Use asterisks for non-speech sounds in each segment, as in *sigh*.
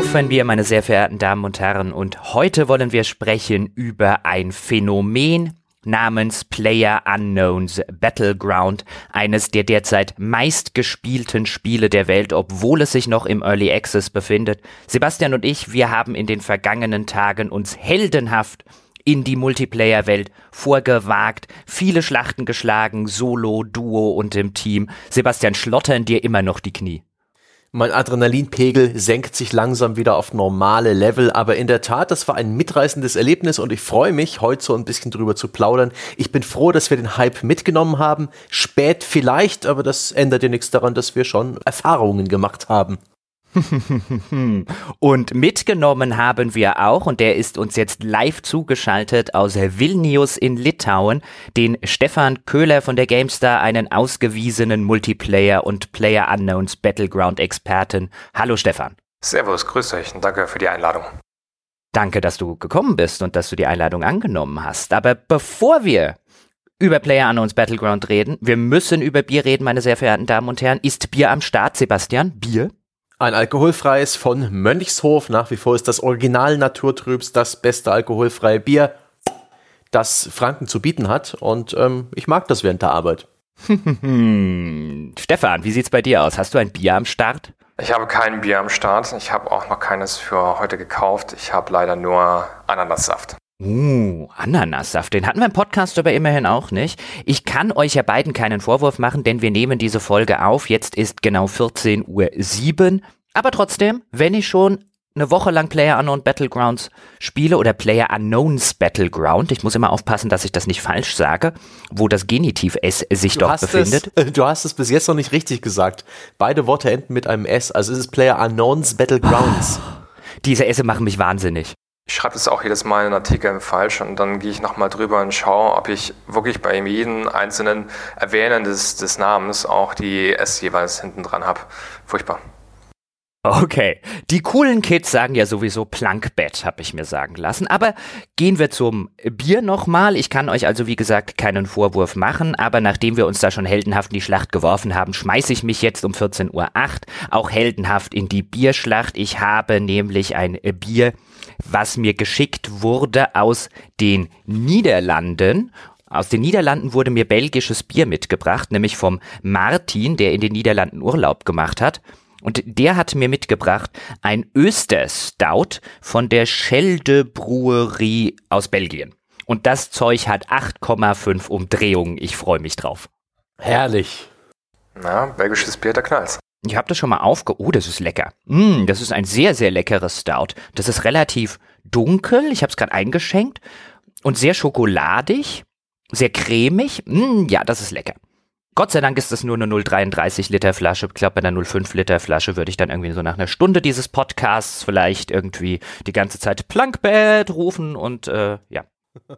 laufen wir, meine sehr verehrten Damen und Herren, und heute wollen wir sprechen über ein Phänomen namens Player Unknowns Battleground, eines der derzeit meistgespielten Spiele der Welt, obwohl es sich noch im Early Access befindet. Sebastian und ich, wir haben in den vergangenen Tagen uns heldenhaft in die Multiplayer-Welt vorgewagt, viele Schlachten geschlagen, Solo, Duo und im Team. Sebastian, schlottern dir immer noch die Knie. Mein Adrenalinpegel senkt sich langsam wieder auf normale Level, aber in der Tat, das war ein mitreißendes Erlebnis und ich freue mich, heute so ein bisschen drüber zu plaudern. Ich bin froh, dass wir den Hype mitgenommen haben. Spät vielleicht, aber das ändert ja nichts daran, dass wir schon Erfahrungen gemacht haben. *laughs* und mitgenommen haben wir auch, und der ist uns jetzt live zugeschaltet aus Vilnius in Litauen, den Stefan Köhler von der GameStar, einen ausgewiesenen Multiplayer- und Player-Unknowns Battleground-Experten. Hallo Stefan. Servus, grüß euch und danke für die Einladung. Danke, dass du gekommen bist und dass du die Einladung angenommen hast. Aber bevor wir über Player Unknowns Battleground reden, wir müssen über Bier reden, meine sehr verehrten Damen und Herren. Ist Bier am Start, Sebastian? Bier? Ein alkoholfreies von Mönchshof. Nach wie vor ist das Original Naturtrübs das beste alkoholfreie Bier, das Franken zu bieten hat. Und ähm, ich mag das während der Arbeit. *laughs* Stefan, wie sieht's bei dir aus? Hast du ein Bier am Start? Ich habe kein Bier am Start. Ich habe auch noch keines für heute gekauft. Ich habe leider nur Ananassaft. Uh, Ananassaft, den hatten wir im Podcast aber immerhin auch nicht. Ich kann euch ja beiden keinen Vorwurf machen, denn wir nehmen diese Folge auf. Jetzt ist genau 14.07 Uhr. Aber trotzdem, wenn ich schon eine Woche lang Player Unknown Battlegrounds spiele oder Player Unknowns Battleground, ich muss immer aufpassen, dass ich das nicht falsch sage, wo das Genitiv S sich du dort befindet. Es, *laughs* du hast es bis jetzt noch nicht richtig gesagt. Beide Worte enden mit einem S, also ist es Player Unknowns Battlegrounds. Diese S machen mich wahnsinnig. Ich schreibe das auch jedes Mal in Artikeln falsch und dann gehe ich nochmal drüber und schaue, ob ich wirklich bei jedem einzelnen Erwähnen des, des Namens auch die S jeweils hinten dran habe. Furchtbar. Okay, die coolen Kids sagen ja sowieso Plankbett, habe ich mir sagen lassen. Aber gehen wir zum Bier nochmal. Ich kann euch also wie gesagt keinen Vorwurf machen, aber nachdem wir uns da schon heldenhaft in die Schlacht geworfen haben, schmeiße ich mich jetzt um 14.08 Uhr auch heldenhaft in die Bierschlacht. Ich habe nämlich ein Bier, was mir geschickt wurde aus den Niederlanden aus den Niederlanden wurde mir belgisches Bier mitgebracht, nämlich vom Martin, der in den Niederlanden Urlaub gemacht hat. Und der hat mir mitgebracht ein Öster-Stout von der Schelde Brewerie aus Belgien. Und das Zeug hat 8,5 Umdrehungen. Ich freue mich drauf. Herrlich. Na, belgisches Bier, da knallt's. Ich habe das schon mal aufge... Oh, das ist lecker. Mm, das ist ein sehr, sehr leckeres Stout. Das ist relativ dunkel. Ich habe es gerade eingeschenkt. Und sehr schokoladig. Sehr cremig. Mm, ja, das ist lecker. Gott sei Dank ist das nur eine 0,33 Liter Flasche. Ich glaube, bei einer 0,5 Liter Flasche würde ich dann irgendwie so nach einer Stunde dieses Podcasts vielleicht irgendwie die ganze Zeit Plankbett rufen und äh, ja. *laughs*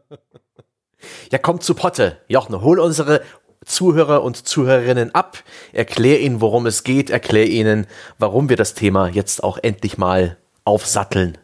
Ja, kommt zu Potte. Jochen, hol unsere Zuhörer und Zuhörerinnen ab. Erklär ihnen, worum es geht. Erklär ihnen, warum wir das Thema jetzt auch endlich mal aufsatteln.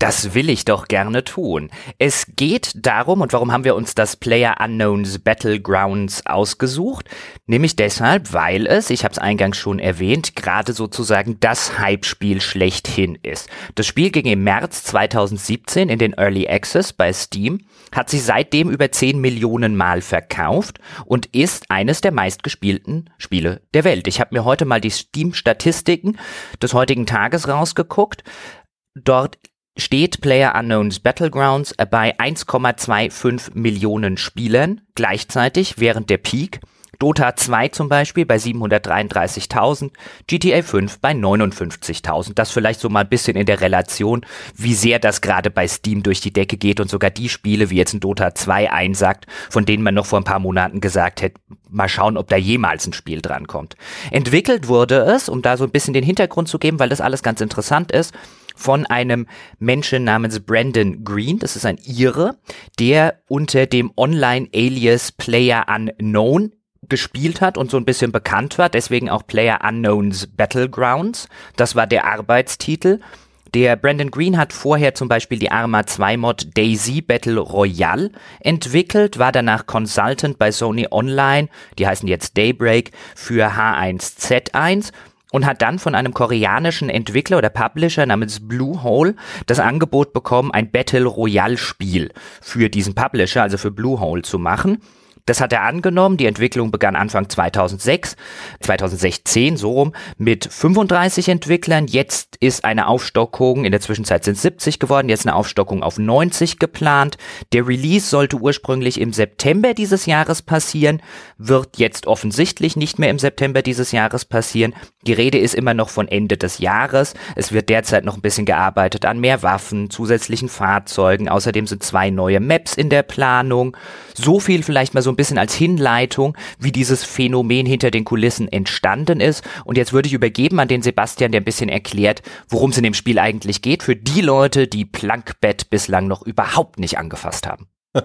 Das will ich doch gerne tun. Es geht darum, und warum haben wir uns das Player Unknowns Battlegrounds ausgesucht? Nämlich deshalb, weil es, ich habe es eingangs schon erwähnt, gerade sozusagen das Hype-Spiel schlechthin ist. Das Spiel ging im März 2017 in den Early Access bei Steam, hat sich seitdem über 10 Millionen Mal verkauft und ist eines der meistgespielten Spiele der Welt. Ich habe mir heute mal die Steam-Statistiken des heutigen Tages rausgeguckt. Dort steht Player Unknowns Battlegrounds bei 1,25 Millionen Spielern gleichzeitig während der Peak. Dota 2 zum Beispiel bei 733.000, GTA 5 bei 59.000. Das vielleicht so mal ein bisschen in der Relation, wie sehr das gerade bei Steam durch die Decke geht und sogar die Spiele, wie jetzt ein Dota 2 einsagt, von denen man noch vor ein paar Monaten gesagt hätte, mal schauen, ob da jemals ein Spiel drankommt. Entwickelt wurde es, um da so ein bisschen den Hintergrund zu geben, weil das alles ganz interessant ist, von einem Menschen namens Brandon Green. Das ist ein Ire, der unter dem Online-Alias Player Unknown gespielt hat und so ein bisschen bekannt war, deswegen auch Player Unknowns Battlegrounds. Das war der Arbeitstitel. Der Brandon Green hat vorher zum Beispiel die Arma 2 Mod Daisy Battle Royale entwickelt, war danach Consultant bei Sony Online, die heißen jetzt Daybreak, für H1Z1 und hat dann von einem koreanischen Entwickler oder Publisher namens Bluehole das Angebot bekommen, ein Battle Royale Spiel für diesen Publisher, also für Bluehole zu machen. Das hat er angenommen. Die Entwicklung begann Anfang 2006, 2016 so rum, mit 35 Entwicklern. Jetzt ist eine Aufstockung, in der Zwischenzeit sind 70 geworden, jetzt eine Aufstockung auf 90 geplant. Der Release sollte ursprünglich im September dieses Jahres passieren, wird jetzt offensichtlich nicht mehr im September dieses Jahres passieren. Die Rede ist immer noch von Ende des Jahres. Es wird derzeit noch ein bisschen gearbeitet an mehr Waffen, zusätzlichen Fahrzeugen. Außerdem sind zwei neue Maps in der Planung. So viel vielleicht mal so ein bisschen als Hinleitung, wie dieses Phänomen hinter den Kulissen entstanden ist. Und jetzt würde ich übergeben an den Sebastian, der ein bisschen erklärt, worum es in dem Spiel eigentlich geht, für die Leute, die Plankbett bislang noch überhaupt nicht angefasst haben. *laughs*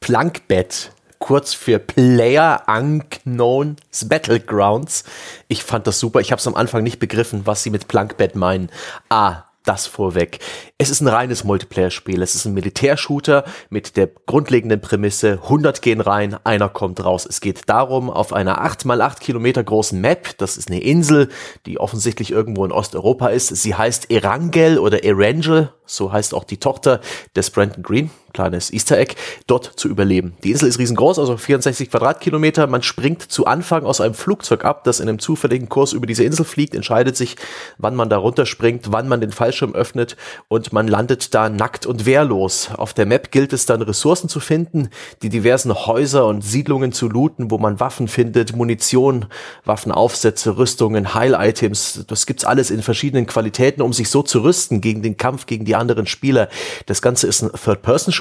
Plankbett kurz für Player Unknowns Battlegrounds. Ich fand das super. Ich habe es am Anfang nicht begriffen, was sie mit Plankbett meinen. Ah, das vorweg. Es ist ein reines Multiplayer-Spiel. Es ist ein Militärshooter mit der grundlegenden Prämisse, 100 gehen rein, einer kommt raus. Es geht darum, auf einer 8 mal 8 Kilometer großen Map, das ist eine Insel, die offensichtlich irgendwo in Osteuropa ist. Sie heißt Erangel oder Erangel, so heißt auch die Tochter des Brandon Green, kleines Easter Egg, dort zu überleben. Die Insel ist riesengroß, also 64 Quadratkilometer. Man springt zu Anfang aus einem Flugzeug ab, das in einem zufälligen Kurs über diese Insel fliegt, entscheidet sich, wann man da runterspringt, wann man den Fallschirm öffnet und man landet da nackt und wehrlos. Auf der Map gilt es dann Ressourcen zu finden, die diversen Häuser und Siedlungen zu looten, wo man Waffen findet, Munition, Waffenaufsätze, Rüstungen, Heil-Items. Das gibt's alles in verschiedenen Qualitäten, um sich so zu rüsten gegen den Kampf gegen die anderen Spieler. Das Ganze ist ein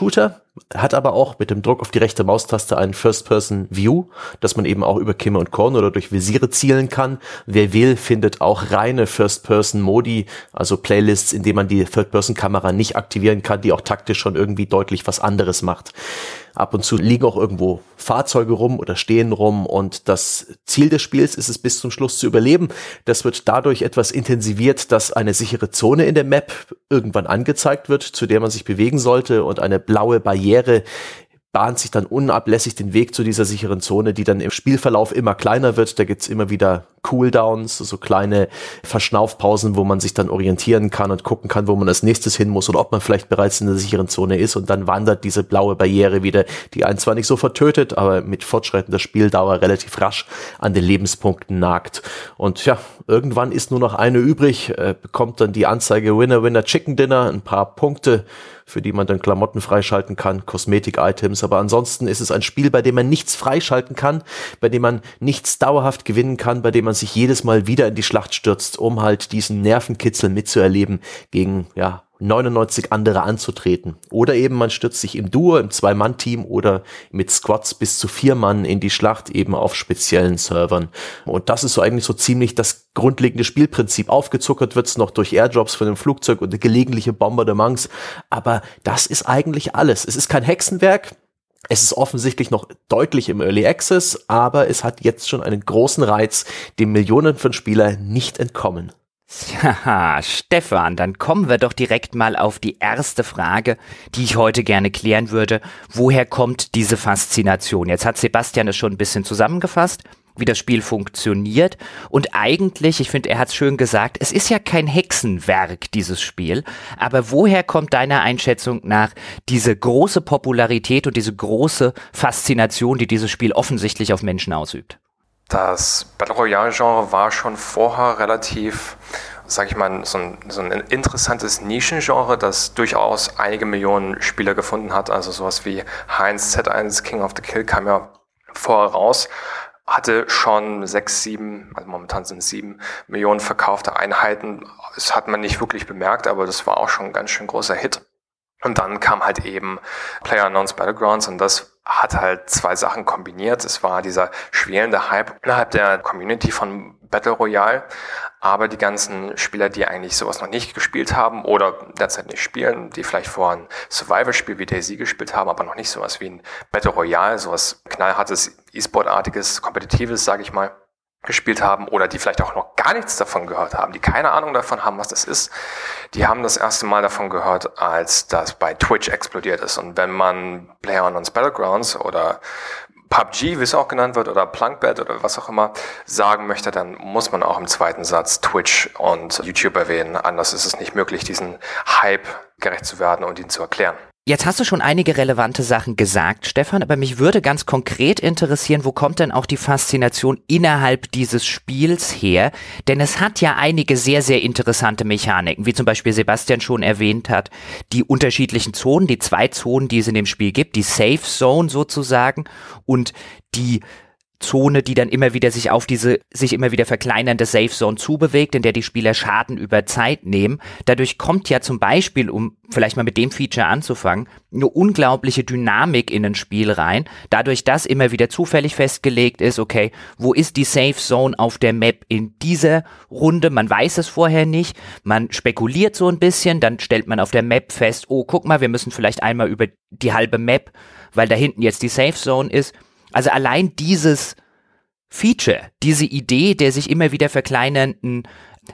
Third-Person-Shooter, hat aber auch mit dem Druck auf die rechte Maustaste einen First-Person-View, dass man eben auch über Kimme und Korn oder durch Visiere zielen kann. Wer will, findet auch reine First-Person-Modi, also Playlists, in denen man die Third-Person-Kamera nicht aktivieren kann, die auch taktisch schon irgendwie deutlich was anderes macht. Ab und zu liegen auch irgendwo Fahrzeuge rum oder stehen rum und das Ziel des Spiels ist es bis zum Schluss zu überleben. Das wird dadurch etwas intensiviert, dass eine sichere Zone in der Map irgendwann angezeigt wird, zu der man sich bewegen sollte und eine blaue Barriere bahnt sich dann unablässig den Weg zu dieser sicheren Zone, die dann im Spielverlauf immer kleiner wird. Da gibt's immer wieder Cooldowns, so kleine Verschnaufpausen, wo man sich dann orientieren kann und gucken kann, wo man als nächstes hin muss oder ob man vielleicht bereits in der sicheren Zone ist. Und dann wandert diese blaue Barriere wieder, die einen zwar nicht so vertötet, aber mit fortschreitender Spieldauer relativ rasch an den Lebenspunkten nagt. Und ja, irgendwann ist nur noch eine übrig, äh, bekommt dann die Anzeige Winner, Winner, Chicken Dinner, ein paar Punkte für die man dann Klamotten freischalten kann, Kosmetik-Items. Aber ansonsten ist es ein Spiel, bei dem man nichts freischalten kann, bei dem man nichts dauerhaft gewinnen kann, bei dem man sich jedes Mal wieder in die Schlacht stürzt, um halt diesen Nervenkitzel mitzuerleben gegen, ja, 99 andere anzutreten. Oder eben man stürzt sich im Duo, im Zwei-Mann-Team oder mit Squads bis zu vier Mann in die Schlacht eben auf speziellen Servern. Und das ist so eigentlich so ziemlich das grundlegende Spielprinzip. Aufgezuckert wird's noch durch Airdrops von dem Flugzeug und gelegentliche Bombardements. Aber das ist eigentlich alles. Es ist kein Hexenwerk. Es ist offensichtlich noch deutlich im Early Access, aber es hat jetzt schon einen großen Reiz, dem Millionen von Spielern nicht entkommen. Ja, Stefan, dann kommen wir doch direkt mal auf die erste Frage, die ich heute gerne klären würde. Woher kommt diese Faszination? Jetzt hat Sebastian es schon ein bisschen zusammengefasst, wie das Spiel funktioniert. Und eigentlich, ich finde, er hat es schön gesagt, es ist ja kein Hexenwerk, dieses Spiel. Aber woher kommt deiner Einschätzung nach diese große Popularität und diese große Faszination, die dieses Spiel offensichtlich auf Menschen ausübt? Das Battle Royale-Genre war schon vorher relativ, sag ich mal, so ein, so ein interessantes Nischengenre, das durchaus einige Millionen Spieler gefunden hat. Also sowas wie Heinz Z1 King of the Kill kam ja vorher raus, hatte schon sechs, sieben, also momentan sind es sieben Millionen verkaufte Einheiten. Das hat man nicht wirklich bemerkt, aber das war auch schon ein ganz schön großer Hit. Und dann kam halt eben PlayerUnknown's Battlegrounds und das hat halt zwei Sachen kombiniert. Es war dieser schwelende Hype innerhalb der Community von Battle Royale, aber die ganzen Spieler, die eigentlich sowas noch nicht gespielt haben oder derzeit nicht spielen, die vielleicht vor ein Survival-Spiel wie Daisy gespielt haben, aber noch nicht sowas wie ein Battle Royale, sowas knallhartes, E-Sport-artiges, kompetitives, sage ich mal, gespielt haben oder die vielleicht auch noch gar nichts davon gehört haben, die keine Ahnung davon haben, was das ist, die haben das erste Mal davon gehört, als das bei Twitch explodiert ist. Und wenn man PlayerUnknown's Battlegrounds oder PUBG, wie es auch genannt wird, oder Plunkbed oder was auch immer, sagen möchte, dann muss man auch im zweiten Satz Twitch und YouTube erwähnen. Anders ist es nicht möglich, diesen Hype gerecht zu werden und ihn zu erklären. Jetzt hast du schon einige relevante Sachen gesagt, Stefan, aber mich würde ganz konkret interessieren, wo kommt denn auch die Faszination innerhalb dieses Spiels her? Denn es hat ja einige sehr, sehr interessante Mechaniken, wie zum Beispiel Sebastian schon erwähnt hat, die unterschiedlichen Zonen, die zwei Zonen, die es in dem Spiel gibt, die Safe Zone sozusagen und die Zone, die dann immer wieder sich auf diese sich immer wieder verkleinernde Safe Zone zubewegt, in der die Spieler Schaden über Zeit nehmen. Dadurch kommt ja zum Beispiel, um vielleicht mal mit dem Feature anzufangen, eine unglaubliche Dynamik in ein Spiel rein. Dadurch, dass immer wieder zufällig festgelegt ist, okay, wo ist die Safe Zone auf der Map in dieser Runde? Man weiß es vorher nicht. Man spekuliert so ein bisschen, dann stellt man auf der Map fest, oh, guck mal, wir müssen vielleicht einmal über die halbe Map, weil da hinten jetzt die Safe Zone ist also allein dieses Feature, diese Idee der sich immer wieder verkleinernden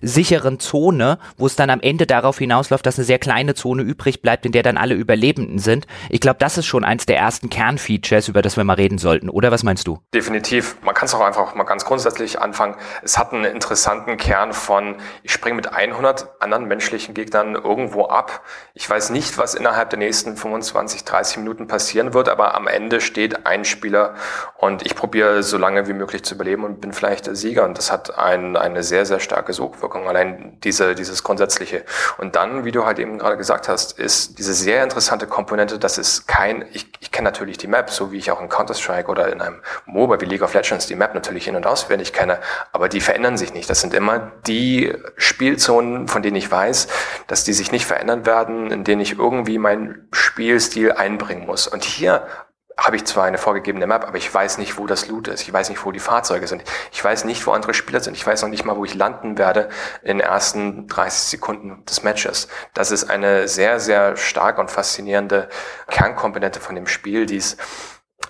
sicheren Zone, wo es dann am Ende darauf hinausläuft, dass eine sehr kleine Zone übrig bleibt, in der dann alle Überlebenden sind. Ich glaube, das ist schon eins der ersten Kernfeatures, über das wir mal reden sollten. Oder was meinst du? Definitiv. Man kann es auch einfach mal ganz grundsätzlich anfangen. Es hat einen interessanten Kern von, ich springe mit 100 anderen menschlichen Gegnern irgendwo ab. Ich weiß nicht, was innerhalb der nächsten 25, 30 Minuten passieren wird, aber am Ende steht ein Spieler und ich probiere so lange wie möglich zu überleben und bin vielleicht der Sieger. Und das hat ein, eine sehr, sehr starke Sogwirkung. Sogwirkung, allein diese, dieses Grundsätzliche. Und dann, wie du halt eben gerade gesagt hast, ist diese sehr interessante Komponente, dass es kein, ich, ich kenne natürlich die Map, so wie ich auch in Counter-Strike oder in einem MOBA wie League of Legends die Map natürlich in- und auswendig kenne, aber die verändern sich nicht. Das sind immer die Spielzonen, von denen ich weiß, dass die sich nicht verändern werden, in denen ich irgendwie meinen Spielstil einbringen muss. Und hier habe ich zwar eine vorgegebene Map, aber ich weiß nicht, wo das Loot ist. Ich weiß nicht, wo die Fahrzeuge sind. Ich weiß nicht, wo andere Spieler sind. Ich weiß noch nicht mal, wo ich landen werde in den ersten 30 Sekunden des Matches. Das ist eine sehr, sehr starke und faszinierende Kernkomponente von dem Spiel, die es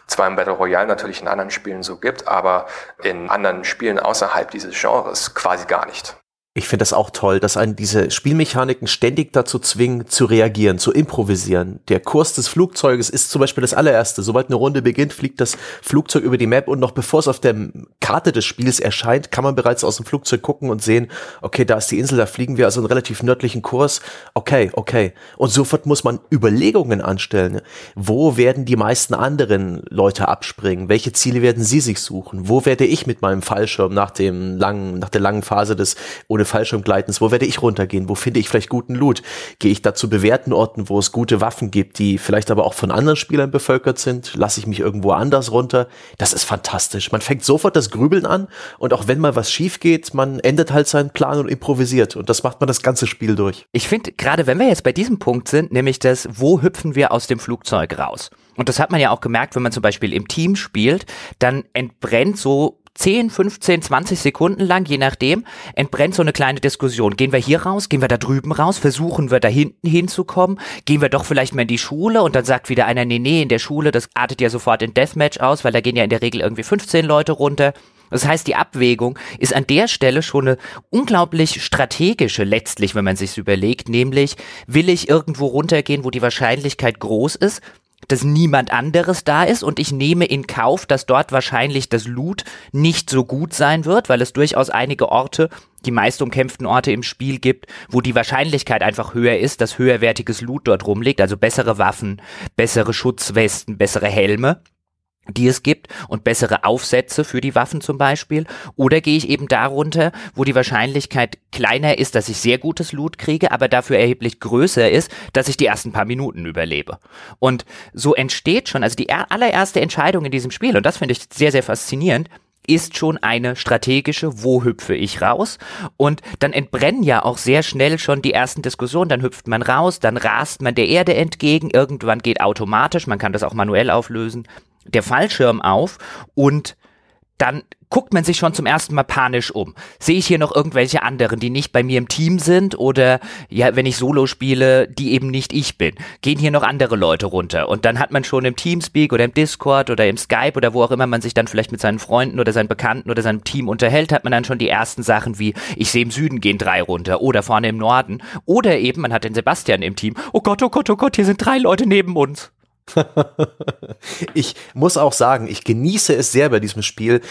zwar im Battle Royale natürlich in anderen Spielen so gibt, aber in anderen Spielen außerhalb dieses Genres quasi gar nicht. Ich finde das auch toll, dass einen diese Spielmechaniken ständig dazu zwingen, zu reagieren, zu improvisieren. Der Kurs des Flugzeuges ist zum Beispiel das allererste. Sobald eine Runde beginnt, fliegt das Flugzeug über die Map und noch bevor es auf der Karte des Spiels erscheint, kann man bereits aus dem Flugzeug gucken und sehen, okay, da ist die Insel, da fliegen wir also einen relativ nördlichen Kurs. Okay, okay. Und sofort muss man Überlegungen anstellen. Wo werden die meisten anderen Leute abspringen? Welche Ziele werden sie sich suchen? Wo werde ich mit meinem Fallschirm nach dem langen, nach der langen Phase des ohne Fallschirmgleitens, wo werde ich runtergehen, wo finde ich vielleicht guten Loot, gehe ich da zu bewährten Orten, wo es gute Waffen gibt, die vielleicht aber auch von anderen Spielern bevölkert sind, lasse ich mich irgendwo anders runter, das ist fantastisch. Man fängt sofort das Grübeln an und auch wenn mal was schief geht, man ändert halt seinen Plan und improvisiert und das macht man das ganze Spiel durch. Ich finde, gerade wenn wir jetzt bei diesem Punkt sind, nämlich das, wo hüpfen wir aus dem Flugzeug raus? Und das hat man ja auch gemerkt, wenn man zum Beispiel im Team spielt, dann entbrennt so 10, 15, 20 Sekunden lang, je nachdem, entbrennt so eine kleine Diskussion. Gehen wir hier raus? Gehen wir da drüben raus? Versuchen wir da hinten hinzukommen? Gehen wir doch vielleicht mal in die Schule? Und dann sagt wieder einer, nee, nee, in der Schule, das artet ja sofort in Deathmatch aus, weil da gehen ja in der Regel irgendwie 15 Leute runter. Das heißt, die Abwägung ist an der Stelle schon eine unglaublich strategische letztlich, wenn man sich überlegt, nämlich will ich irgendwo runtergehen, wo die Wahrscheinlichkeit groß ist, dass niemand anderes da ist und ich nehme in Kauf, dass dort wahrscheinlich das Loot nicht so gut sein wird, weil es durchaus einige Orte, die meist umkämpften Orte im Spiel gibt, wo die Wahrscheinlichkeit einfach höher ist, dass höherwertiges Loot dort rumliegt, also bessere Waffen, bessere Schutzwesten, bessere Helme die es gibt und bessere Aufsätze für die Waffen zum Beispiel? Oder gehe ich eben darunter, wo die Wahrscheinlichkeit kleiner ist, dass ich sehr gutes Loot kriege, aber dafür erheblich größer ist, dass ich die ersten paar Minuten überlebe? Und so entsteht schon, also die allererste Entscheidung in diesem Spiel, und das finde ich sehr, sehr faszinierend, ist schon eine strategische, wo hüpfe ich raus? Und dann entbrennen ja auch sehr schnell schon die ersten Diskussionen, dann hüpft man raus, dann rast man der Erde entgegen, irgendwann geht automatisch, man kann das auch manuell auflösen, der Fallschirm auf und dann guckt man sich schon zum ersten Mal panisch um. Sehe ich hier noch irgendwelche anderen, die nicht bei mir im Team sind oder ja, wenn ich Solo spiele, die eben nicht ich bin? Gehen hier noch andere Leute runter? Und dann hat man schon im Teamspeak oder im Discord oder im Skype oder wo auch immer man sich dann vielleicht mit seinen Freunden oder seinen Bekannten oder seinem Team unterhält, hat man dann schon die ersten Sachen wie ich sehe im Süden gehen drei runter oder vorne im Norden oder eben man hat den Sebastian im Team. Oh Gott, oh Gott, oh Gott, hier sind drei Leute neben uns. *laughs* ich muss auch sagen, ich genieße es sehr bei diesem Spiel,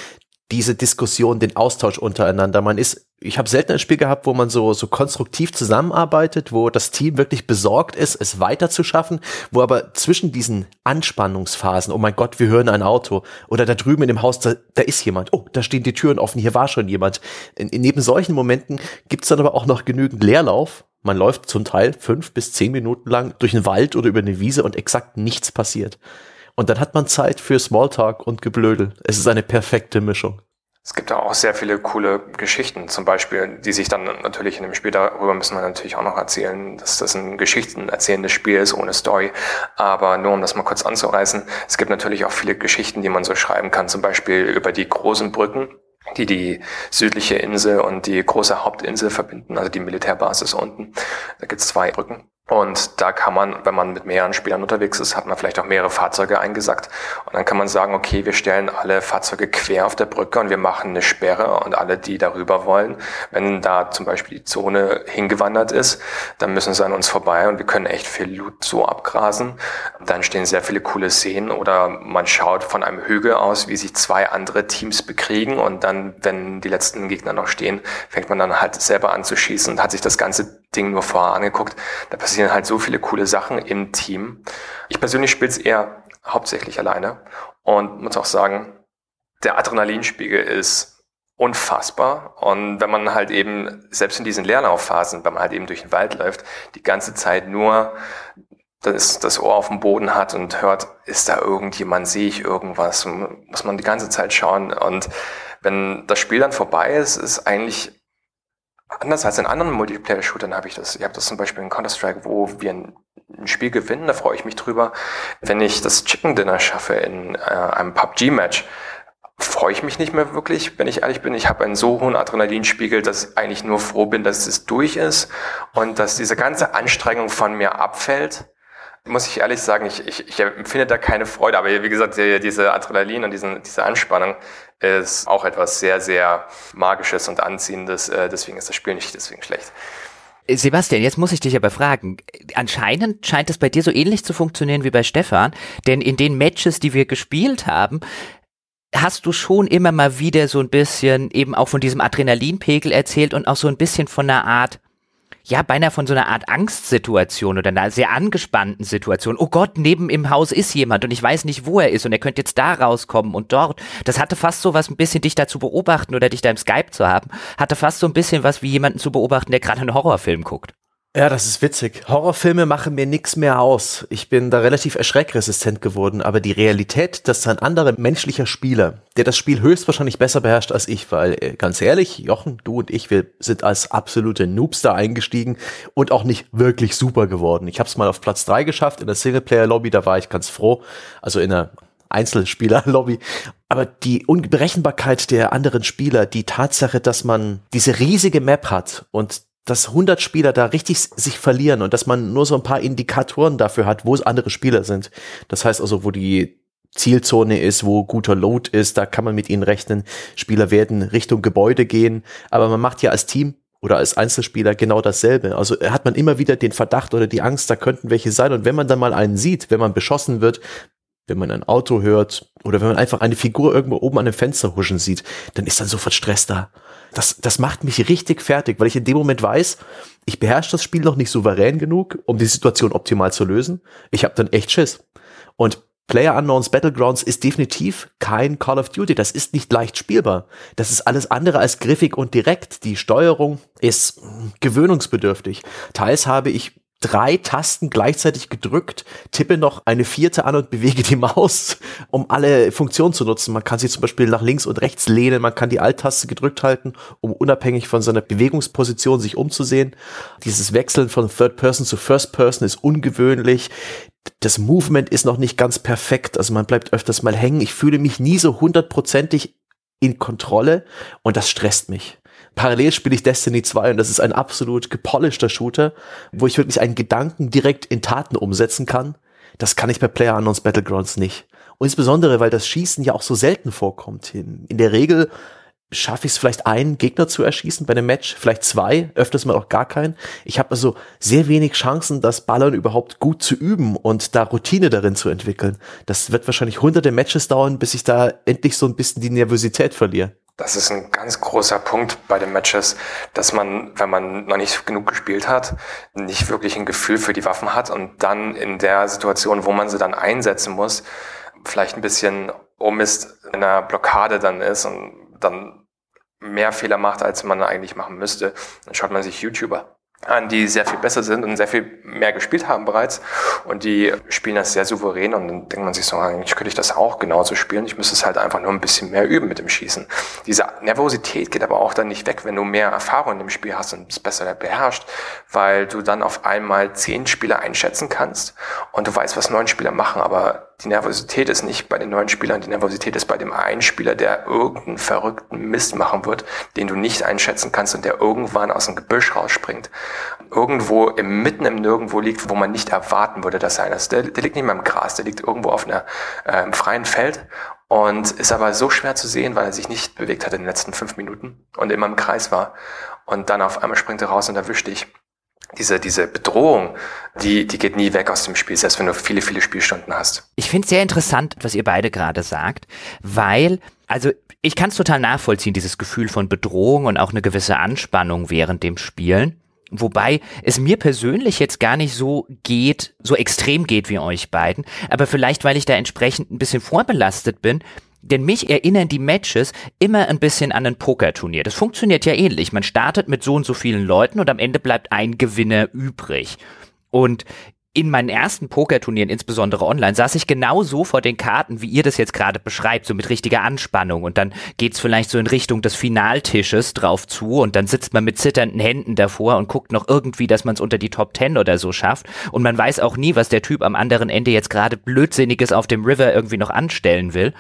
diese Diskussion, den Austausch untereinander. Man ist, ich habe selten ein Spiel gehabt, wo man so, so konstruktiv zusammenarbeitet, wo das Team wirklich besorgt ist, es weiterzuschaffen, wo aber zwischen diesen Anspannungsphasen, oh mein Gott, wir hören ein Auto oder da drüben in dem Haus, da, da ist jemand, oh, da stehen die Türen offen, hier war schon jemand. In, in neben solchen Momenten gibt's dann aber auch noch genügend Leerlauf. Man läuft zum Teil fünf bis zehn Minuten lang durch einen Wald oder über eine Wiese und exakt nichts passiert. Und dann hat man Zeit für Smalltalk und Geblödel. Es ist eine perfekte Mischung. Es gibt auch sehr viele coole Geschichten, zum Beispiel, die sich dann natürlich in dem Spiel darüber müssen wir natürlich auch noch erzählen, dass das ein Geschichten erzählendes Spiel ist ohne Story. Aber nur um das mal kurz anzureißen, es gibt natürlich auch viele Geschichten, die man so schreiben kann, zum Beispiel über die großen Brücken, die die südliche Insel und die große Hauptinsel verbinden, also die Militärbasis unten. Da gibt es zwei Brücken. Und da kann man, wenn man mit mehreren Spielern unterwegs ist, hat man vielleicht auch mehrere Fahrzeuge eingesackt. Und dann kann man sagen, okay, wir stellen alle Fahrzeuge quer auf der Brücke und wir machen eine Sperre und alle, die darüber wollen, wenn da zum Beispiel die Zone hingewandert ist, dann müssen sie an uns vorbei und wir können echt viel Loot so abgrasen. Dann stehen sehr viele coole Szenen oder man schaut von einem Hügel aus, wie sich zwei andere Teams bekriegen und dann, wenn die letzten Gegner noch stehen, fängt man dann halt selber an zu schießen und hat sich das ganze Ding nur vorher angeguckt. Da passieren halt so viele coole Sachen im Team. Ich persönlich spiele es eher hauptsächlich alleine und muss auch sagen, der Adrenalinspiegel ist unfassbar. Und wenn man halt eben, selbst in diesen Leerlaufphasen, wenn man halt eben durch den Wald läuft, die ganze Zeit nur das, das Ohr auf dem Boden hat und hört, ist da irgendjemand, sehe ich irgendwas, muss man die ganze Zeit schauen. Und wenn das Spiel dann vorbei ist, ist eigentlich Anders als in anderen Multiplayer-Shootern habe ich das. Ich habe das zum Beispiel in Counter-Strike, wo wir ein, ein, Spiel gewinnen, da freue ich mich drüber. Wenn ich das Chicken Dinner schaffe in äh, einem PUBG-Match, freue ich mich nicht mehr wirklich, wenn ich ehrlich bin. Ich habe einen so hohen Adrenalinspiegel, dass ich eigentlich nur froh bin, dass es durch ist und dass diese ganze Anstrengung von mir abfällt muss ich ehrlich sagen, ich, ich, ich empfinde da keine Freude. Aber wie gesagt, diese Adrenalin und diesen, diese Anspannung ist auch etwas sehr, sehr Magisches und Anziehendes. Äh, deswegen ist das Spiel nicht deswegen schlecht. Sebastian, jetzt muss ich dich aber fragen. Anscheinend scheint es bei dir so ähnlich zu funktionieren wie bei Stefan, denn in den Matches, die wir gespielt haben, hast du schon immer mal wieder so ein bisschen eben auch von diesem Adrenalinpegel erzählt und auch so ein bisschen von einer Art ja, beinahe von so einer Art Angstsituation oder einer sehr angespannten Situation. Oh Gott, neben im Haus ist jemand und ich weiß nicht, wo er ist und er könnte jetzt da rauskommen und dort. Das hatte fast so was ein bisschen dich da zu beobachten oder dich da im Skype zu haben. Hatte fast so ein bisschen was wie jemanden zu beobachten, der gerade einen Horrorfilm guckt. Ja, das ist witzig. Horrorfilme machen mir nichts mehr aus. Ich bin da relativ erschreckresistent geworden, aber die Realität, dass ein anderer menschlicher Spieler, der das Spiel höchstwahrscheinlich besser beherrscht als ich, weil äh, ganz ehrlich, Jochen, du und ich, wir sind als absolute Noobs da eingestiegen und auch nicht wirklich super geworden. Ich habe es mal auf Platz drei geschafft in der Singleplayer-Lobby, da war ich ganz froh, also in der Einzelspieler-Lobby. Aber die Unberechenbarkeit der anderen Spieler, die Tatsache, dass man diese riesige Map hat und dass 100 Spieler da richtig sich verlieren und dass man nur so ein paar Indikatoren dafür hat, wo es andere Spieler sind. Das heißt also, wo die Zielzone ist, wo guter Load ist, da kann man mit ihnen rechnen. Spieler werden Richtung Gebäude gehen, aber man macht ja als Team oder als Einzelspieler genau dasselbe. Also hat man immer wieder den Verdacht oder die Angst, da könnten welche sein. Und wenn man dann mal einen sieht, wenn man beschossen wird, wenn man ein Auto hört oder wenn man einfach eine Figur irgendwo oben an einem Fenster huschen sieht, dann ist dann sofort Stress da. Das, das macht mich richtig fertig, weil ich in dem Moment weiß, ich beherrsche das Spiel noch nicht souverän genug, um die Situation optimal zu lösen. Ich habe dann echt Schiss. Und Player Unknowns Battlegrounds ist definitiv kein Call of Duty. Das ist nicht leicht spielbar. Das ist alles andere als griffig und direkt. Die Steuerung ist gewöhnungsbedürftig. Teils habe ich drei Tasten gleichzeitig gedrückt, tippe noch eine vierte an und bewege die *laughs* Maus, um alle Funktionen zu nutzen. Man kann sie zum Beispiel nach links und rechts lehnen, man kann die Alt-Taste gedrückt halten, um unabhängig von seiner Bewegungsposition sich umzusehen. Dieses Wechseln von Third Person zu First Person ist ungewöhnlich. Das Movement ist noch nicht ganz perfekt, also man bleibt öfters mal hängen. Ich fühle mich nie so hundertprozentig in Kontrolle und das stresst mich. Parallel spiele ich Destiny 2 und das ist ein absolut gepolischter Shooter, wo ich wirklich einen Gedanken direkt in Taten umsetzen kann. Das kann ich bei Player Unknowns Battlegrounds nicht. Und insbesondere, weil das Schießen ja auch so selten vorkommt. In der Regel schaffe ich es vielleicht einen Gegner zu erschießen bei einem Match, vielleicht zwei, öfters mal auch gar keinen. Ich habe also sehr wenig Chancen, das Ballern überhaupt gut zu üben und da Routine darin zu entwickeln. Das wird wahrscheinlich hunderte Matches dauern, bis ich da endlich so ein bisschen die Nervosität verliere. Das ist ein ganz großer Punkt bei den Matches, dass man, wenn man noch nicht genug gespielt hat, nicht wirklich ein Gefühl für die Waffen hat und dann in der Situation, wo man sie dann einsetzen muss, vielleicht ein bisschen um ist in einer Blockade dann ist und dann mehr Fehler macht, als man eigentlich machen müsste. Dann schaut man sich YouTuber an, die sehr viel besser sind und sehr viel mehr gespielt haben bereits. Und die spielen das sehr souverän und dann denkt man sich so, eigentlich könnte ich das auch genauso spielen. Ich müsste es halt einfach nur ein bisschen mehr üben mit dem Schießen. Diese Nervosität geht aber auch dann nicht weg, wenn du mehr Erfahrung in dem Spiel hast und es besser beherrscht, weil du dann auf einmal zehn Spieler einschätzen kannst und du weißt, was neun Spieler machen, aber die Nervosität ist nicht bei den neuen Spielern, die Nervosität ist bei dem einen Spieler, der irgendeinen verrückten Mist machen wird, den du nicht einschätzen kannst und der irgendwann aus dem Gebüsch rausspringt. Irgendwo im mitten im Nirgendwo liegt, wo man nicht erwarten würde, dass er einer ist. Der, der liegt nicht mehr im Gras, der liegt irgendwo auf einer äh, freien Feld und ist aber so schwer zu sehen, weil er sich nicht bewegt hat in den letzten fünf Minuten und immer im Kreis war. Und dann auf einmal springt er raus und erwischt dich diese, diese Bedrohung, die, die geht nie weg aus dem Spiel, selbst wenn du viele, viele Spielstunden hast. Ich finde es sehr interessant, was ihr beide gerade sagt, weil, also ich kann es total nachvollziehen, dieses Gefühl von Bedrohung und auch eine gewisse Anspannung während dem Spielen. Wobei es mir persönlich jetzt gar nicht so geht, so extrem geht wie euch beiden, aber vielleicht, weil ich da entsprechend ein bisschen vorbelastet bin, denn mich erinnern die Matches immer ein bisschen an ein Pokerturnier. Das funktioniert ja ähnlich. Man startet mit so und so vielen Leuten und am Ende bleibt ein Gewinner übrig. Und in meinen ersten Pokerturnieren, insbesondere online, saß ich genau so vor den Karten, wie ihr das jetzt gerade beschreibt, so mit richtiger Anspannung. Und dann geht's vielleicht so in Richtung des Finaltisches drauf zu und dann sitzt man mit zitternden Händen davor und guckt noch irgendwie, dass man es unter die Top Ten oder so schafft. Und man weiß auch nie, was der Typ am anderen Ende jetzt gerade Blödsinniges auf dem River irgendwie noch anstellen will.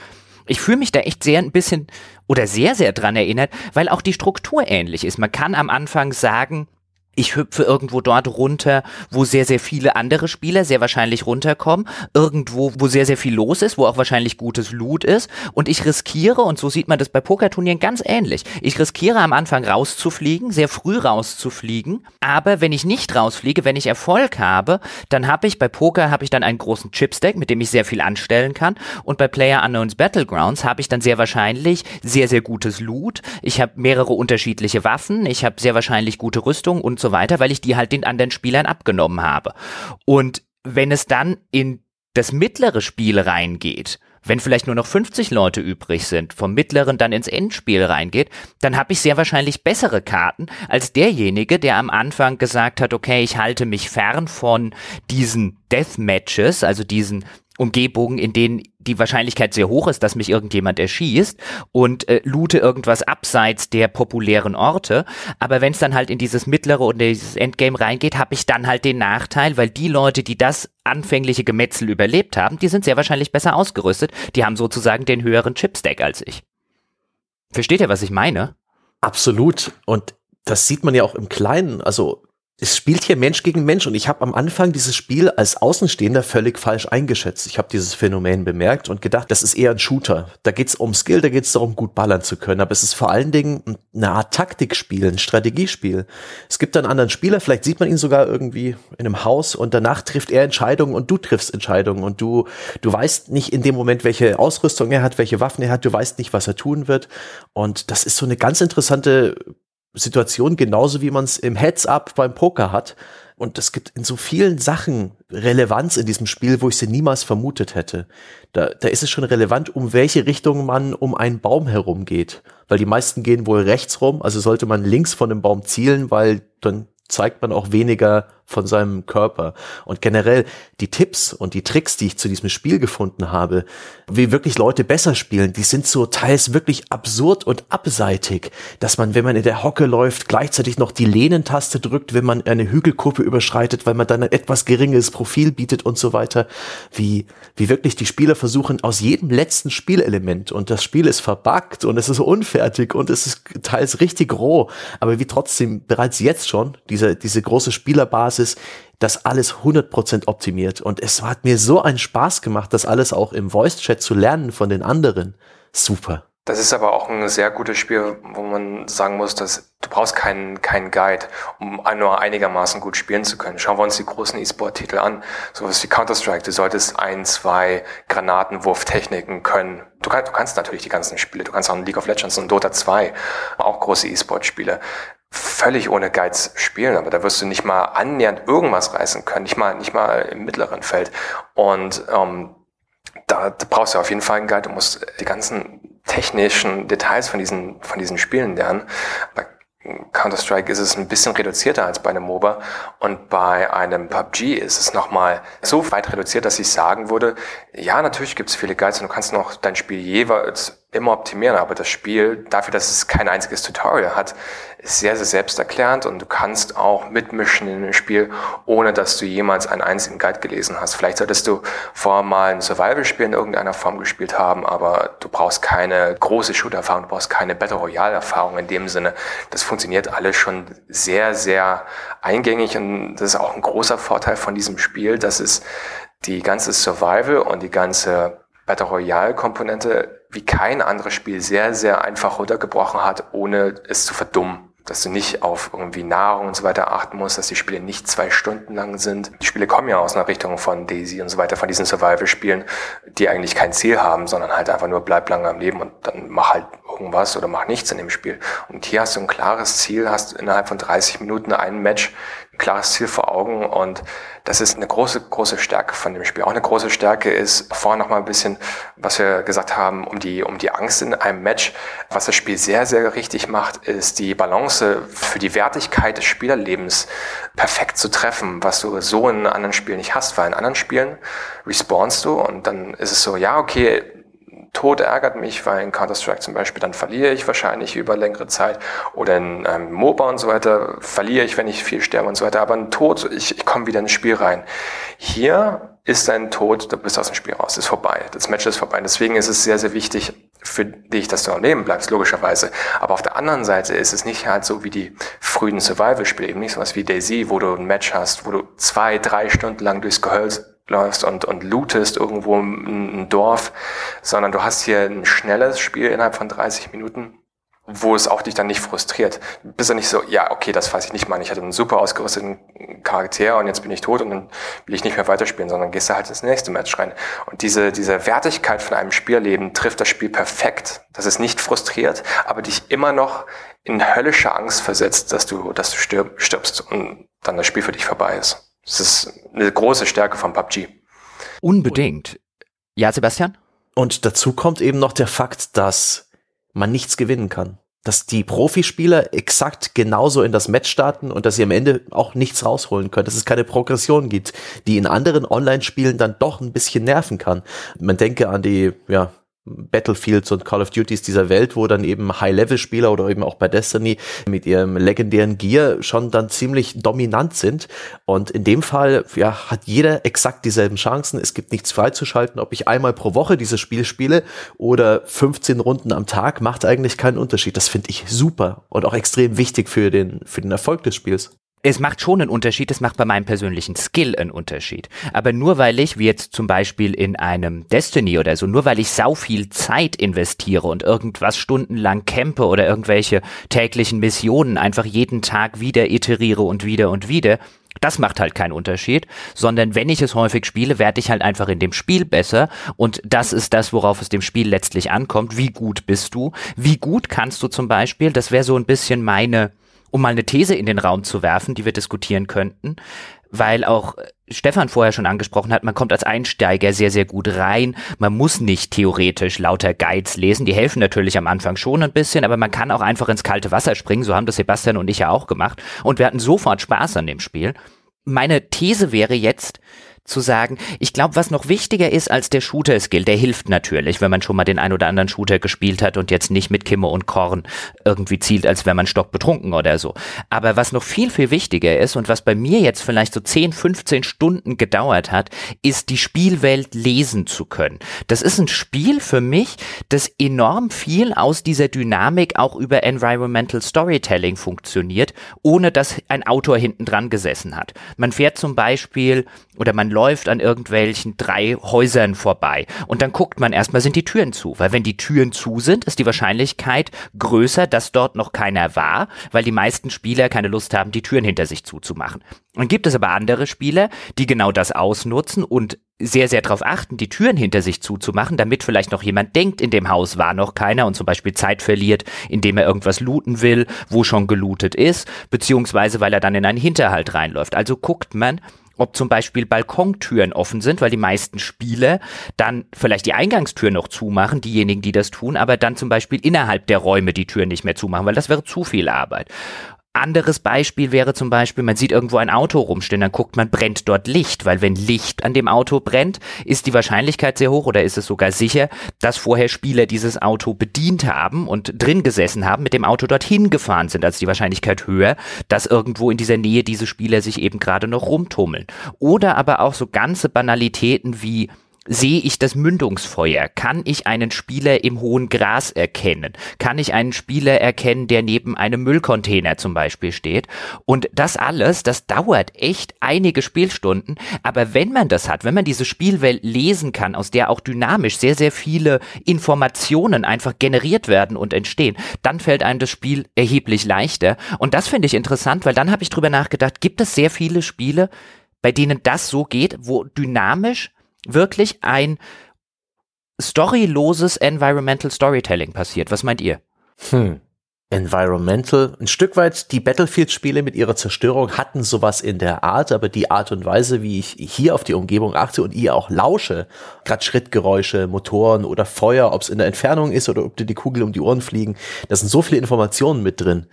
Ich fühle mich da echt sehr ein bisschen oder sehr, sehr dran erinnert, weil auch die Struktur ähnlich ist. Man kann am Anfang sagen, ich hüpfe irgendwo dort runter, wo sehr, sehr viele andere Spieler sehr wahrscheinlich runterkommen, irgendwo, wo sehr, sehr viel los ist, wo auch wahrscheinlich gutes Loot ist. Und ich riskiere, und so sieht man das bei Pokerturnieren ganz ähnlich, ich riskiere am Anfang rauszufliegen, sehr früh rauszufliegen, aber wenn ich nicht rausfliege, wenn ich Erfolg habe, dann habe ich bei Poker habe ich dann einen großen Chipstack, mit dem ich sehr viel anstellen kann. Und bei Player Unknowns Battlegrounds habe ich dann sehr wahrscheinlich sehr, sehr gutes Loot, ich habe mehrere unterschiedliche Waffen, ich habe sehr wahrscheinlich gute Rüstung und so so weiter, weil ich die halt den anderen Spielern abgenommen habe. Und wenn es dann in das mittlere Spiel reingeht, wenn vielleicht nur noch 50 Leute übrig sind, vom mittleren dann ins Endspiel reingeht, dann habe ich sehr wahrscheinlich bessere Karten als derjenige, der am Anfang gesagt hat, okay, ich halte mich fern von diesen Deathmatches, also diesen Umgebungen, in denen die Wahrscheinlichkeit sehr hoch ist, dass mich irgendjemand erschießt und äh, loote irgendwas abseits der populären Orte. Aber wenn es dann halt in dieses mittlere und dieses Endgame reingeht, habe ich dann halt den Nachteil, weil die Leute, die das anfängliche Gemetzel überlebt haben, die sind sehr wahrscheinlich besser ausgerüstet. Die haben sozusagen den höheren Chipstack als ich. Versteht ihr, was ich meine? Absolut. Und das sieht man ja auch im Kleinen. Also es spielt hier Mensch gegen Mensch und ich habe am Anfang dieses Spiel als Außenstehender völlig falsch eingeschätzt. Ich habe dieses Phänomen bemerkt und gedacht, das ist eher ein Shooter. Da geht's um Skill, da geht's darum, gut ballern zu können. Aber es ist vor allen Dingen eine Art Taktikspiel, ein Strategiespiel. Es gibt einen anderen Spieler, vielleicht sieht man ihn sogar irgendwie in einem Haus und danach trifft er Entscheidungen und du triffst Entscheidungen und du, du weißt nicht in dem Moment, welche Ausrüstung er hat, welche Waffen er hat, du weißt nicht, was er tun wird. Und das ist so eine ganz interessante Situation, genauso wie man es im Heads-up beim Poker hat. Und es gibt in so vielen Sachen Relevanz in diesem Spiel, wo ich sie niemals vermutet hätte. Da, da ist es schon relevant, um welche Richtung man um einen Baum herum geht. Weil die meisten gehen wohl rechts rum, also sollte man links von dem Baum zielen, weil dann zeigt man auch weniger von seinem Körper. Und generell die Tipps und die Tricks, die ich zu diesem Spiel gefunden habe, wie wirklich Leute besser spielen, die sind so teils wirklich absurd und abseitig, dass man, wenn man in der Hocke läuft, gleichzeitig noch die Lehnentaste drückt, wenn man eine Hügelkuppe überschreitet, weil man dann ein etwas geringes Profil bietet und so weiter. Wie, wie wirklich die Spieler versuchen, aus jedem letzten Spielelement und das Spiel ist verbuggt und es ist unfertig und es ist teils richtig roh, aber wie trotzdem bereits jetzt schon diese, diese große Spielerbasis Basis das alles 100% optimiert. Und es hat mir so einen Spaß gemacht, das alles auch im Voice-Chat zu lernen von den anderen. Super. Das ist aber auch ein sehr gutes Spiel, wo man sagen muss, dass du brauchst keinen, keinen Guide, um nur einigermaßen gut spielen zu können. Schauen wir uns die großen E-Sport-Titel an. Sowas wie Counter-Strike. Du solltest ein, zwei Granatenwurftechniken können. Du, kann, du kannst natürlich die ganzen Spiele. Du kannst auch League of Legends und Dota 2, auch große E-Sport-Spiele, völlig ohne Guides spielen. Aber da wirst du nicht mal annähernd irgendwas reißen können. Nicht mal, nicht mal im mittleren Feld. Und, ähm, da, da brauchst du auf jeden Fall einen Guide. Du musst die ganzen technischen Details von diesen, von diesen Spielen lernen. Bei Counter-Strike ist es ein bisschen reduzierter als bei einem MOBA und bei einem PUBG ist es nochmal so weit reduziert, dass ich sagen würde, ja, natürlich gibt es viele Guides und du kannst noch dein Spiel jeweils immer optimieren, aber das Spiel, dafür, dass es kein einziges Tutorial hat, ist sehr, sehr selbsterklärend und du kannst auch mitmischen in dem Spiel, ohne dass du jemals einen einzigen Guide gelesen hast. Vielleicht solltest du vorher mal ein Survival-Spiel in irgendeiner Form gespielt haben, aber du brauchst keine große Shooter-Erfahrung, du brauchst keine Battle Royale-Erfahrung in dem Sinne. Das funktioniert alles schon sehr, sehr eingängig und das ist auch ein großer Vorteil von diesem Spiel, dass es die ganze Survival und die ganze Battle Royale-Komponente wie kein anderes Spiel sehr, sehr einfach runtergebrochen hat, ohne es zu verdummen. Dass du nicht auf irgendwie Nahrung und so weiter achten musst, dass die Spiele nicht zwei Stunden lang sind. Die Spiele kommen ja aus einer Richtung von Daisy und so weiter, von diesen Survival-Spielen, die eigentlich kein Ziel haben, sondern halt einfach nur bleib lange am Leben und dann mach halt irgendwas oder mach nichts in dem Spiel. Und hier hast du ein klares Ziel, hast innerhalb von 30 Minuten ein Match, ein klares Ziel vor Augen und das ist eine große, große Stärke von dem Spiel. Auch eine große Stärke ist vorher noch ein bisschen, was wir gesagt haben, um die, um die Angst in einem Match. Was das Spiel sehr, sehr richtig macht, ist die Balance für die Wertigkeit des Spielerlebens perfekt zu treffen, was du so in anderen Spielen nicht hast, weil in anderen Spielen respawnst du und dann ist es so, ja, okay, Tod ärgert mich, weil in Counter-Strike zum Beispiel, dann verliere ich wahrscheinlich über längere Zeit. Oder in ähm, MOBA und so weiter verliere ich, wenn ich viel sterbe und so weiter. Aber ein Tod, ich, ich komme wieder ins Spiel rein. Hier ist dein Tod, du bist aus dem Spiel raus, ist vorbei. Das Match ist vorbei. Deswegen ist es sehr, sehr wichtig für dich, dass du am Leben bleibst, logischerweise. Aber auf der anderen Seite ist es nicht halt so wie die frühen Survival-Spiele, eben nicht so was wie Daisy, wo du ein Match hast, wo du zwei, drei Stunden lang durchs Gehölz läufst und, und lootest irgendwo ein Dorf, sondern du hast hier ein schnelles Spiel innerhalb von 30 Minuten, wo es auch dich dann nicht frustriert. Du bist ja nicht so, ja, okay, das weiß ich nicht mal. Ich hatte einen super ausgerüsteten Charakter und jetzt bin ich tot und dann will ich nicht mehr weiterspielen, sondern gehst du halt ins nächste Match rein. Und diese, diese Wertigkeit von einem Spielleben trifft das Spiel perfekt. Das ist nicht frustriert, aber dich immer noch in höllische Angst versetzt, dass du, dass du stirbst und dann das Spiel für dich vorbei ist. Das ist eine große Stärke von PUBG. Unbedingt. Ja, Sebastian? Und dazu kommt eben noch der Fakt, dass man nichts gewinnen kann. Dass die Profispieler exakt genauso in das Match starten und dass sie am Ende auch nichts rausholen können. Dass es keine Progression gibt, die in anderen Online-Spielen dann doch ein bisschen nerven kann. Man denke an die, ja, Battlefields und Call of Duties dieser Welt, wo dann eben High-Level-Spieler oder eben auch bei Destiny mit ihrem legendären Gear schon dann ziemlich dominant sind. Und in dem Fall, ja, hat jeder exakt dieselben Chancen. Es gibt nichts freizuschalten, ob ich einmal pro Woche dieses Spiel spiele oder 15 Runden am Tag, macht eigentlich keinen Unterschied. Das finde ich super und auch extrem wichtig für den, für den Erfolg des Spiels es macht schon einen Unterschied, es macht bei meinem persönlichen Skill einen Unterschied. Aber nur weil ich, wie jetzt zum Beispiel in einem Destiny oder so, nur weil ich sau viel Zeit investiere und irgendwas stundenlang campe oder irgendwelche täglichen Missionen einfach jeden Tag wieder iteriere und wieder und wieder, das macht halt keinen Unterschied, sondern wenn ich es häufig spiele, werde ich halt einfach in dem Spiel besser und das ist das, worauf es dem Spiel letztlich ankommt. Wie gut bist du? Wie gut kannst du zum Beispiel, das wäre so ein bisschen meine, um mal eine These in den Raum zu werfen, die wir diskutieren könnten, weil auch Stefan vorher schon angesprochen hat, man kommt als Einsteiger sehr, sehr gut rein. Man muss nicht theoretisch lauter Guides lesen. Die helfen natürlich am Anfang schon ein bisschen, aber man kann auch einfach ins kalte Wasser springen. So haben das Sebastian und ich ja auch gemacht. Und wir hatten sofort Spaß an dem Spiel. Meine These wäre jetzt, zu sagen, ich glaube, was noch wichtiger ist als der Shooter-Skill, der hilft natürlich, wenn man schon mal den ein oder anderen Shooter gespielt hat und jetzt nicht mit Kimme und Korn irgendwie zielt, als wäre man stockbetrunken oder so. Aber was noch viel, viel wichtiger ist und was bei mir jetzt vielleicht so 10, 15 Stunden gedauert hat, ist die Spielwelt lesen zu können. Das ist ein Spiel für mich, das enorm viel aus dieser Dynamik auch über Environmental Storytelling funktioniert, ohne dass ein Autor hinten dran gesessen hat. Man fährt zum Beispiel oder man läuft an irgendwelchen drei Häusern vorbei. Und dann guckt man erstmal, sind die Türen zu? Weil wenn die Türen zu sind, ist die Wahrscheinlichkeit größer, dass dort noch keiner war, weil die meisten Spieler keine Lust haben, die Türen hinter sich zuzumachen. Dann gibt es aber andere Spieler, die genau das ausnutzen und sehr, sehr darauf achten, die Türen hinter sich zuzumachen, damit vielleicht noch jemand denkt, in dem Haus war noch keiner und zum Beispiel Zeit verliert, indem er irgendwas looten will, wo schon gelootet ist, beziehungsweise weil er dann in einen Hinterhalt reinläuft. Also guckt man, ob zum Beispiel Balkontüren offen sind, weil die meisten Spieler dann vielleicht die Eingangstür noch zumachen, diejenigen, die das tun, aber dann zum Beispiel innerhalb der Räume die Tür nicht mehr zumachen, weil das wäre zu viel Arbeit. Anderes Beispiel wäre zum Beispiel, man sieht irgendwo ein Auto rumstehen, dann guckt man, brennt dort Licht, weil wenn Licht an dem Auto brennt, ist die Wahrscheinlichkeit sehr hoch oder ist es sogar sicher, dass vorher Spieler dieses Auto bedient haben und drin gesessen haben, mit dem Auto dorthin gefahren sind, als die Wahrscheinlichkeit höher, dass irgendwo in dieser Nähe diese Spieler sich eben gerade noch rumtummeln. Oder aber auch so ganze Banalitäten wie Sehe ich das Mündungsfeuer? Kann ich einen Spieler im hohen Gras erkennen? Kann ich einen Spieler erkennen, der neben einem Müllcontainer zum Beispiel steht? Und das alles, das dauert echt einige Spielstunden. Aber wenn man das hat, wenn man diese Spielwelt lesen kann, aus der auch dynamisch sehr, sehr viele Informationen einfach generiert werden und entstehen, dann fällt einem das Spiel erheblich leichter. Und das finde ich interessant, weil dann habe ich drüber nachgedacht, gibt es sehr viele Spiele, bei denen das so geht, wo dynamisch wirklich ein storyloses Environmental Storytelling passiert. Was meint ihr? Hm. Environmental, ein Stück weit die Battlefield-Spiele mit ihrer Zerstörung hatten sowas in der Art, aber die Art und Weise, wie ich hier auf die Umgebung achte und ihr auch lausche, gerade Schrittgeräusche, Motoren oder Feuer, ob es in der Entfernung ist oder ob dir die Kugel um die Ohren fliegen, da sind so viele Informationen mit drin.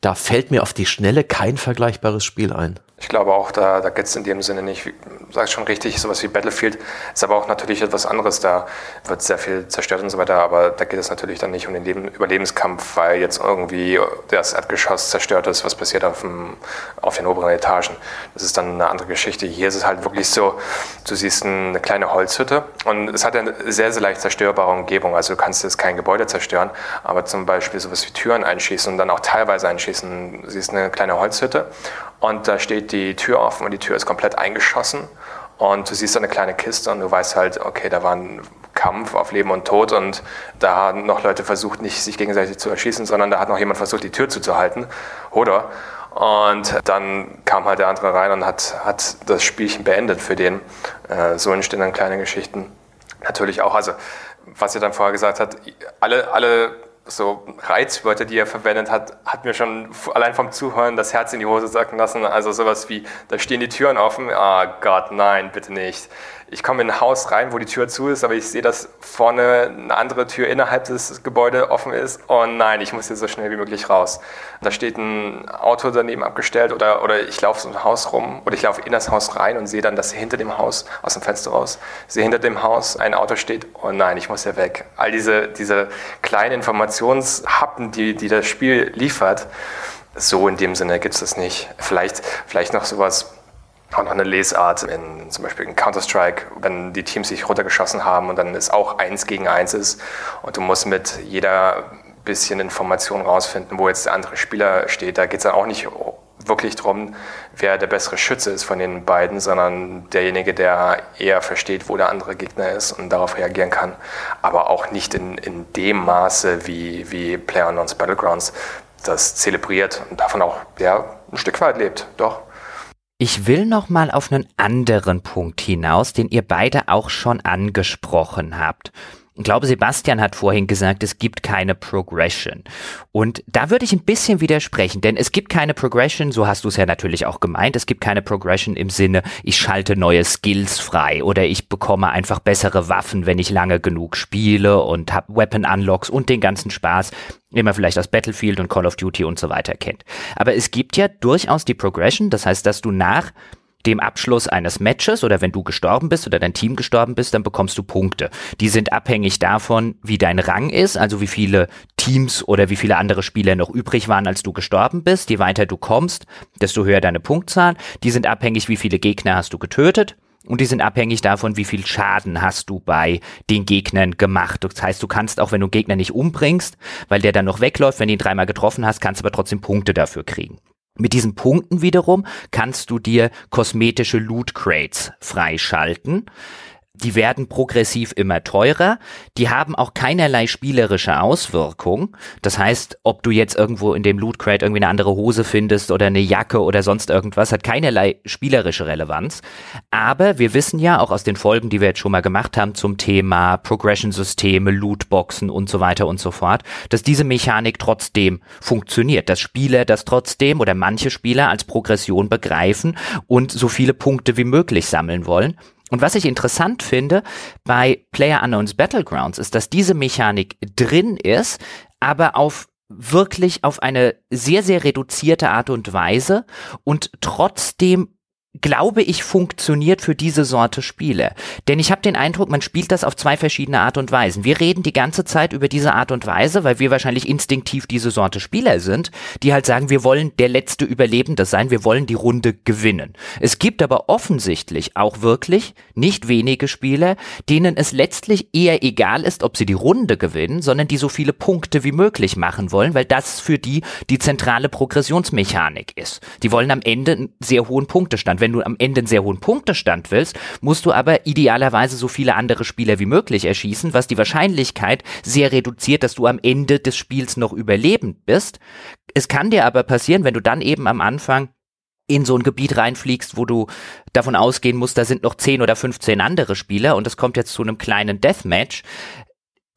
Da fällt mir auf die Schnelle kein vergleichbares Spiel ein. Ich glaube auch, da, da geht es in dem Sinne nicht, wie, sagst schon richtig, sowas wie Battlefield ist aber auch natürlich etwas anderes. Da wird sehr viel zerstört und so weiter, aber da geht es natürlich dann nicht um den Leben, Überlebenskampf, weil jetzt irgendwie das Erdgeschoss zerstört ist, was passiert auf, dem, auf den oberen Etagen. Das ist dann eine andere Geschichte. Hier ist es halt wirklich so, du siehst eine kleine Holzhütte und es hat eine sehr, sehr leicht zerstörbare Umgebung. Also du kannst jetzt kein Gebäude zerstören, aber zum Beispiel sowas wie Türen einschießen und dann auch teilweise einschießen. Du siehst eine kleine Holzhütte und da steht die Tür offen und die Tür ist komplett eingeschossen. Und du siehst eine kleine Kiste und du weißt halt, okay, da war ein Kampf auf Leben und Tod und da haben noch Leute versucht, nicht sich gegenseitig zu erschießen, sondern da hat noch jemand versucht, die Tür zuzuhalten. Oder? Und dann kam halt der andere rein und hat, hat das Spielchen beendet für den. Äh, so entstehen dann kleine Geschichten. Natürlich auch, also was ihr dann vorher gesagt habt, alle, alle so Reizwörter, die er verwendet hat, hat mir schon allein vom Zuhören das Herz in die Hose sacken lassen. Also sowas wie, da stehen die Türen offen. Ah Gott, nein, bitte nicht ich komme in ein Haus rein, wo die Tür zu ist, aber ich sehe, dass vorne eine andere Tür innerhalb des Gebäudes offen ist. Oh nein, ich muss hier so schnell wie möglich raus. Da steht ein Auto daneben abgestellt oder, oder ich laufe so ein Haus rum oder ich laufe in das Haus rein und sehe dann, dass hinter dem Haus, aus dem Fenster raus, sehe hinter dem Haus ein Auto steht. Oh nein, ich muss hier weg. All diese, diese kleinen Informationshappen, die, die das Spiel liefert, so in dem Sinne gibt es das nicht. Vielleicht, vielleicht noch sowas auch noch eine Lesart in zum Beispiel in Counter-Strike, wenn die Teams sich runtergeschossen haben und dann ist auch eins gegen eins ist und du musst mit jeder bisschen Information rausfinden, wo jetzt der andere Spieler steht. Da geht es dann auch nicht wirklich darum, wer der bessere Schütze ist von den beiden, sondern derjenige, der eher versteht, wo der andere Gegner ist und darauf reagieren kann. Aber auch nicht in, in dem Maße, wie, wie PlayerUnknown's Battlegrounds das zelebriert und davon auch ja, ein Stück weit lebt. Doch. Ich will noch mal auf einen anderen Punkt hinaus, den ihr beide auch schon angesprochen habt. Ich glaube, Sebastian hat vorhin gesagt, es gibt keine Progression. Und da würde ich ein bisschen widersprechen, denn es gibt keine Progression, so hast du es ja natürlich auch gemeint, es gibt keine Progression im Sinne, ich schalte neue Skills frei oder ich bekomme einfach bessere Waffen, wenn ich lange genug spiele und habe Weapon Unlocks und den ganzen Spaß den man vielleicht aus Battlefield und Call of Duty und so weiter kennt. Aber es gibt ja durchaus die Progression, das heißt, dass du nach dem Abschluss eines Matches oder wenn du gestorben bist oder dein Team gestorben bist, dann bekommst du Punkte. Die sind abhängig davon, wie dein Rang ist, also wie viele Teams oder wie viele andere Spieler noch übrig waren, als du gestorben bist. Je weiter du kommst, desto höher deine Punktzahl. Die sind abhängig, wie viele Gegner hast du getötet. Und die sind abhängig davon, wie viel Schaden hast du bei den Gegnern gemacht. Das heißt, du kannst auch, wenn du einen Gegner nicht umbringst, weil der dann noch wegläuft, wenn du ihn dreimal getroffen hast, kannst du aber trotzdem Punkte dafür kriegen. Mit diesen Punkten wiederum kannst du dir kosmetische Loot Crates freischalten. Die werden progressiv immer teurer. Die haben auch keinerlei spielerische Auswirkung. Das heißt, ob du jetzt irgendwo in dem Loot Crate irgendwie eine andere Hose findest oder eine Jacke oder sonst irgendwas, hat keinerlei spielerische Relevanz. Aber wir wissen ja auch aus den Folgen, die wir jetzt schon mal gemacht haben zum Thema Progression-Systeme, Lootboxen und so weiter und so fort, dass diese Mechanik trotzdem funktioniert, dass Spieler das trotzdem oder manche Spieler als Progression begreifen und so viele Punkte wie möglich sammeln wollen. Und was ich interessant finde bei Player Unknowns Battlegrounds ist, dass diese Mechanik drin ist, aber auf wirklich auf eine sehr, sehr reduzierte Art und Weise und trotzdem glaube ich, funktioniert für diese Sorte Spiele. Denn ich habe den Eindruck, man spielt das auf zwei verschiedene Art und Weisen. Wir reden die ganze Zeit über diese Art und Weise, weil wir wahrscheinlich instinktiv diese Sorte Spieler sind, die halt sagen, wir wollen der letzte Überlebende sein, wir wollen die Runde gewinnen. Es gibt aber offensichtlich auch wirklich nicht wenige Spieler, denen es letztlich eher egal ist, ob sie die Runde gewinnen, sondern die so viele Punkte wie möglich machen wollen, weil das für die die zentrale Progressionsmechanik ist. Die wollen am Ende einen sehr hohen Punktestand wenn du am Ende einen sehr hohen Punktestand willst, musst du aber idealerweise so viele andere Spieler wie möglich erschießen, was die Wahrscheinlichkeit sehr reduziert, dass du am Ende des Spiels noch überlebend bist. Es kann dir aber passieren, wenn du dann eben am Anfang in so ein Gebiet reinfliegst, wo du davon ausgehen musst, da sind noch 10 oder 15 andere Spieler und es kommt jetzt zu einem kleinen Deathmatch,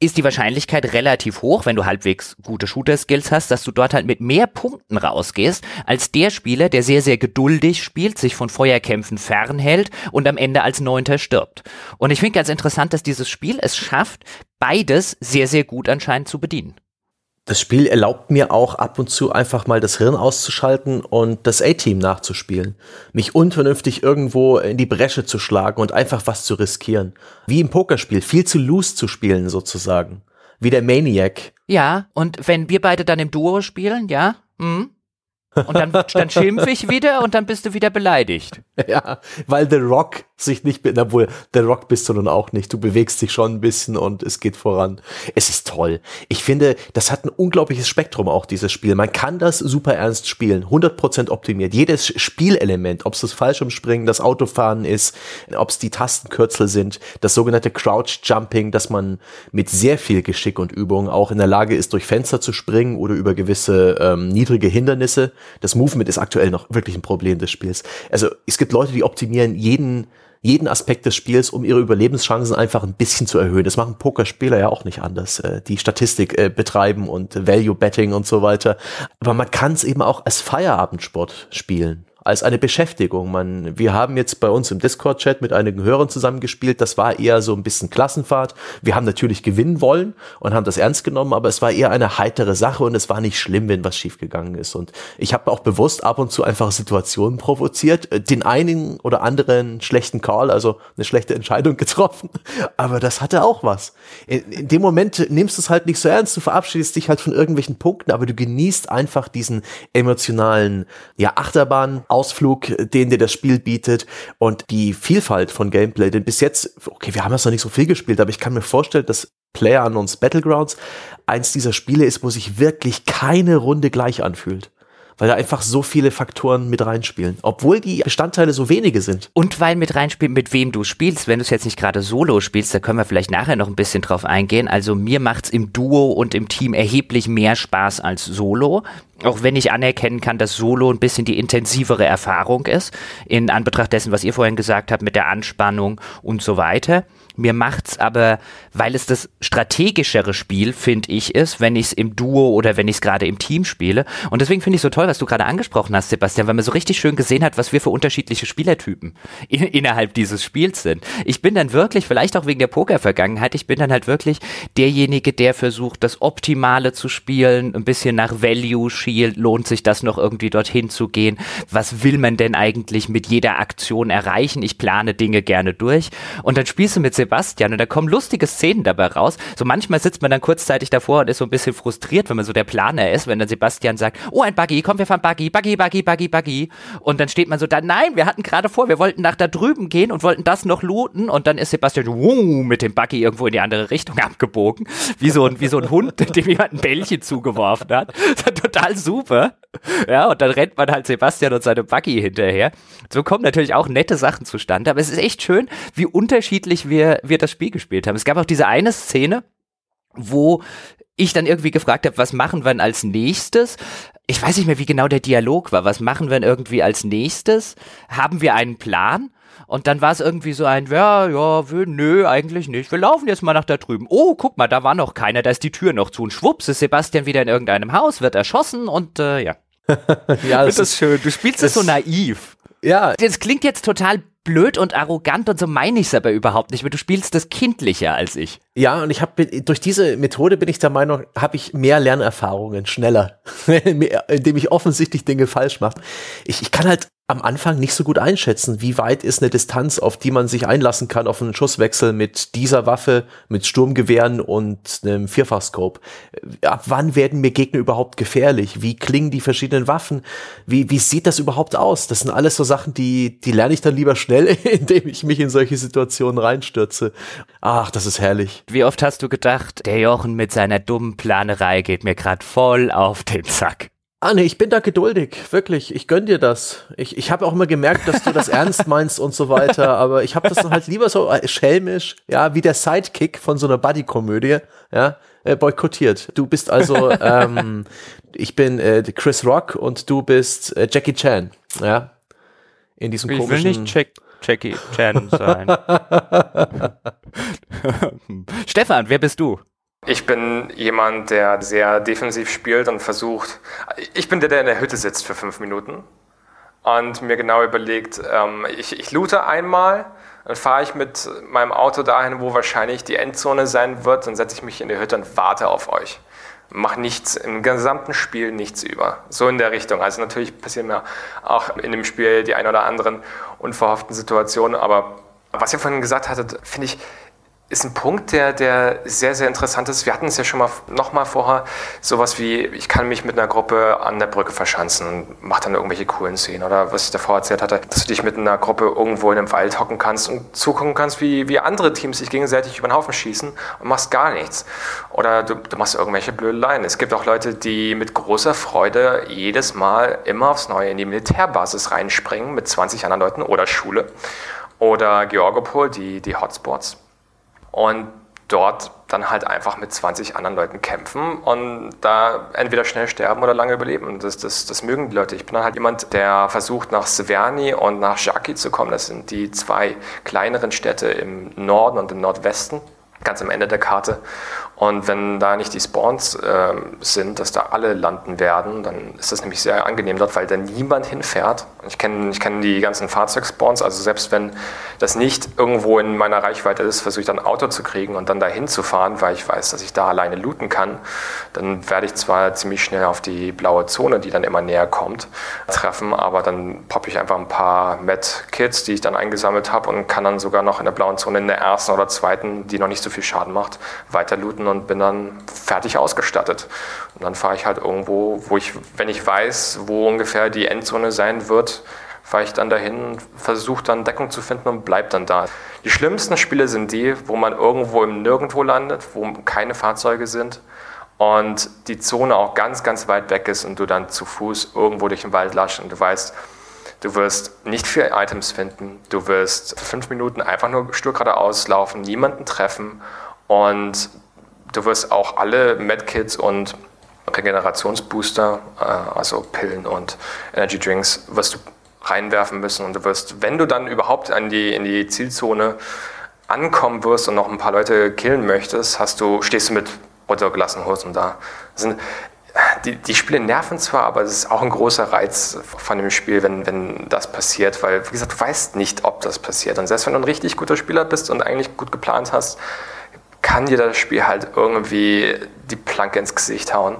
ist die Wahrscheinlichkeit relativ hoch, wenn du halbwegs gute Shooter-Skills hast, dass du dort halt mit mehr Punkten rausgehst, als der Spieler, der sehr, sehr geduldig spielt, sich von Feuerkämpfen fernhält und am Ende als Neunter stirbt. Und ich finde ganz interessant, dass dieses Spiel es schafft, beides sehr, sehr gut anscheinend zu bedienen das Spiel erlaubt mir auch ab und zu einfach mal das Hirn auszuschalten und das A-Team nachzuspielen. Mich unvernünftig irgendwo in die Bresche zu schlagen und einfach was zu riskieren. Wie im Pokerspiel, viel zu loose zu spielen sozusagen. Wie der Maniac. Ja, und wenn wir beide dann im Duo spielen, ja, hm, und dann, dann schimpfe ich wieder und dann bist du wieder beleidigt. *laughs* Ja, weil The Rock sich nicht, obwohl The Rock bist du nun auch nicht. Du bewegst dich schon ein bisschen und es geht voran. Es ist toll. Ich finde, das hat ein unglaubliches Spektrum auch, dieses Spiel. Man kann das super ernst spielen, 100% optimiert. Jedes Spielelement, ob es das Fallschirmspringen, das Autofahren ist, ob es die Tastenkürzel sind, das sogenannte Crouch Jumping, dass man mit sehr viel Geschick und Übung auch in der Lage ist, durch Fenster zu springen oder über gewisse ähm, niedrige Hindernisse das Movement ist aktuell noch wirklich ein Problem des Spiels. Also es gibt Leute, die optimieren jeden jeden Aspekt des Spiels, um ihre Überlebenschancen einfach ein bisschen zu erhöhen. Das machen Pokerspieler ja auch nicht anders, äh, die Statistik äh, betreiben und Value Betting und so weiter. Aber man kann es eben auch als Feierabendsport spielen als eine Beschäftigung. Man, wir haben jetzt bei uns im Discord-Chat mit einigen Hörern zusammengespielt. Das war eher so ein bisschen Klassenfahrt. Wir haben natürlich gewinnen wollen und haben das ernst genommen, aber es war eher eine heitere Sache und es war nicht schlimm, wenn was schiefgegangen ist. Und ich habe auch bewusst ab und zu einfach Situationen provoziert, äh, den einen oder anderen schlechten Call, also eine schlechte Entscheidung *laughs* getroffen. Aber das hatte auch was. In, in dem Moment nimmst du es halt nicht so ernst. Du verabschiedest dich halt von irgendwelchen Punkten, aber du genießt einfach diesen emotionalen, ja, Achterbahn Ausflug, den dir das Spiel bietet und die Vielfalt von Gameplay. Denn bis jetzt, okay, wir haben das noch nicht so viel gespielt, aber ich kann mir vorstellen, dass Player Battlegrounds eins dieser Spiele ist, wo sich wirklich keine Runde gleich anfühlt weil da einfach so viele Faktoren mit reinspielen, obwohl die Bestandteile so wenige sind. Und weil mit reinspielt, mit wem du spielst. Wenn du es jetzt nicht gerade solo spielst, da können wir vielleicht nachher noch ein bisschen drauf eingehen. Also mir macht's im Duo und im Team erheblich mehr Spaß als solo. Auch wenn ich anerkennen kann, dass Solo ein bisschen die intensivere Erfahrung ist, in Anbetracht dessen, was ihr vorhin gesagt habt, mit der Anspannung und so weiter. Mir macht's aber, weil es das strategischere Spiel, finde ich, ist, wenn ich es im Duo oder wenn ich es gerade im Team spiele. Und deswegen finde ich so toll, was du gerade angesprochen hast, Sebastian, weil man so richtig schön gesehen hat, was wir für unterschiedliche Spielertypen in, innerhalb dieses Spiels sind. Ich bin dann wirklich, vielleicht auch wegen der Poker-Vergangenheit, ich bin dann halt wirklich derjenige, der versucht, das Optimale zu spielen, ein bisschen nach Value schielt, lohnt sich das noch irgendwie dorthin zu gehen? Was will man denn eigentlich mit jeder Aktion erreichen? Ich plane Dinge gerne durch. Und dann spielst du mit Sebastian und da kommen lustige Szenen dabei raus. So manchmal sitzt man dann kurzzeitig davor und ist so ein bisschen frustriert, wenn man so der Planer ist, wenn dann Sebastian sagt, oh ein Buggy, komm, wir fahren Buggy, Buggy, Buggy, Buggy, Buggy. Und dann steht man so da, nein, wir hatten gerade vor, wir wollten nach da drüben gehen und wollten das noch looten und dann ist Sebastian wuh, mit dem Buggy irgendwo in die andere Richtung *laughs* abgebogen, wie so ein, wie so ein Hund, *laughs* dem jemand ein Bällchen zugeworfen hat. *laughs* Das total total super. Ja, und dann rennt man halt Sebastian und seine Buggy hinterher. So kommen natürlich auch nette Sachen zustande, aber es ist echt schön, wie unterschiedlich wir, wir das Spiel gespielt haben. Es gab auch diese eine Szene, wo ich dann irgendwie gefragt habe, was machen wir denn als nächstes? Ich weiß nicht mehr, wie genau der Dialog war. Was machen wir denn irgendwie als nächstes? Haben wir einen Plan? Und dann war es irgendwie so ein, ja, ja, wir, nö, eigentlich nicht. Wir laufen jetzt mal nach da drüben. Oh, guck mal, da war noch keiner, da ist die Tür noch zu. Und schwupps ist Sebastian wieder in irgendeinem Haus, wird erschossen und äh, ja. *laughs* ja, das, das ist schön. Du spielst es so naiv. Ja. Das klingt jetzt total blöd und arrogant und so meine ich es aber überhaupt nicht, weil du spielst das kindlicher als ich. Ja, und ich habe durch diese Methode bin ich der Meinung, habe ich mehr Lernerfahrungen schneller, *laughs* indem ich offensichtlich Dinge falsch mache. Ich, ich kann halt am Anfang nicht so gut einschätzen, wie weit ist eine Distanz, auf die man sich einlassen kann auf einen Schusswechsel mit dieser Waffe, mit Sturmgewehren und einem Vierfachscope. Ab wann werden mir Gegner überhaupt gefährlich? Wie klingen die verschiedenen Waffen? Wie, wie sieht das überhaupt aus? Das sind alles so Sachen, die, die lerne ich dann lieber schnell, *laughs* indem ich mich in solche Situationen reinstürze. Ach, das ist herrlich. Wie oft hast du gedacht, der Jochen mit seiner dummen Planerei geht mir grad voll auf den Zack? Ah, nee, ich bin da geduldig, wirklich. Ich gönn dir das. Ich, ich habe auch immer gemerkt, dass du das *laughs* ernst meinst und so weiter, aber ich habe das dann halt lieber so äh, schelmisch, ja, wie der Sidekick von so einer Buddy-Komödie, ja, äh, boykottiert. Du bist also, *laughs* ähm, ich bin äh, Chris Rock und du bist äh, Jackie Chan, ja. In diesem ich komischen. will nicht Jack Jackie Chan sein. *laughs* Stefan, wer bist du? Ich bin jemand, der sehr defensiv spielt und versucht. Ich bin der, der in der Hütte sitzt für fünf Minuten und mir genau überlegt, ähm, ich, ich loote einmal, dann fahre ich mit meinem Auto dahin, wo wahrscheinlich die Endzone sein wird, dann setze ich mich in die Hütte und warte auf euch. Mach nichts, im gesamten Spiel nichts über. So in der Richtung. Also natürlich passieren mir auch in dem Spiel die ein oder anderen unverhofften Situationen, aber was ihr vorhin gesagt hattet, finde ich, ist ein Punkt, der, der sehr, sehr interessant ist. Wir hatten es ja schon mal noch mal vorher, sowas wie, ich kann mich mit einer Gruppe an der Brücke verschanzen und mach dann irgendwelche coolen Szenen. Oder was ich davor erzählt hatte, dass du dich mit einer Gruppe irgendwo in einem Wald hocken kannst und zugucken kannst, wie, wie andere Teams sich gegenseitig über den Haufen schießen und machst gar nichts. Oder du, du machst irgendwelche Blödeleien. Es gibt auch Leute, die mit großer Freude jedes Mal immer aufs Neue in die Militärbasis reinspringen mit 20 anderen Leuten oder Schule. Oder Georgopol, die, die Hotspots und dort dann halt einfach mit 20 anderen Leuten kämpfen und da entweder schnell sterben oder lange überleben. Und das, das, das mögen die Leute. Ich bin dann halt jemand, der versucht nach Severny und nach Jaki zu kommen. Das sind die zwei kleineren Städte im Norden und im Nordwesten, ganz am Ende der Karte. Und wenn da nicht die Spawns äh, sind, dass da alle landen werden, dann ist das nämlich sehr angenehm dort, weil da niemand hinfährt. Ich kenne ich kenn die ganzen Fahrzeugspawns, also selbst wenn das nicht irgendwo in meiner Reichweite ist, versuche ich dann ein Auto zu kriegen und dann dahin zu fahren, weil ich weiß, dass ich da alleine looten kann. Dann werde ich zwar ziemlich schnell auf die blaue Zone, die dann immer näher kommt, treffen, aber dann poppe ich einfach ein paar Med-Kits, die ich dann eingesammelt habe und kann dann sogar noch in der blauen Zone in der ersten oder zweiten, die noch nicht so viel Schaden macht, weiter looten Minuten und bin dann fertig ausgestattet. Und dann fahre ich halt irgendwo, wo ich, wenn ich weiß, wo ungefähr die Endzone sein wird, fahre ich dann dahin, versuche dann Deckung zu finden und bleib dann da. Die schlimmsten Spiele sind die, wo man irgendwo im Nirgendwo landet, wo keine Fahrzeuge sind und die Zone auch ganz, ganz weit weg ist und du dann zu Fuß irgendwo durch den Wald laschst und du weißt, du wirst nicht viele Items finden, du wirst fünf Minuten einfach nur stur geradeaus laufen, niemanden treffen und Du wirst auch alle Medkits und Regenerationsbooster, äh, also Pillen und Energy Drinks, wirst du reinwerfen müssen. Und du wirst, wenn du dann überhaupt an die, in die Zielzone ankommen wirst und noch ein paar Leute killen möchtest, hast du, stehst du mit runtergelassenen Hosen da. Sind, die, die Spiele nerven zwar, aber es ist auch ein großer Reiz von dem Spiel, wenn, wenn das passiert, weil, wie gesagt, du weißt nicht, ob das passiert. Und selbst wenn du ein richtig guter Spieler bist und eigentlich gut geplant hast, kann dir das Spiel halt irgendwie die Planke ins Gesicht hauen,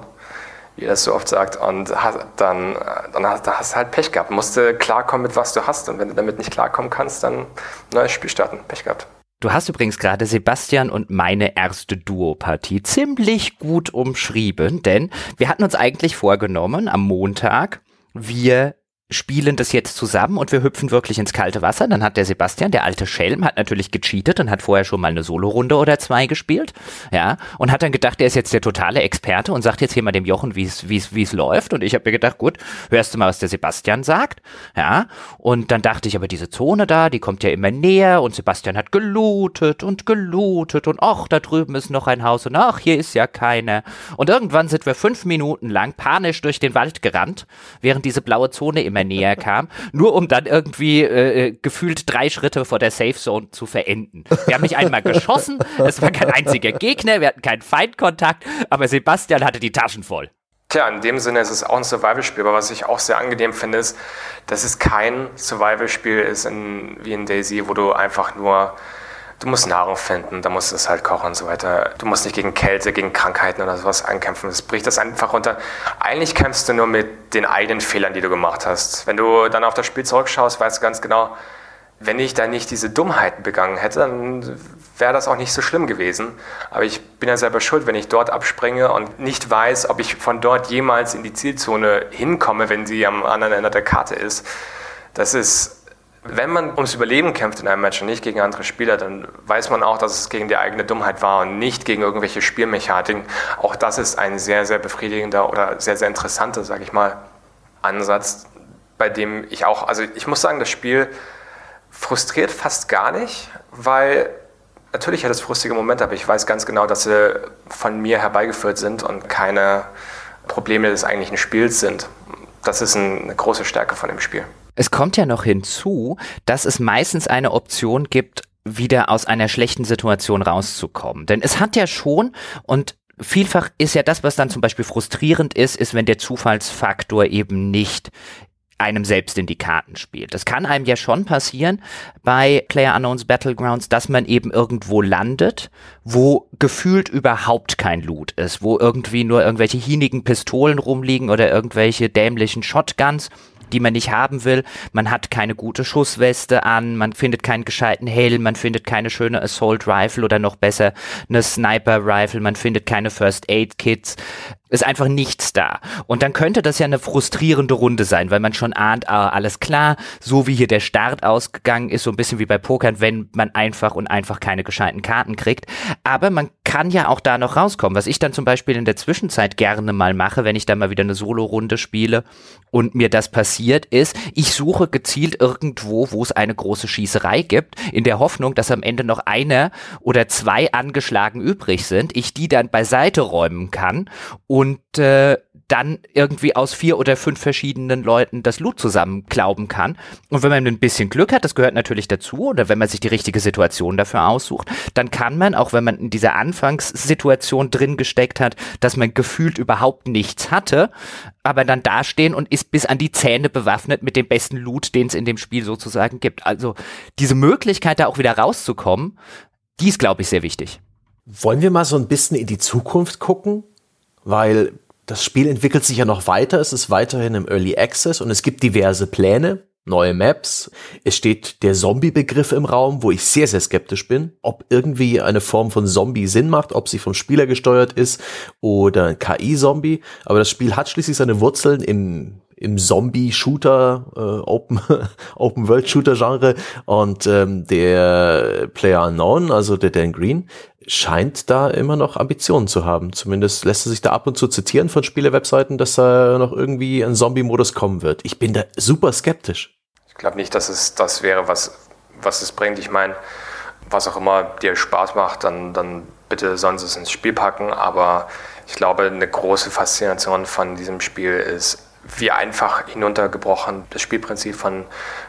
wie das so oft sagt. Und dann, dann hast, hast du halt Pech gehabt. Musste klarkommen mit was du hast. Und wenn du damit nicht klarkommen kannst, dann neues Spiel starten. Pech gehabt. Du hast übrigens gerade Sebastian und meine erste Duopartie ziemlich gut umschrieben, denn wir hatten uns eigentlich vorgenommen, am Montag, wir spielen das jetzt zusammen und wir hüpfen wirklich ins kalte Wasser. Dann hat der Sebastian, der alte Schelm, hat natürlich gecheatet und hat vorher schon mal eine Solorunde oder zwei gespielt. Ja, und hat dann gedacht, er ist jetzt der totale Experte und sagt jetzt hier mal dem Jochen, wie es läuft. Und ich habe mir gedacht, gut, hörst du mal, was der Sebastian sagt. Ja, und dann dachte ich, aber diese Zone da, die kommt ja immer näher und Sebastian hat gelootet und gelootet und ach, da drüben ist noch ein Haus und ach, hier ist ja keiner. Und irgendwann sind wir fünf Minuten lang panisch durch den Wald gerannt, während diese blaue Zone immer näher kam, nur um dann irgendwie äh, äh, gefühlt drei Schritte vor der Safe Zone zu verenden. Wir haben nicht einmal geschossen, es war kein einziger Gegner, wir hatten keinen Feindkontakt, aber Sebastian hatte die Taschen voll. Tja, in dem Sinne ist es auch ein Survival-Spiel, aber was ich auch sehr angenehm finde, ist, dass es kein Survival-Spiel ist in, wie in Daisy, wo du einfach nur du musst Nahrung finden, da musst du es halt kochen und so weiter. Du musst nicht gegen Kälte, gegen Krankheiten oder sowas ankämpfen. Das bricht das einfach runter. Eigentlich kämpfst du nur mit den eigenen Fehlern, die du gemacht hast. Wenn du dann auf das Spiel zurückschaust, weißt du ganz genau, wenn ich da nicht diese Dummheiten begangen hätte, dann wäre das auch nicht so schlimm gewesen. Aber ich bin ja selber schuld, wenn ich dort abspringe und nicht weiß, ob ich von dort jemals in die Zielzone hinkomme, wenn sie am anderen Ende der Karte ist. Das ist wenn man ums Überleben kämpft in einem Match und nicht gegen andere Spieler, dann weiß man auch, dass es gegen die eigene Dummheit war und nicht gegen irgendwelche Spielmechaniken. Auch das ist ein sehr, sehr befriedigender oder sehr, sehr interessanter, sage ich mal, Ansatz, bei dem ich auch, also ich muss sagen, das Spiel frustriert fast gar nicht, weil natürlich hat es frustige Momente, aber ich weiß ganz genau, dass sie von mir herbeigeführt sind und keine Probleme des eigentlichen Spiels sind. Das ist eine große Stärke von dem Spiel. Es kommt ja noch hinzu, dass es meistens eine Option gibt, wieder aus einer schlechten Situation rauszukommen. Denn es hat ja schon, und vielfach ist ja das, was dann zum Beispiel frustrierend ist, ist, wenn der Zufallsfaktor eben nicht einem selbst in die Karten spielt. Das kann einem ja schon passieren bei Player Unknowns Battlegrounds, dass man eben irgendwo landet, wo gefühlt überhaupt kein Loot ist, wo irgendwie nur irgendwelche hienigen Pistolen rumliegen oder irgendwelche dämlichen Shotguns die man nicht haben will. Man hat keine gute Schussweste an, man findet keinen gescheiten Helm, man findet keine schöne Assault Rifle oder noch besser eine Sniper Rifle, man findet keine First Aid Kits ist einfach nichts da. Und dann könnte das ja eine frustrierende Runde sein, weil man schon ahnt, ah, alles klar, so wie hier der Start ausgegangen ist, so ein bisschen wie bei Pokern, wenn man einfach und einfach keine gescheiten Karten kriegt. Aber man kann ja auch da noch rauskommen. Was ich dann zum Beispiel in der Zwischenzeit gerne mal mache, wenn ich dann mal wieder eine Solo-Runde spiele und mir das passiert ist, ich suche gezielt irgendwo, wo es eine große Schießerei gibt, in der Hoffnung, dass am Ende noch einer oder zwei angeschlagen übrig sind, ich die dann beiseite räumen kann und äh, dann irgendwie aus vier oder fünf verschiedenen Leuten das Loot zusammenklauben kann. Und wenn man ein bisschen Glück hat, das gehört natürlich dazu, oder wenn man sich die richtige Situation dafür aussucht, dann kann man, auch wenn man in dieser Anfangssituation drin gesteckt hat, dass man gefühlt überhaupt nichts hatte, aber dann dastehen und ist bis an die Zähne bewaffnet mit dem besten Loot, den es in dem Spiel sozusagen gibt. Also diese Möglichkeit, da auch wieder rauszukommen, die ist, glaube ich, sehr wichtig. Wollen wir mal so ein bisschen in die Zukunft gucken? weil das Spiel entwickelt sich ja noch weiter. Es ist weiterhin im Early Access und es gibt diverse Pläne, neue Maps. Es steht der Zombie-Begriff im Raum, wo ich sehr, sehr skeptisch bin, ob irgendwie eine Form von Zombie Sinn macht, ob sie vom Spieler gesteuert ist oder ein KI-Zombie. Aber das Spiel hat schließlich seine Wurzeln in im Zombie-Shooter, äh, Open, *laughs* Open-World-Shooter-Genre und ähm, der Player Unknown, also der Dan Green, scheint da immer noch Ambitionen zu haben. Zumindest lässt er sich da ab und zu zitieren von Spielewebseiten, dass da noch irgendwie ein Zombie-Modus kommen wird. Ich bin da super skeptisch. Ich glaube nicht, dass es das wäre, was, was es bringt. Ich meine, was auch immer dir Spaß macht, dann, dann bitte sie es ins Spiel packen. Aber ich glaube, eine große Faszination von diesem Spiel ist, wie einfach hinuntergebrochen das Spielprinzip von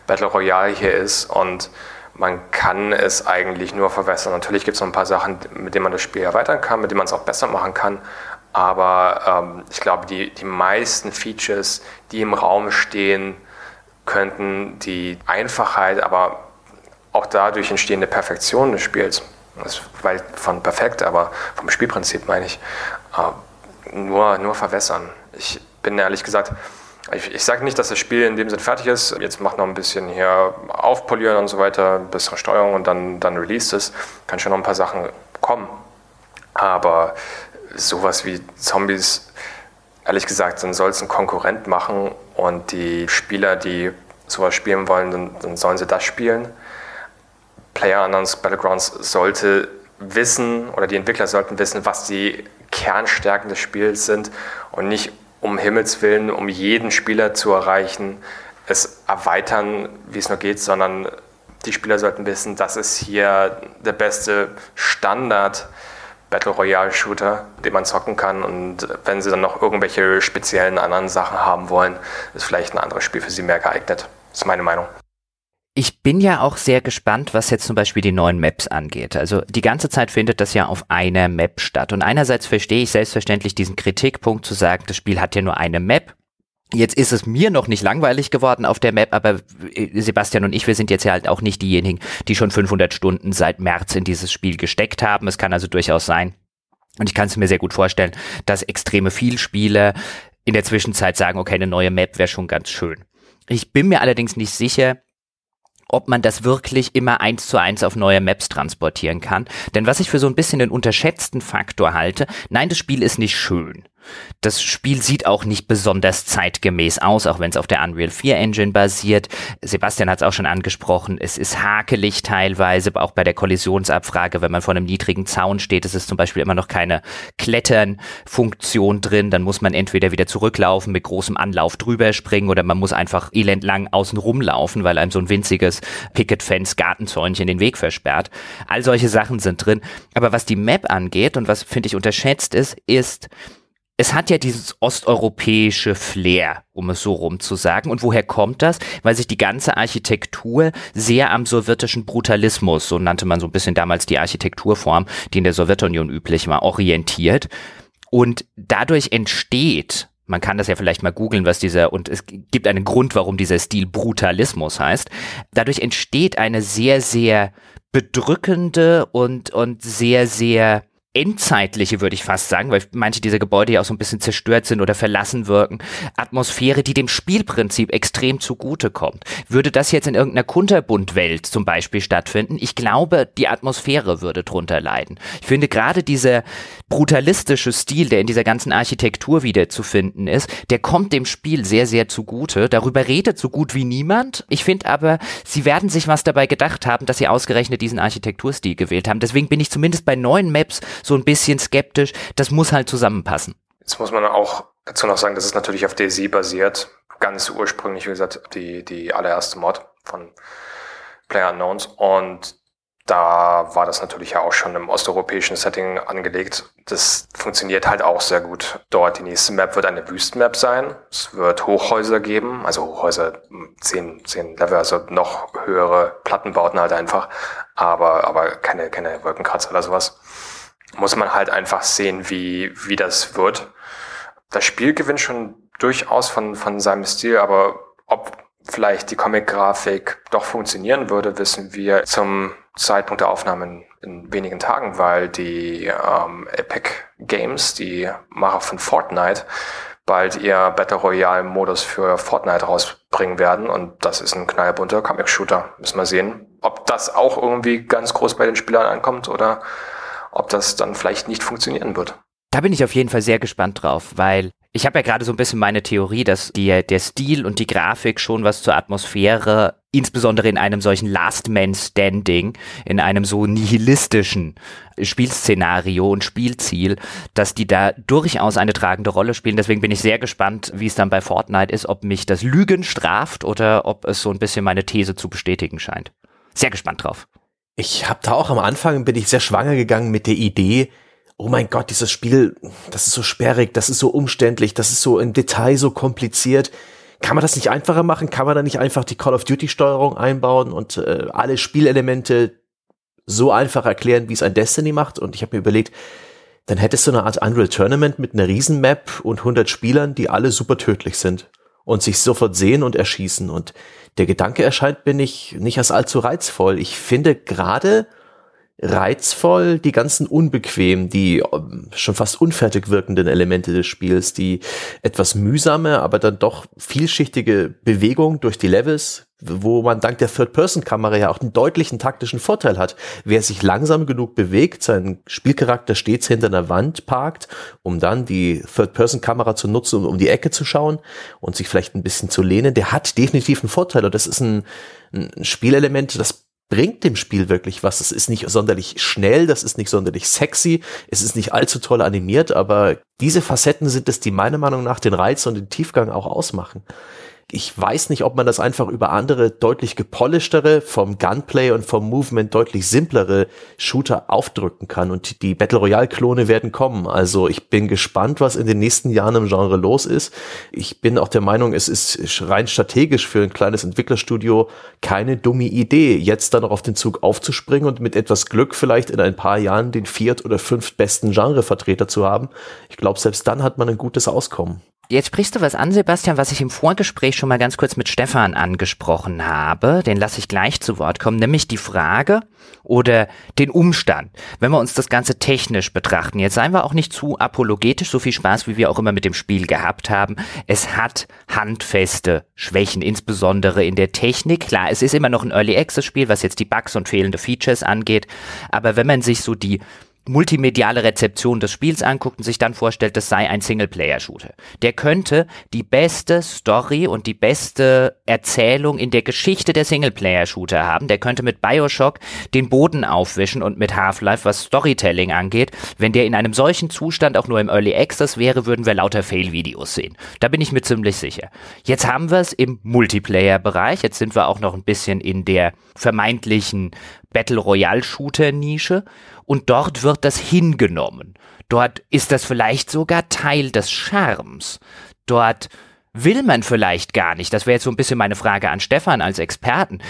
Battle Royale hier ist und man kann es eigentlich nur verbessern. Natürlich gibt es noch ein paar Sachen, mit denen man das Spiel erweitern kann, mit denen man es auch besser machen kann. Aber ähm, ich glaube, die, die meisten Features, die im Raum stehen, könnten die Einfachheit, aber auch dadurch entstehende Perfektion des Spiels, das weit von perfekt, aber vom Spielprinzip meine ich, äh, nur, nur verwässern. Ich bin ehrlich gesagt, ich, ich sage nicht, dass das Spiel in dem Sinn fertig ist. Jetzt macht noch ein bisschen hier aufpolieren und so weiter, bessere Steuerung und dann, dann released es. Kann schon noch ein paar Sachen kommen. Aber sowas wie Zombies, ehrlich gesagt, dann soll es ein Konkurrent machen Und die Spieler, die sowas spielen wollen, dann, dann sollen sie das spielen. PlayerUnknown's Battlegrounds sollte wissen oder die Entwickler sollten wissen, was die Kernstärken des Spiels sind und nicht um Himmels Willen, um jeden Spieler zu erreichen, es erweitern, wie es nur geht, sondern die Spieler sollten wissen, das ist hier der beste Standard Battle Royale Shooter, den man zocken kann. Und wenn sie dann noch irgendwelche speziellen anderen Sachen haben wollen, ist vielleicht ein anderes Spiel für sie mehr geeignet. Das ist meine Meinung. Ich bin ja auch sehr gespannt, was jetzt zum Beispiel die neuen Maps angeht. Also die ganze Zeit findet das ja auf einer Map statt. Und einerseits verstehe ich selbstverständlich diesen Kritikpunkt zu sagen, das Spiel hat ja nur eine Map. Jetzt ist es mir noch nicht langweilig geworden auf der Map, aber äh, Sebastian und ich, wir sind jetzt ja halt auch nicht diejenigen, die schon 500 Stunden seit März in dieses Spiel gesteckt haben. Es kann also durchaus sein, und ich kann es mir sehr gut vorstellen, dass extreme Vielspieler in der Zwischenzeit sagen, okay, eine neue Map wäre schon ganz schön. Ich bin mir allerdings nicht sicher, ob man das wirklich immer eins zu eins auf neue Maps transportieren kann. Denn was ich für so ein bisschen den unterschätzten Faktor halte, nein, das Spiel ist nicht schön. Das Spiel sieht auch nicht besonders zeitgemäß aus, auch wenn es auf der Unreal 4 Engine basiert. Sebastian hat es auch schon angesprochen, es ist hakelig teilweise, auch bei der Kollisionsabfrage, wenn man vor einem niedrigen Zaun steht, ist es zum Beispiel immer noch keine Klettern-Funktion drin, dann muss man entweder wieder zurücklaufen, mit großem Anlauf drüber springen oder man muss einfach elendlang außen rumlaufen, weil einem so ein winziges Picket-Fence Gartenzäunchen den Weg versperrt. All solche Sachen sind drin. Aber was die Map angeht und was finde ich unterschätzt ist, ist, es hat ja dieses osteuropäische Flair, um es so rum zu sagen. Und woher kommt das? Weil sich die ganze Architektur sehr am sowjetischen Brutalismus, so nannte man so ein bisschen damals die Architekturform, die in der Sowjetunion üblich war, orientiert. Und dadurch entsteht man kann das ja vielleicht mal googeln, was dieser, und es gibt einen Grund, warum dieser Stil Brutalismus heißt. Dadurch entsteht eine sehr, sehr bedrückende und, und sehr, sehr endzeitliche, würde ich fast sagen, weil manche dieser Gebäude ja auch so ein bisschen zerstört sind oder verlassen wirken, Atmosphäre, die dem Spielprinzip extrem zugute kommt. Würde das jetzt in irgendeiner Kunterbund-Welt zum Beispiel stattfinden, ich glaube, die Atmosphäre würde drunter leiden. Ich finde gerade dieser brutalistische Stil, der in dieser ganzen Architektur wieder zu finden ist, der kommt dem Spiel sehr, sehr zugute. Darüber redet so gut wie niemand. Ich finde aber, sie werden sich was dabei gedacht haben, dass sie ausgerechnet diesen Architekturstil gewählt haben. Deswegen bin ich zumindest bei neuen Maps so ein bisschen skeptisch. Das muss halt zusammenpassen. Jetzt muss man auch dazu noch sagen, dass es natürlich auf DSI basiert. Ganz ursprünglich, wie gesagt, die, die allererste Mod von Player Unknowns. Und da war das natürlich ja auch schon im osteuropäischen Setting angelegt. Das funktioniert halt auch sehr gut. Dort die nächste Map wird eine Wüstenmap sein. Es wird Hochhäuser geben, also Hochhäuser zehn, zehn Level, also noch höhere Plattenbauten halt einfach, aber, aber keine, keine Wolkenkratzer oder sowas muss man halt einfach sehen, wie, wie das wird. Das Spiel gewinnt schon durchaus von, von seinem Stil, aber ob vielleicht die Comic-Grafik doch funktionieren würde, wissen wir zum Zeitpunkt der Aufnahmen in wenigen Tagen, weil die ähm, Epic Games, die Macher von Fortnite, bald ihr Battle Royale Modus für Fortnite rausbringen werden und das ist ein knallbunter Comic-Shooter. Müssen wir sehen, ob das auch irgendwie ganz groß bei den Spielern ankommt oder ob das dann vielleicht nicht funktionieren wird. Da bin ich auf jeden Fall sehr gespannt drauf, weil ich habe ja gerade so ein bisschen meine Theorie, dass die, der Stil und die Grafik schon was zur Atmosphäre, insbesondere in einem solchen Last Man Standing, in einem so nihilistischen Spielszenario und Spielziel, dass die da durchaus eine tragende Rolle spielen. Deswegen bin ich sehr gespannt, wie es dann bei Fortnite ist, ob mich das Lügen straft oder ob es so ein bisschen meine These zu bestätigen scheint. Sehr gespannt drauf. Ich habe da auch am Anfang bin ich sehr schwanger gegangen mit der Idee, oh mein Gott, dieses Spiel, das ist so sperrig, das ist so umständlich, das ist so im Detail so kompliziert. Kann man das nicht einfacher machen? Kann man da nicht einfach die Call of Duty Steuerung einbauen und äh, alle Spielelemente so einfach erklären, wie es ein Destiny macht? Und ich habe mir überlegt, dann hättest du eine Art Unreal Tournament mit einer Riesenmap und 100 Spielern, die alle super tödlich sind und sich sofort sehen und erschießen. Und der Gedanke erscheint mir nicht, nicht als allzu reizvoll. Ich finde gerade reizvoll die ganzen unbequem, die ähm, schon fast unfertig wirkenden Elemente des Spiels, die etwas mühsame, aber dann doch vielschichtige Bewegung durch die Levels, wo man dank der Third-Person-Kamera ja auch einen deutlichen taktischen Vorteil hat. Wer sich langsam genug bewegt, seinen Spielcharakter stets hinter einer Wand parkt, um dann die Third-Person-Kamera zu nutzen, um um die Ecke zu schauen und sich vielleicht ein bisschen zu lehnen, der hat definitiv einen Vorteil. Und das ist ein, ein Spielelement, das bringt dem Spiel wirklich was. Es ist nicht sonderlich schnell, das ist nicht sonderlich sexy, es ist nicht allzu toll animiert, aber diese Facetten sind es, die meiner Meinung nach den Reiz und den Tiefgang auch ausmachen. Ich weiß nicht, ob man das einfach über andere, deutlich gepolischtere, vom Gunplay und vom Movement deutlich simplere Shooter aufdrücken kann. Und die Battle Royale-Klone werden kommen. Also ich bin gespannt, was in den nächsten Jahren im Genre los ist. Ich bin auch der Meinung, es ist rein strategisch für ein kleines Entwicklerstudio keine dumme Idee, jetzt dann noch auf den Zug aufzuspringen und mit etwas Glück vielleicht in ein paar Jahren den viert- oder fünftbesten Genrevertreter zu haben. Ich glaube, selbst dann hat man ein gutes Auskommen. Jetzt sprichst du was an, Sebastian, was ich im Vorgespräch schon mal ganz kurz mit Stefan angesprochen habe. Den lasse ich gleich zu Wort kommen, nämlich die Frage oder den Umstand. Wenn wir uns das Ganze technisch betrachten, jetzt seien wir auch nicht zu apologetisch, so viel Spaß, wie wir auch immer mit dem Spiel gehabt haben. Es hat handfeste Schwächen, insbesondere in der Technik. Klar, es ist immer noch ein Early Access Spiel, was jetzt die Bugs und fehlende Features angeht. Aber wenn man sich so die multimediale Rezeption des Spiels anguckt und sich dann vorstellt, das sei ein Singleplayer-Shooter. Der könnte die beste Story und die beste Erzählung in der Geschichte der Singleplayer-Shooter haben. Der könnte mit Bioshock den Boden aufwischen und mit Half-Life, was Storytelling angeht. Wenn der in einem solchen Zustand auch nur im Early Access wäre, würden wir lauter Fail-Videos sehen. Da bin ich mir ziemlich sicher. Jetzt haben wir es im Multiplayer-Bereich. Jetzt sind wir auch noch ein bisschen in der vermeintlichen Battle Royale Shooter Nische und dort wird das hingenommen. Dort ist das vielleicht sogar Teil des Charmes. Dort will man vielleicht gar nicht. Das wäre jetzt so ein bisschen meine Frage an Stefan als Experten.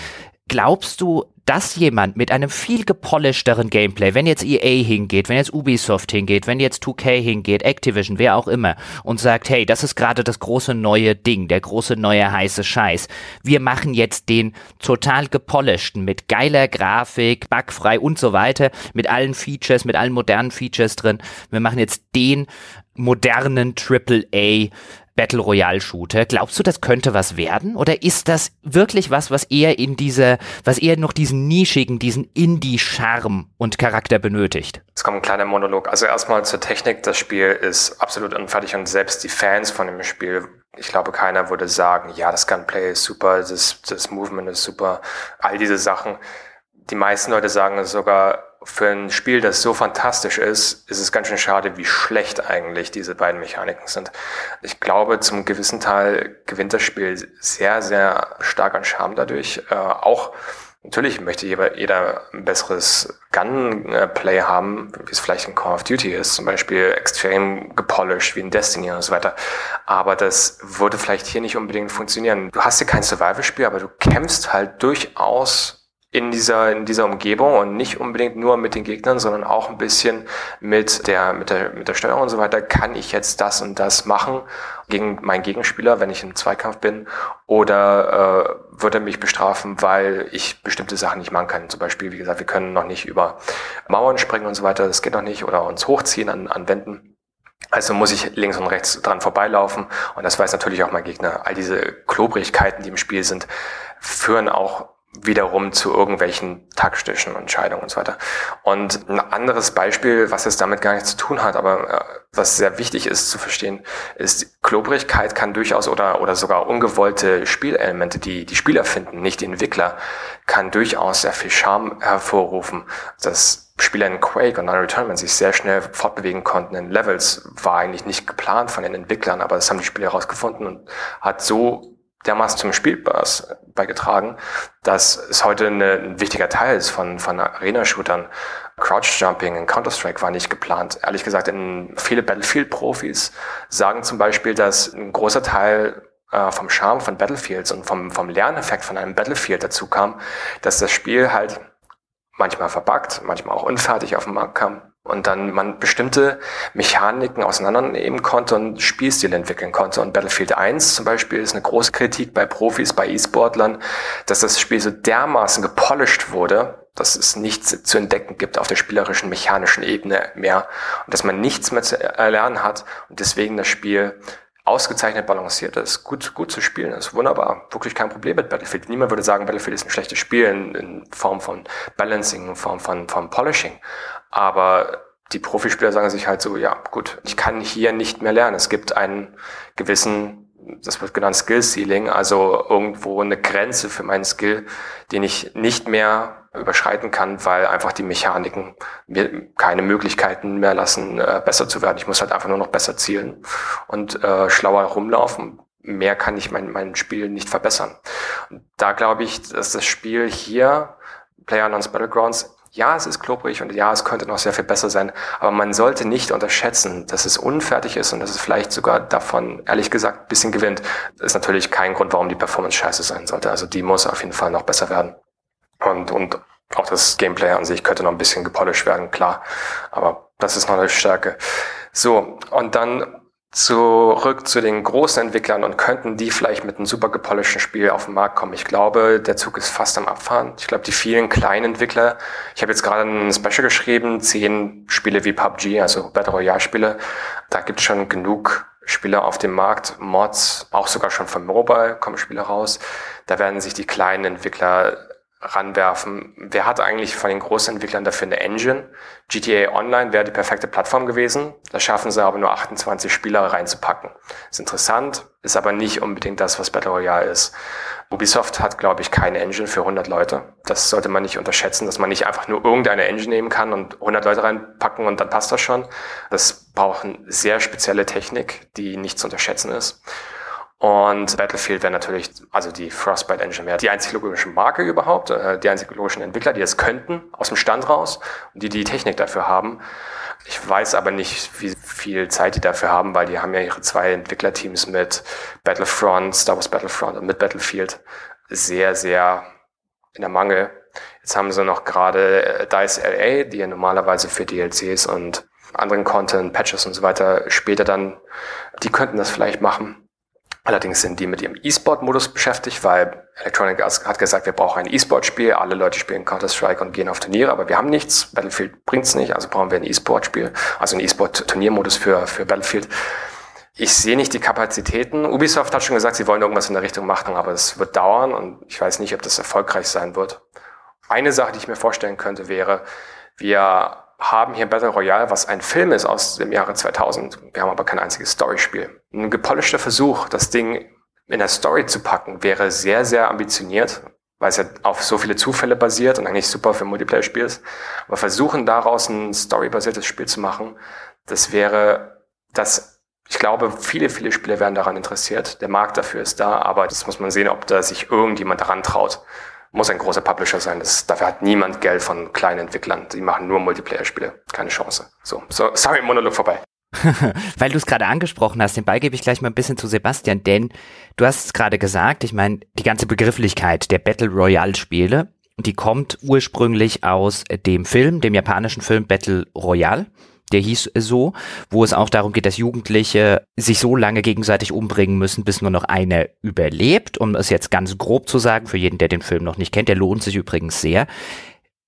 Glaubst du, dass jemand mit einem viel gepolischteren Gameplay, wenn jetzt EA hingeht, wenn jetzt Ubisoft hingeht, wenn jetzt 2K hingeht, Activision, wer auch immer, und sagt, hey, das ist gerade das große neue Ding, der große neue heiße Scheiß. Wir machen jetzt den total gepolischten mit geiler Grafik, bugfrei und so weiter, mit allen Features, mit allen modernen Features drin. Wir machen jetzt den modernen AAA Battle Royale Shooter. Glaubst du, das könnte was werden? Oder ist das wirklich was, was eher in diese, was eher noch diesen nischigen, diesen Indie-Charme und Charakter benötigt? Es kommt ein kleiner Monolog. Also erstmal zur Technik. Das Spiel ist absolut unfertig und selbst die Fans von dem Spiel ich glaube, keiner würde sagen, ja, das Gunplay ist super, das, das Movement ist super, all diese Sachen. Die meisten Leute sagen sogar, für ein Spiel, das so fantastisch ist, ist es ganz schön schade, wie schlecht eigentlich diese beiden Mechaniken sind. Ich glaube, zum gewissen Teil gewinnt das Spiel sehr, sehr stark an Charme dadurch. Äh, auch natürlich möchte jeder, jeder ein besseres Gunplay haben, wie es vielleicht in Call of Duty ist, zum Beispiel extrem gepolished wie in Destiny und so weiter. Aber das würde vielleicht hier nicht unbedingt funktionieren. Du hast hier kein Survival-Spiel, aber du kämpfst halt durchaus in dieser, in dieser Umgebung und nicht unbedingt nur mit den Gegnern, sondern auch ein bisschen mit der, mit der, mit der Steuerung und so weiter. Kann ich jetzt das und das machen gegen meinen Gegenspieler, wenn ich im Zweikampf bin? Oder äh, wird er mich bestrafen, weil ich bestimmte Sachen nicht machen kann? Zum Beispiel, wie gesagt, wir können noch nicht über Mauern springen und so weiter. Das geht noch nicht. Oder uns hochziehen an, an Wänden. Also muss ich links und rechts dran vorbeilaufen. Und das weiß natürlich auch mein Gegner. All diese Klobrigkeiten, die im Spiel sind, führen auch wiederum zu irgendwelchen taktischen Entscheidungen und so weiter. Und ein anderes Beispiel, was jetzt damit gar nichts zu tun hat, aber äh, was sehr wichtig ist zu verstehen, ist, Klobrigkeit kann durchaus oder, oder sogar ungewollte Spielelemente, die die Spieler finden, nicht die Entwickler, kann durchaus sehr viel Charme hervorrufen. Das Spieler in Quake und Unreturn sich sehr schnell fortbewegen konnten in Levels, war eigentlich nicht geplant von den Entwicklern, aber das haben die Spieler herausgefunden und hat so dermaßen zum Spielbass beigetragen, dass es heute eine, ein wichtiger Teil ist von, von Arena-Shootern. Crouch-Jumping in Counter-Strike war nicht geplant. Ehrlich gesagt, in viele Battlefield-Profis sagen zum Beispiel, dass ein großer Teil äh, vom Charme von Battlefields und vom, vom Lerneffekt von einem Battlefield dazu kam, dass das Spiel halt manchmal verbuggt, manchmal auch unfertig auf den Markt kam und dann man bestimmte Mechaniken auseinandernehmen konnte und Spielstil entwickeln konnte. Und Battlefield 1 zum Beispiel ist eine große Kritik bei Profis, bei E-Sportlern, dass das Spiel so dermaßen gepolished wurde, dass es nichts zu entdecken gibt auf der spielerischen, mechanischen Ebene mehr und dass man nichts mehr zu erlernen hat und deswegen das Spiel ausgezeichnet balanciert ist, gut, gut zu spielen ist. Wunderbar. Wirklich kein Problem mit Battlefield. Niemand würde sagen, Battlefield ist ein schlechtes Spiel in, in Form von Balancing, in Form von, von Polishing. Aber die Profispieler sagen sich halt so, ja, gut, ich kann hier nicht mehr lernen. Es gibt einen gewissen das wird genannt Skill Ceiling, also irgendwo eine Grenze für meinen Skill, den ich nicht mehr überschreiten kann, weil einfach die Mechaniken mir keine Möglichkeiten mehr lassen, äh, besser zu werden. Ich muss halt einfach nur noch besser zielen und äh, schlauer rumlaufen. Mehr kann ich mein, mein Spiel nicht verbessern. Und da glaube ich, dass das Spiel hier, PlayerUnknown's Battlegrounds, ja, es ist klobrig und ja, es könnte noch sehr viel besser sein, aber man sollte nicht unterschätzen, dass es unfertig ist und dass es vielleicht sogar davon, ehrlich gesagt, ein bisschen gewinnt. Das ist natürlich kein Grund, warum die Performance scheiße sein sollte. Also die muss auf jeden Fall noch besser werden. Und, und auch das Gameplay an sich könnte noch ein bisschen gepolished werden, klar. Aber das ist noch eine Stärke. So, und dann zurück zu den großen Entwicklern und könnten die vielleicht mit einem super gepolischten Spiel auf den Markt kommen. Ich glaube, der Zug ist fast am Abfahren. Ich glaube, die vielen kleinen Entwickler, ich habe jetzt gerade ein Special geschrieben, zehn Spiele wie PUBG, also Battle Royale Spiele, da gibt es schon genug Spiele auf dem Markt, Mods, auch sogar schon von Mobile kommen Spiele raus. Da werden sich die kleinen Entwickler ranwerfen. Wer hat eigentlich von den Großentwicklern dafür eine Engine? GTA Online wäre die perfekte Plattform gewesen. Da schaffen sie aber nur 28 Spieler reinzupacken. Ist interessant, ist aber nicht unbedingt das, was Battle Royale ist. Ubisoft hat, glaube ich, keine Engine für 100 Leute. Das sollte man nicht unterschätzen, dass man nicht einfach nur irgendeine Engine nehmen kann und 100 Leute reinpacken und dann passt das schon. Das braucht eine sehr spezielle Technik, die nicht zu unterschätzen ist. Und Battlefield wäre natürlich, also die Frostbite Engine wäre die einzige logische Marke überhaupt, äh, die einzig logischen Entwickler, die es könnten, aus dem Stand raus, und die die Technik dafür haben. Ich weiß aber nicht, wie viel Zeit die dafür haben, weil die haben ja ihre zwei Entwicklerteams mit Battlefront, Star Wars Battlefront und mit Battlefield sehr, sehr in der Mangel. Jetzt haben sie noch gerade äh, DICE LA, die ja normalerweise für DLCs und anderen Content, Patches und so weiter später dann, die könnten das vielleicht machen. Allerdings sind die mit ihrem E-Sport-Modus beschäftigt, weil Electronic Arts hat gesagt, wir brauchen ein E-Sport-Spiel. Alle Leute spielen Counter-Strike und gehen auf Turniere, aber wir haben nichts. Battlefield bringt's nicht, also brauchen wir ein E-Sport-Spiel, also ein E-Sport-Turniermodus für, für Battlefield. Ich sehe nicht die Kapazitäten. Ubisoft hat schon gesagt, sie wollen irgendwas in der Richtung machen, aber es wird dauern und ich weiß nicht, ob das erfolgreich sein wird. Eine Sache, die ich mir vorstellen könnte, wäre, wir haben hier Battle Royale, was ein Film ist aus dem Jahre 2000. Wir haben aber kein einziges Storyspiel. Ein gepolischter Versuch, das Ding in der Story zu packen, wäre sehr, sehr ambitioniert, weil es ja auf so viele Zufälle basiert und eigentlich super für Multiplayer-Spiel ist. Aber versuchen daraus ein storybasiertes Spiel zu machen, das wäre das, ich glaube, viele, viele Spieler wären daran interessiert. Der Markt dafür ist da, aber das muss man sehen, ob da sich irgendjemand daran traut muss ein großer Publisher sein. Das, dafür hat niemand Geld von kleinen Entwicklern. Die machen nur Multiplayer-Spiele. Keine Chance. So, so sorry, Monolog vorbei. *laughs* Weil du es gerade angesprochen hast, den Ball gebe ich gleich mal ein bisschen zu Sebastian, denn du hast es gerade gesagt, ich meine, die ganze Begrifflichkeit der Battle Royale-Spiele, die kommt ursprünglich aus dem Film, dem japanischen Film Battle Royale der hieß so, wo es auch darum geht, dass Jugendliche sich so lange gegenseitig umbringen müssen, bis nur noch einer überlebt, um es jetzt ganz grob zu sagen, für jeden, der den Film noch nicht kennt, der lohnt sich übrigens sehr.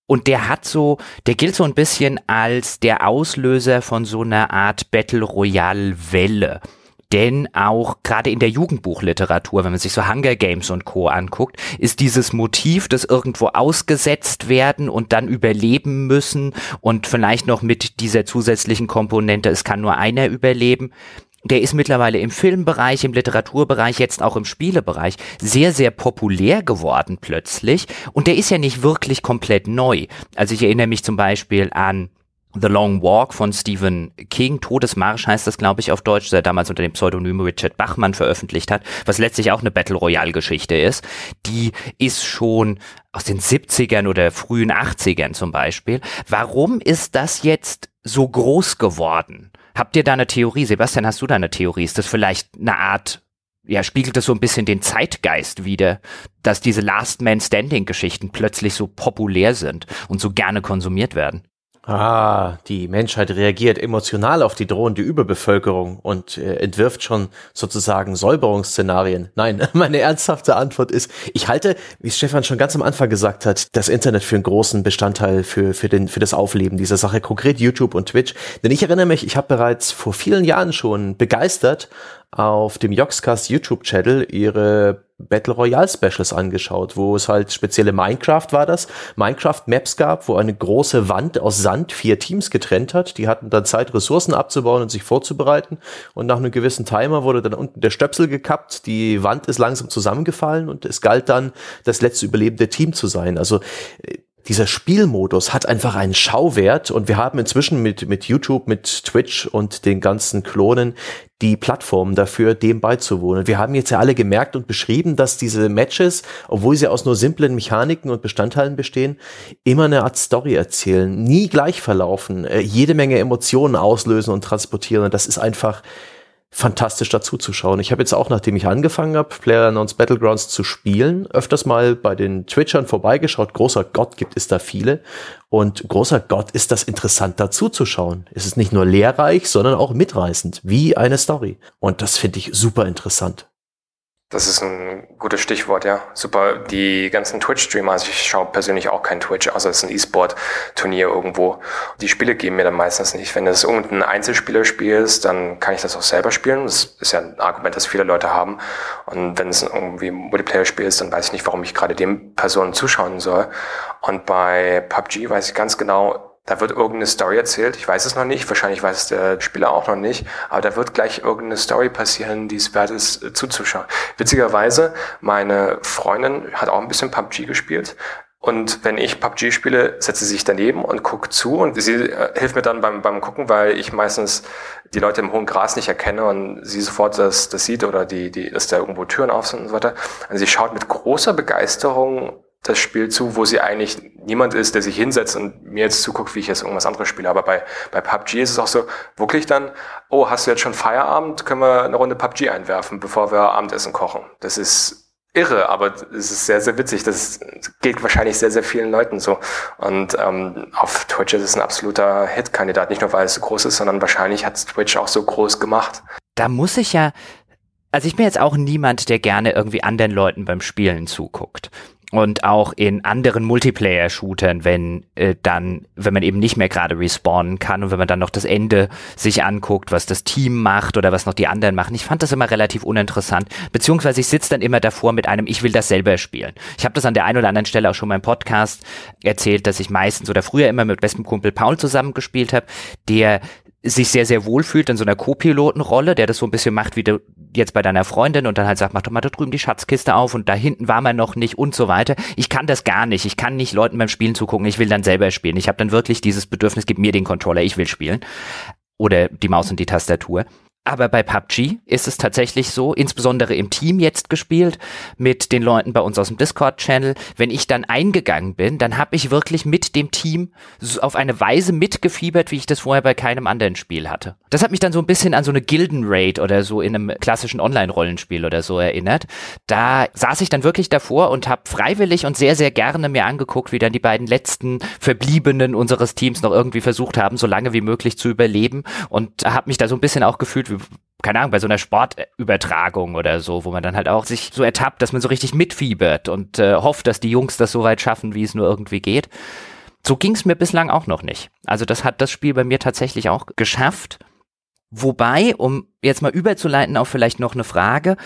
Und der hat so, der gilt so ein bisschen als der Auslöser von so einer Art Battle Royale Welle. Denn auch gerade in der Jugendbuchliteratur, wenn man sich so Hunger Games und Co. anguckt, ist dieses Motiv des irgendwo ausgesetzt werden und dann überleben müssen und vielleicht noch mit dieser zusätzlichen Komponente, es kann nur einer überleben, der ist mittlerweile im Filmbereich, im Literaturbereich, jetzt auch im Spielebereich sehr, sehr populär geworden plötzlich. Und der ist ja nicht wirklich komplett neu. Also ich erinnere mich zum Beispiel an The Long Walk von Stephen King, Todesmarsch heißt das, glaube ich, auf Deutsch, der damals unter dem Pseudonym Richard Bachmann veröffentlicht hat, was letztlich auch eine Battle Royale Geschichte ist. Die ist schon aus den 70ern oder frühen 80ern zum Beispiel. Warum ist das jetzt so groß geworden? Habt ihr da eine Theorie? Sebastian, hast du da eine Theorie? Ist das vielleicht eine Art ja, spiegelt das so ein bisschen den Zeitgeist wider, dass diese Last Man Standing Geschichten plötzlich so populär sind und so gerne konsumiert werden. Ah, die Menschheit reagiert emotional auf die drohende Überbevölkerung und äh, entwirft schon sozusagen Säuberungsszenarien. Nein, *laughs* meine ernsthafte Antwort ist, ich halte, wie Stefan schon ganz am Anfang gesagt hat, das Internet für einen großen Bestandteil für, für, den, für das Aufleben dieser Sache, konkret YouTube und Twitch. Denn ich erinnere mich, ich habe bereits vor vielen Jahren schon begeistert auf dem Yogscast YouTube-Channel ihre Battle Royale Specials angeschaut, wo es halt spezielle Minecraft war das, Minecraft Maps gab, wo eine große Wand aus Sand vier Teams getrennt hat. Die hatten dann Zeit, Ressourcen abzubauen und sich vorzubereiten. Und nach einem gewissen Timer wurde dann unten der Stöpsel gekappt, die Wand ist langsam zusammengefallen und es galt dann, das letzte überlebende Team zu sein. Also äh, dieser Spielmodus hat einfach einen Schauwert und wir haben inzwischen mit, mit YouTube, mit Twitch und den ganzen Klonen die Plattformen dafür, dem beizuwohnen. Wir haben jetzt ja alle gemerkt und beschrieben, dass diese Matches, obwohl sie aus nur simplen Mechaniken und Bestandteilen bestehen, immer eine Art Story erzählen, nie gleich verlaufen, äh, jede Menge Emotionen auslösen und transportieren. Und das ist einfach, fantastisch dazu zu schauen. Ich habe jetzt auch, nachdem ich angefangen habe, PlayerUnknown's Battlegrounds zu spielen, öfters mal bei den Twitchern vorbeigeschaut. Großer Gott gibt es da viele. Und großer Gott ist das interessant dazu zu schauen. Es ist nicht nur lehrreich, sondern auch mitreißend, wie eine Story. Und das finde ich super interessant. Das ist ein gutes Stichwort, ja. Super. Die ganzen Twitch-Streamer, also ich schaue persönlich auch kein Twitch, außer es ist ein E-Sport-Turnier irgendwo. Die Spiele geben mir dann meistens nicht. Wenn es irgendein Einzelspieler-Spiel ist, dann kann ich das auch selber spielen. Das ist ja ein Argument, das viele Leute haben. Und wenn es irgendwie ein Multiplayer-Spiel ist, dann weiß ich nicht, warum ich gerade dem Personen zuschauen soll. Und bei PUBG weiß ich ganz genau, da wird irgendeine Story erzählt. Ich weiß es noch nicht. Wahrscheinlich weiß es der Spieler auch noch nicht. Aber da wird gleich irgendeine Story passieren, die es wert ist, äh, zuzuschauen. Witzigerweise, meine Freundin hat auch ein bisschen PUBG gespielt. Und wenn ich PUBG spiele, setzt sie sich daneben und guckt zu und sie äh, hilft mir dann beim, beim Gucken, weil ich meistens die Leute im hohen Gras nicht erkenne und sie sofort das, das sieht oder die, die, dass da irgendwo Türen auf sind und so weiter. Und sie schaut mit großer Begeisterung das Spiel zu, wo sie eigentlich niemand ist, der sich hinsetzt und mir jetzt zuguckt, wie ich jetzt irgendwas anderes spiele. Aber bei, bei PUBG ist es auch so, wirklich dann, oh, hast du jetzt schon Feierabend? Können wir eine Runde PUBG einwerfen, bevor wir Abendessen kochen? Das ist irre, aber es ist sehr, sehr witzig. Das geht wahrscheinlich sehr, sehr vielen Leuten so. Und ähm, auf Twitch ist es ein absoluter Hit-Kandidat. Nicht nur, weil es so groß ist, sondern wahrscheinlich hat Twitch auch so groß gemacht. Da muss ich ja also ich bin jetzt auch niemand, der gerne irgendwie anderen Leuten beim Spielen zuguckt und auch in anderen Multiplayer-Shootern, wenn äh, dann, wenn man eben nicht mehr gerade respawnen kann und wenn man dann noch das Ende sich anguckt, was das Team macht oder was noch die anderen machen. Ich fand das immer relativ uninteressant, beziehungsweise ich sitze dann immer davor mit einem, ich will das selber spielen. Ich habe das an der einen oder anderen Stelle auch schon mal im Podcast erzählt, dass ich meistens oder früher immer mit bestem Kumpel Paul zusammengespielt habe, der sich sehr, sehr wohl fühlt in so einer Co-Pilotenrolle, der das so ein bisschen macht wie du jetzt bei deiner Freundin und dann halt sagt, mach doch mal da drüben die Schatzkiste auf und da hinten war man noch nicht und so weiter. Ich kann das gar nicht. Ich kann nicht Leuten beim Spielen zugucken. Ich will dann selber spielen. Ich habe dann wirklich dieses Bedürfnis, gib mir den Controller, ich will spielen. Oder die Maus und die Tastatur. Aber bei PUBG ist es tatsächlich so, insbesondere im Team jetzt gespielt, mit den Leuten bei uns aus dem Discord-Channel. Wenn ich dann eingegangen bin, dann habe ich wirklich mit dem Team auf eine Weise mitgefiebert, wie ich das vorher bei keinem anderen Spiel hatte. Das hat mich dann so ein bisschen an so eine Gilden-Raid oder so in einem klassischen Online-Rollenspiel oder so erinnert. Da saß ich dann wirklich davor und habe freiwillig und sehr, sehr gerne mir angeguckt, wie dann die beiden letzten Verbliebenen unseres Teams noch irgendwie versucht haben, so lange wie möglich zu überleben und habe mich da so ein bisschen auch gefühlt wie keine Ahnung, bei so einer Sportübertragung oder so, wo man dann halt auch sich so ertappt, dass man so richtig mitfiebert und äh, hofft, dass die Jungs das so weit schaffen, wie es nur irgendwie geht. So ging es mir bislang auch noch nicht. Also das hat das Spiel bei mir tatsächlich auch geschafft. Wobei, um jetzt mal überzuleiten auf vielleicht noch eine Frage,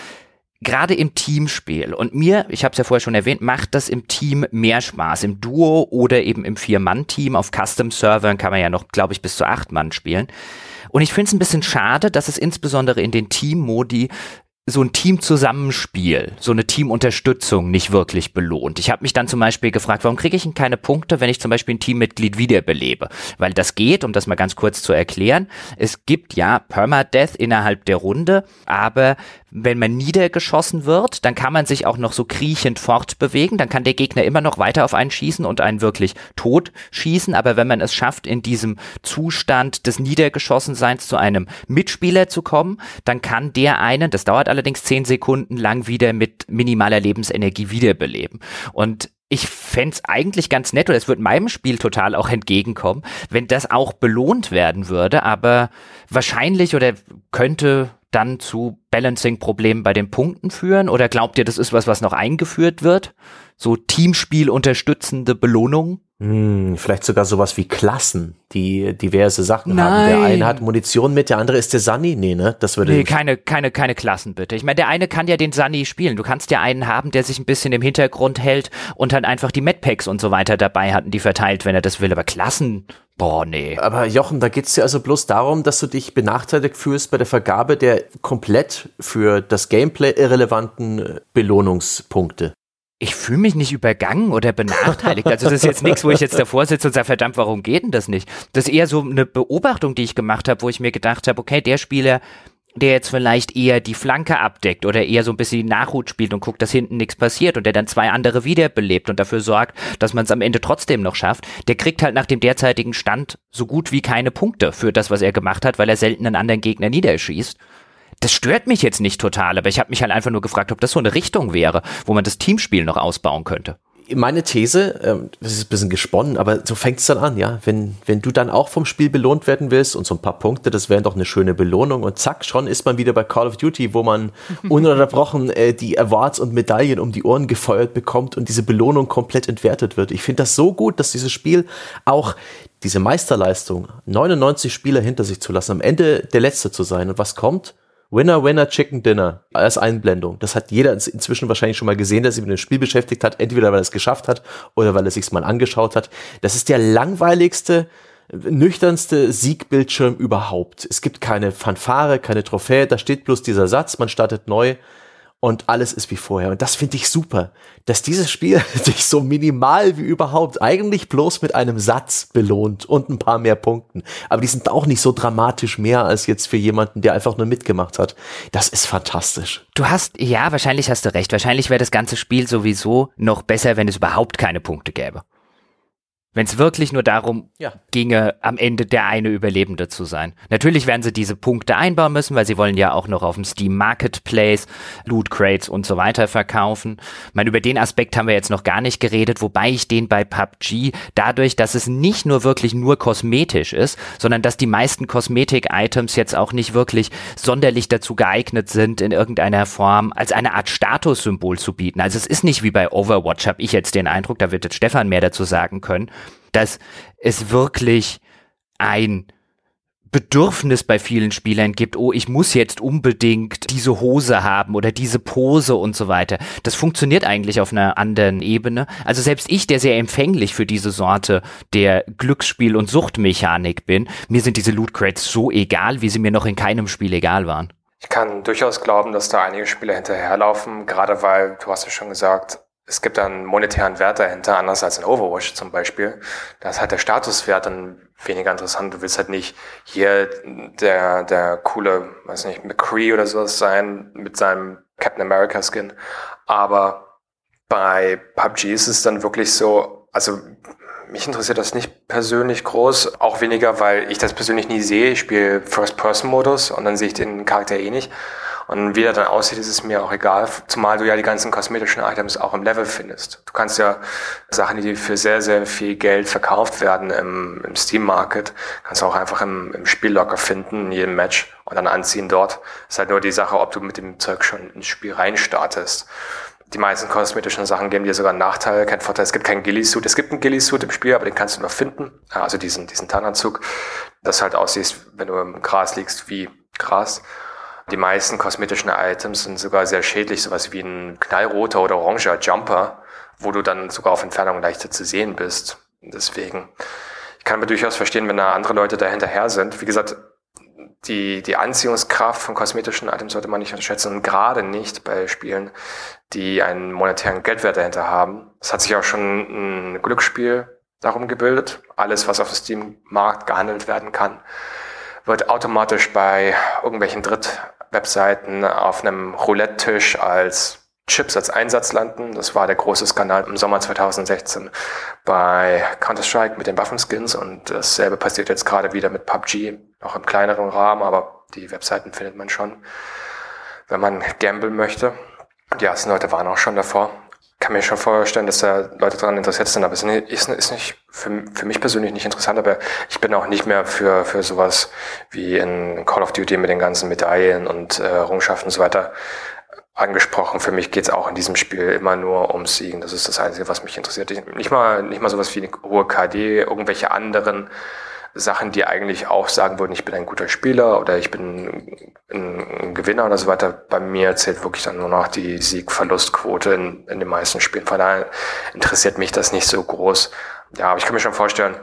gerade im Teamspiel und mir, ich habe es ja vorher schon erwähnt, macht das im Team mehr Spaß, im Duo oder eben im Vier-Mann-Team. Auf Custom-Servern kann man ja noch, glaube ich, bis zu acht Mann spielen. Und ich finde es ein bisschen schade, dass es insbesondere in den Team-Modi so ein Teamzusammenspiel, so eine Teamunterstützung nicht wirklich belohnt. Ich habe mich dann zum Beispiel gefragt, warum kriege ich denn keine Punkte, wenn ich zum Beispiel ein Teammitglied wiederbelebe? Weil das geht, um das mal ganz kurz zu erklären. Es gibt ja Permadeath innerhalb der Runde, aber wenn man niedergeschossen wird, dann kann man sich auch noch so kriechend fortbewegen, dann kann der Gegner immer noch weiter auf einen schießen und einen wirklich tot schießen, aber wenn man es schafft, in diesem Zustand des Niedergeschossenseins zu einem Mitspieler zu kommen, dann kann der einen, das dauert allerdings zehn Sekunden lang, wieder mit minimaler Lebensenergie wiederbeleben. Und ich fände eigentlich ganz nett, oder es würde meinem Spiel total auch entgegenkommen, wenn das auch belohnt werden würde, aber wahrscheinlich oder könnte dann zu Balancing-Problemen bei den Punkten führen? Oder glaubt ihr, das ist was, was noch eingeführt wird? So Teamspiel unterstützende Belohnung? Hm, vielleicht sogar sowas wie Klassen, die diverse Sachen Nein. haben. Der eine hat Munition mit, der andere ist der Sunny. Nee, ne? Das würde Nee, keine, keine, keine Klassen bitte. Ich meine, der eine kann ja den Sunny spielen. Du kannst ja einen haben, der sich ein bisschen im Hintergrund hält und dann einfach die Medpacks und so weiter dabei hat und die verteilt, wenn er das will. Aber Klassen, boah, nee. Aber Jochen, da geht's dir also bloß darum, dass du dich benachteiligt fühlst bei der Vergabe der komplett für das Gameplay irrelevanten äh, Belohnungspunkte. Ich fühle mich nicht übergangen oder benachteiligt. Also das ist jetzt nichts, wo ich jetzt davor sitze und sage, verdammt, warum geht denn das nicht? Das ist eher so eine Beobachtung, die ich gemacht habe, wo ich mir gedacht habe, okay, der Spieler, der jetzt vielleicht eher die Flanke abdeckt oder eher so ein bisschen Nachhut spielt und guckt, dass hinten nichts passiert und der dann zwei andere wiederbelebt und dafür sorgt, dass man es am Ende trotzdem noch schafft, der kriegt halt nach dem derzeitigen Stand so gut wie keine Punkte für das, was er gemacht hat, weil er selten einen anderen Gegner niederschießt. Das stört mich jetzt nicht total, aber ich habe mich halt einfach nur gefragt, ob das so eine Richtung wäre, wo man das Teamspiel noch ausbauen könnte. Meine These, ähm, das ist ein bisschen gesponnen, aber so fängt's dann an, ja. Wenn, wenn du dann auch vom Spiel belohnt werden willst und so ein paar Punkte, das wären doch eine schöne Belohnung und zack, schon ist man wieder bei Call of Duty, wo man *laughs* ununterbrochen äh, die Awards und Medaillen um die Ohren gefeuert bekommt und diese Belohnung komplett entwertet wird. Ich finde das so gut, dass dieses Spiel auch diese Meisterleistung, 99 Spieler hinter sich zu lassen, am Ende der Letzte zu sein. Und was kommt? Winner, Winner, Chicken Dinner als Einblendung. Das hat jeder inzwischen wahrscheinlich schon mal gesehen, der sich mit dem Spiel beschäftigt hat, entweder weil er es geschafft hat oder weil er sich mal angeschaut hat. Das ist der langweiligste, nüchternste Siegbildschirm überhaupt. Es gibt keine Fanfare, keine Trophäe, da steht bloß dieser Satz, man startet neu und alles ist wie vorher. Und das finde ich super, dass dieses Spiel *laughs* sich so minimal wie überhaupt eigentlich bloß mit einem Satz belohnt und ein paar mehr Punkten. Aber die sind auch nicht so dramatisch mehr als jetzt für jemanden, der einfach nur mitgemacht hat. Das ist fantastisch. Du hast, ja, wahrscheinlich hast du recht. Wahrscheinlich wäre das ganze Spiel sowieso noch besser, wenn es überhaupt keine Punkte gäbe. Wenn es wirklich nur darum Ja. ginge, am Ende der eine Überlebende zu sein. Natürlich werden sie diese Punkte einbauen müssen, weil sie wollen ja auch noch auf dem Steam Marketplace Loot Crates und so weiter verkaufen. Ich meine, über den Aspekt haben wir jetzt noch gar nicht geredet, wobei ich den bei PUBG dadurch, dass es nicht nur wirklich nur kosmetisch ist, sondern dass die meisten Kosmetik-Items jetzt auch nicht wirklich sonderlich dazu geeignet sind, in irgendeiner Form als eine Art Statussymbol zu bieten. Also es ist nicht wie bei Overwatch, habe ich jetzt den Eindruck, da wird jetzt Stefan mehr dazu sagen können, dass es wirklich ein Bedürfnis bei vielen Spielern gibt, oh, ich muss jetzt unbedingt diese Hose haben oder diese Pose und so weiter. Das funktioniert eigentlich auf einer anderen Ebene. Also selbst ich, der sehr empfänglich für diese Sorte der Glücksspiel- und Suchtmechanik bin, mir sind diese Loot Crates so egal, wie sie mir noch in keinem Spiel egal waren. Ich kann durchaus glauben, dass da einige Spieler hinterherlaufen, gerade weil, du hast ja schon gesagt, es gibt einen monetären Wert dahinter, anders als in Overwatch zum Beispiel. Da ist halt der Statuswert dann weniger interessant. Du willst halt nicht hier der, der coole, weiß nicht, McCree oder sowas sein mit seinem Captain America Skin. Aber bei PUBG ist es dann wirklich so, also mich interessiert das nicht persönlich groß, auch weniger, weil ich das persönlich nie sehe. Ich spiele First-Person-Modus und dann sehe ich den Charakter eh nicht. Und wie der dann aussieht, ist es mir auch egal, zumal du ja die ganzen kosmetischen Items auch im Level findest. Du kannst ja Sachen, die für sehr, sehr viel Geld verkauft werden im, im Steam-Market, kannst du auch einfach im, im Spiel locker finden, in jedem Match und dann anziehen dort. Ist halt nur die Sache, ob du mit dem Zeug schon ins Spiel reinstartest. Die meisten kosmetischen Sachen geben dir sogar einen Nachteil, keinen Vorteil. Es gibt keinen Ghillie-Suit. Es gibt einen Ghillie-Suit im Spiel, aber den kannst du nur finden. Also diesen, diesen Tarnanzug, das halt aussiehst, wenn du im Gras liegst, wie Gras. Die meisten kosmetischen Items sind sogar sehr schädlich, sowas wie ein knallroter oder oranger Jumper, wo du dann sogar auf Entfernung leichter zu sehen bist. Deswegen, ich kann mir durchaus verstehen, wenn da andere Leute da hinterher sind. Wie gesagt, die, die Anziehungskraft von kosmetischen Items sollte man nicht unterschätzen und gerade nicht bei Spielen, die einen monetären Geldwert dahinter haben. Es hat sich auch schon ein Glücksspiel darum gebildet. Alles, was auf dem Steam-Markt gehandelt werden kann, wird automatisch bei irgendwelchen Drittwebseiten auf einem Roulette-Tisch als Chips als Einsatz landen. Das war der große Skandal im Sommer 2016 bei Counter-Strike mit den Waffenskins und dasselbe passiert jetzt gerade wieder mit PUBG, auch im kleineren Rahmen, aber die Webseiten findet man schon, wenn man gamblen möchte. Die ersten Leute waren auch schon davor. Kann mir schon vorstellen, dass da Leute daran interessiert sind, aber es ist, ist nicht für, für mich persönlich nicht interessant, aber ich bin auch nicht mehr für, für sowas wie in Call of Duty mit den ganzen Medaillen und äh, Errungenschaften und so weiter angesprochen. Für mich geht es auch in diesem Spiel immer nur ums Siegen. Das ist das Einzige, was mich interessiert. Ich, nicht mal, nicht mal sowas wie eine hohe KD, irgendwelche anderen Sachen, die eigentlich auch sagen würden, ich bin ein guter Spieler oder ich bin ein, Gewinner oder so weiter. Bei mir zählt wirklich dann nur noch die Sieg-Verlust-Quote in, in den meisten Spielen. Von daher interessiert mich das nicht so groß. Ja, aber ich kann mir schon vorstellen,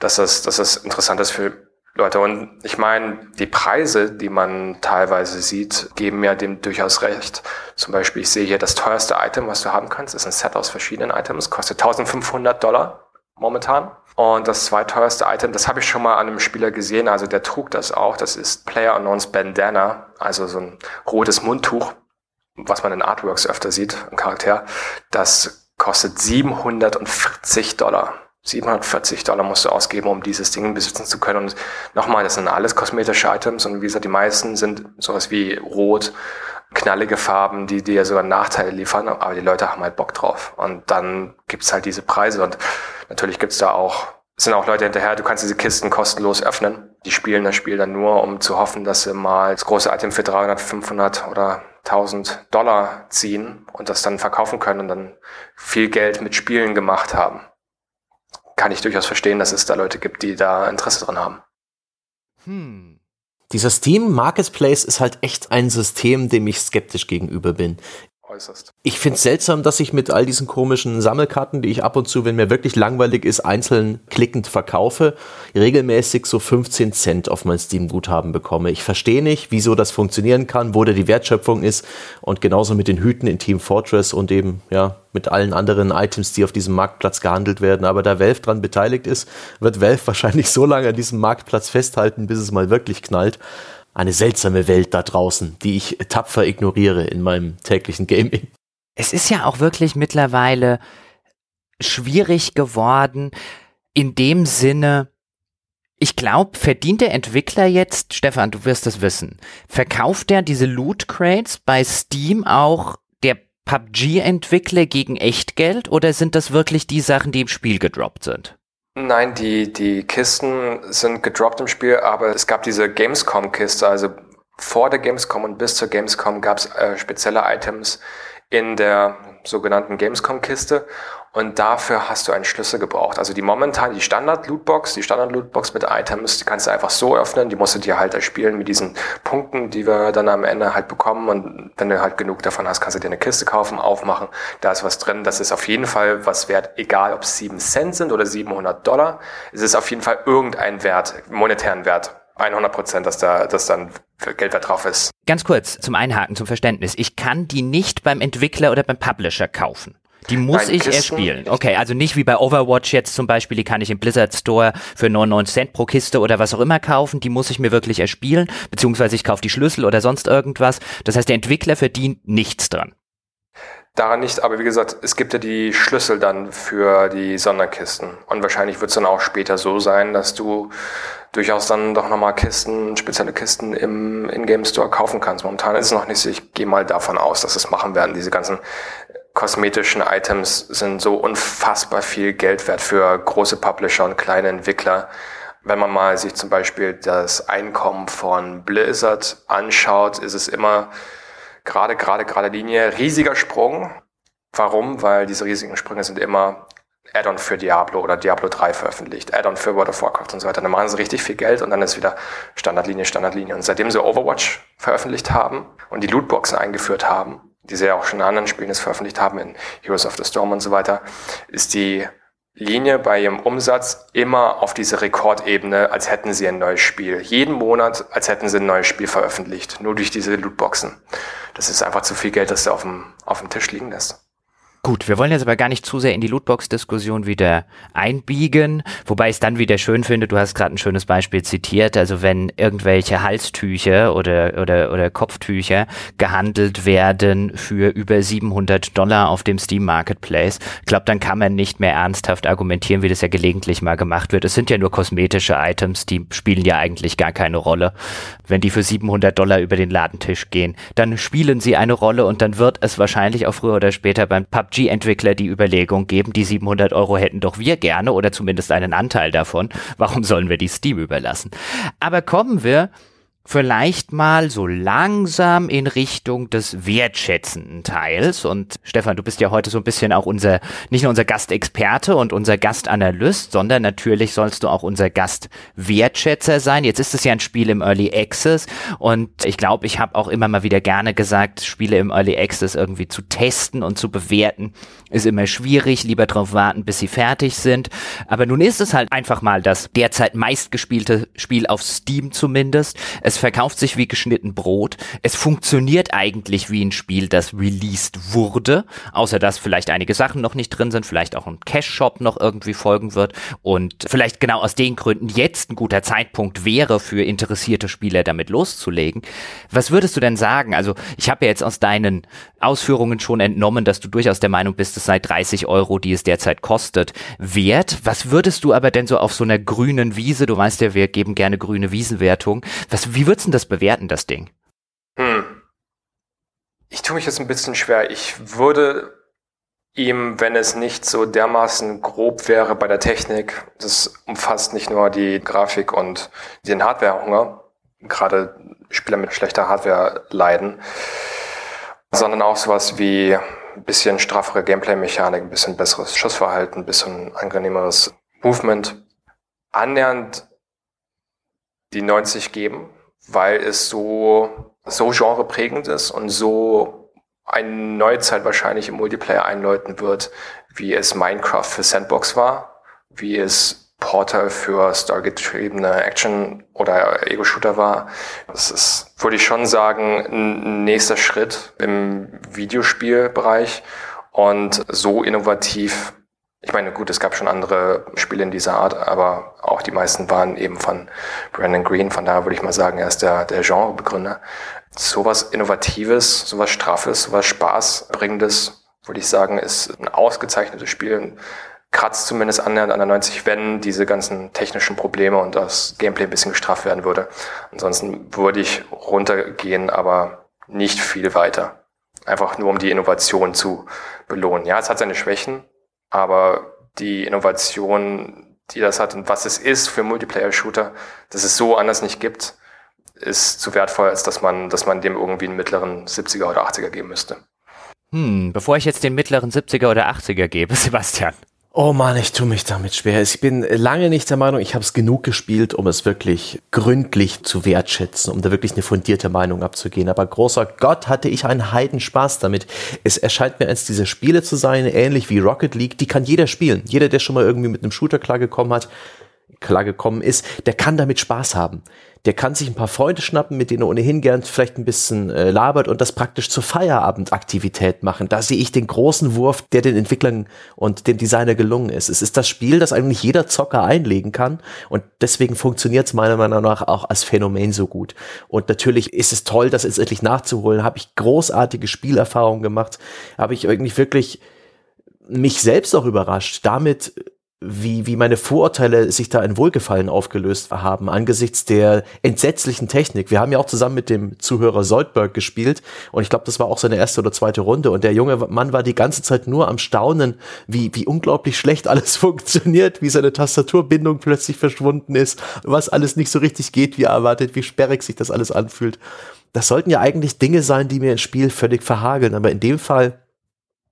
dass das, dass das interessant ist für Leute. Und ich meine, die Preise, die man teilweise sieht, geben mir dem durchaus recht. Zum Beispiel, ich sehe hier das teuerste Item, was du haben kannst, ist ein Set aus verschiedenen Items, kostet 1500 Dollar momentan. Und das zweiteuerste Item, das habe ich schon mal an einem Spieler gesehen, also der trug das auch. Das ist Player Unknowns Bandana, also so ein rotes Mundtuch, was man in Artworks öfter sieht, ein Charakter. Das kostet 740 Dollar. 740 Dollar musst du ausgeben, um dieses Ding besitzen zu können. Und nochmal, das sind alles kosmetische Items und wie gesagt, die meisten sind sowas wie rot, knallige Farben, die dir sogar Nachteile liefern, aber die Leute haben halt Bock drauf. Und dann gibt's halt diese Preise und natürlich gibt's da auch, sind auch Leute hinterher, du kannst diese Kisten kostenlos öffnen. Die spielen das Spiel dann nur, um zu hoffen, dass sie mal das große Item für 300, 500 oder 1000 Dollar ziehen und das dann verkaufen können und dann viel Geld mit Spielen gemacht haben kann ich durchaus verstehen, dass es da Leute gibt, die da Interesse dran haben. Hm. Dieser Steam Marketplace ist halt echt ein System, dem ich skeptisch gegenüber bin äußerst. Ich finde es seltsam, dass ich mit all diesen komischen Sammelkarten, die ich ab und zu, wenn mir wirklich langweilig ist, einzeln klickend verkaufe, regelmäßig so 15 Cent auf mein Steam-Guthaben bekomme. Ich verstehe nicht, wieso das funktionieren kann, wo da die Wertschöpfung ist und genauso mit den Hüten in Team Fortress und eben, ja, mit allen anderen Items, die auf diesem Marktplatz gehandelt werden. Aber da Valve dran beteiligt ist, wird Valve *laughs* wahrscheinlich so lange an diesem Marktplatz festhalten, bis es mal wirklich knallt eine seltsame Welt da draußen, die ich tapfer ignoriere in meinem täglichen Gaming. Es ist ja auch wirklich mittlerweile schwierig geworden, in dem Sinne, ich glaube, verdient der Entwickler jetzt, Stefan, du wirst es wissen, verkauft er diese Loot Crates bei Steam auch der PUBG-Entwickler gegen Echtgeld oder sind das wirklich die Sachen, die im Spiel gedroppt sind? Nein, die, die Kisten sind gedroppt im Spiel, aber es gab diese Gamescom-Kiste, also vor der Gamescom und bis zur Gamescom gab es äh, spezielle Items in der sogenannten Gamescom-Kiste und dafür hast du einen Schlüssel gebraucht. Also die momentan, die Standard-Lootbox, die Standard-Lootbox mit Items, die kannst du einfach so öffnen, die musst du dir halt erspielen mit diesen Punkten, die wir dann am Ende halt bekommen und wenn du halt genug davon hast, kannst du dir eine Kiste kaufen, aufmachen, da ist was drin, das ist auf jeden Fall was wert, egal ob es 7 Cent sind oder 700 Dollar, es ist auf jeden Fall irgendein Wert, monetären Wert. 100 Prozent, dass da, dass dann Geldwert drauf ist. Ganz kurz zum Einhaken, zum Verständnis. Ich kann die nicht beim Entwickler oder beim Publisher kaufen. Die muss Nein, ich Kisten, erspielen. Okay, also nicht wie bei Overwatch jetzt zum Beispiel, die kann ich im Blizzard Store für 99 Cent pro Kiste oder was auch immer kaufen. Die muss ich mir wirklich erspielen, beziehungsweise ich kaufe die Schlüssel oder sonst irgendwas. Das heißt, der Entwickler verdient nichts dran. Daran nicht, aber wie gesagt, es gibt ja die Schlüssel dann für die Sonderkisten. Und wahrscheinlich wird es dann auch später so sein, dass du durchaus dann doch nochmal Kisten, spezielle Kisten im In-Game Store kaufen kannst. Momentan ist es noch nicht so. Ich gehe mal davon aus, dass es machen werden. Diese ganzen kosmetischen Items sind so unfassbar viel Geld wert für große Publisher und kleine Entwickler. Wenn man mal sich zum Beispiel das Einkommen von Blizzard anschaut, ist es immer gerade, gerade, gerade Linie, riesiger Sprung. Warum? Weil diese riesigen Sprünge sind immer Add-on für Diablo oder Diablo 3 veröffentlicht, Add-on für World of Warcraft und so weiter. Dann machen sie richtig viel Geld und dann ist wieder Standardlinie, Standardlinie. Und seitdem sie Overwatch veröffentlicht haben und die Lootboxen eingeführt haben, die sie ja auch schon in anderen Spielen jetzt veröffentlicht haben, in Heroes of the Storm und so weiter, ist die Linie bei ihrem Umsatz immer auf diese Rekordebene, als hätten sie ein neues Spiel. Jeden Monat, als hätten sie ein neues Spiel veröffentlicht. Nur durch diese Lootboxen. Das ist einfach zu viel Geld, das du auf dem, auf dem Tisch liegen lässt. Gut, wir wollen jetzt aber gar nicht zu sehr in die Lootbox-Diskussion wieder einbiegen, wobei ich es dann wieder schön finde, du hast gerade ein schönes Beispiel zitiert, also wenn irgendwelche Halstücher oder, oder, oder Kopftücher gehandelt werden für über 700 Dollar auf dem Steam Marketplace, ich glaube, dann kann man nicht mehr ernsthaft argumentieren, wie das ja gelegentlich mal gemacht wird. Es sind ja nur kosmetische Items, die spielen ja eigentlich gar keine Rolle. Wenn die für 700 Dollar über den Ladentisch gehen, dann spielen sie eine Rolle und dann wird es wahrscheinlich auch früher oder später beim Pub PUBG-Entwickler die Überlegung geben, die 700 Euro hätten doch wir gerne oder zumindest einen Anteil davon. Warum sollen wir die Steam überlassen? Aber kommen wir vielleicht mal so langsam in Richtung des wertschätzenden Teils. Und Stefan, du bist ja heute so ein bisschen auch unser, nicht nur unser Gastexperte und unser Gastanalyst, sondern natürlich sollst du auch unser Gastwertschätzer sein. Jetzt ist es ja ein Spiel im Early Access und ich glaube, ich habe auch immer mal wieder gerne gesagt, Spiele im Early Access irgendwie zu testen und zu bewerten, ist immer schwierig, lieber darauf warten, bis sie fertig sind. Aber nun ist es halt einfach mal das derzeit meistgespielte Spiel auf Steam zumindest. Es verkauft sich wie geschnitten Brot. Es funktioniert eigentlich wie ein Spiel, das released wurde, außer dass vielleicht einige Sachen noch nicht drin sind, vielleicht auch ein Cash-Shop noch irgendwie folgen wird und vielleicht genau aus den Gründen jetzt ein guter Zeitpunkt wäre für interessierte Spieler damit loszulegen. Was würdest du denn sagen? Also ich habe ja jetzt aus deinen Ausführungen schon entnommen, dass du durchaus der Meinung bist, es sei 30 Euro, die es derzeit kostet, wert. Was würdest du aber denn so auf so einer grünen Wiese, du weißt ja, wir geben gerne grüne Wiesenwertung, was, wie würdest du das bewerten, das Ding? Hm. Ich tue mich jetzt ein bisschen schwer. Ich würde ihm, wenn es nicht so dermaßen grob wäre bei der Technik, das umfasst nicht nur die Grafik und den Hardwarehunger, gerade Spieler mit schlechter Hardware leiden, sondern auch sowas wie ein bisschen straffere Gameplay-Mechanik, ein bisschen besseres Schussverhalten, ein bisschen angenehmeres Movement. Annähernd die 90 geben, weil es so, so genreprägend ist und so eine Neuzeit wahrscheinlich im Multiplayer einläuten wird, wie es Minecraft für Sandbox war, wie es Portal für stargetriebene Action- oder Ego-Shooter war. Das ist, würde ich schon sagen, ein nächster Schritt im Videospielbereich und so innovativ. Ich meine, gut, es gab schon andere Spiele in dieser Art, aber auch die meisten waren eben von Brandon Green. Von daher würde ich mal sagen, er ist der, der Genrebegründer. Sowas Innovatives, sowas Straffes, sowas Spaßbringendes, würde ich sagen, ist ein ausgezeichnetes Spiel kratzt zumindest annähernd an der 90, wenn diese ganzen technischen Probleme und das Gameplay ein bisschen gestraft werden würde. Ansonsten würde ich runtergehen, aber nicht viel weiter. Einfach nur um die Innovation zu belohnen. Ja, es hat seine Schwächen, aber die Innovation, die das hat und was es ist für Multiplayer-Shooter, dass es so anders nicht gibt, ist zu wertvoll, als dass man, dass man dem irgendwie einen mittleren 70er oder 80er geben müsste. Hm, bevor ich jetzt den mittleren 70er oder 80er gebe, *laughs* Sebastian, Oh man, ich tue mich damit schwer. Ich bin lange nicht der Meinung, ich habe es genug gespielt, um es wirklich gründlich zu wertschätzen, um da wirklich eine fundierte Meinung abzugehen. Aber großer Gott, hatte ich einen Heidenspaß damit. Es erscheint mir eins dieser Spiele zu sein, ähnlich wie Rocket League, die kann jeder spielen. Jeder, der schon mal irgendwie mit einem Shooter klargekommen hat, klargekommen ist, der kann damit Spaß haben der kann sich ein paar Freunde schnappen, mit denen er ohnehin gern vielleicht ein bisschen äh, labert und das praktisch zur Feierabendaktivität machen. Da sehe ich den großen Wurf, der den Entwicklern und dem Designer gelungen ist. Es ist das Spiel, das eigentlich jeder Zocker einlegen kann und deswegen funktioniert es meiner Meinung nach auch als Phänomen so gut. Und natürlich ist es toll, das jetzt endlich nachzuholen. Habe ich großartige Spielerfahrungen gemacht, habe ich irgendwie wirklich mich selbst auch überrascht, damit wie, wie meine Vorurteile sich da in Wohlgefallen aufgelöst haben angesichts der entsetzlichen Technik. Wir haben ja auch zusammen mit dem Zuhörer Soldberg gespielt und ich glaube, das war auch seine erste oder zweite Runde und der junge Mann war die ganze Zeit nur am Staunen, wie, wie unglaublich schlecht alles *laughs* funktioniert, wie seine Tastaturbindung plötzlich verschwunden ist, was alles nicht so richtig geht, wie er erwartet, wie sperrig sich das alles anfühlt. Das sollten ja eigentlich Dinge sein, die mir ins Spiel völlig verhageln, aber in dem Fall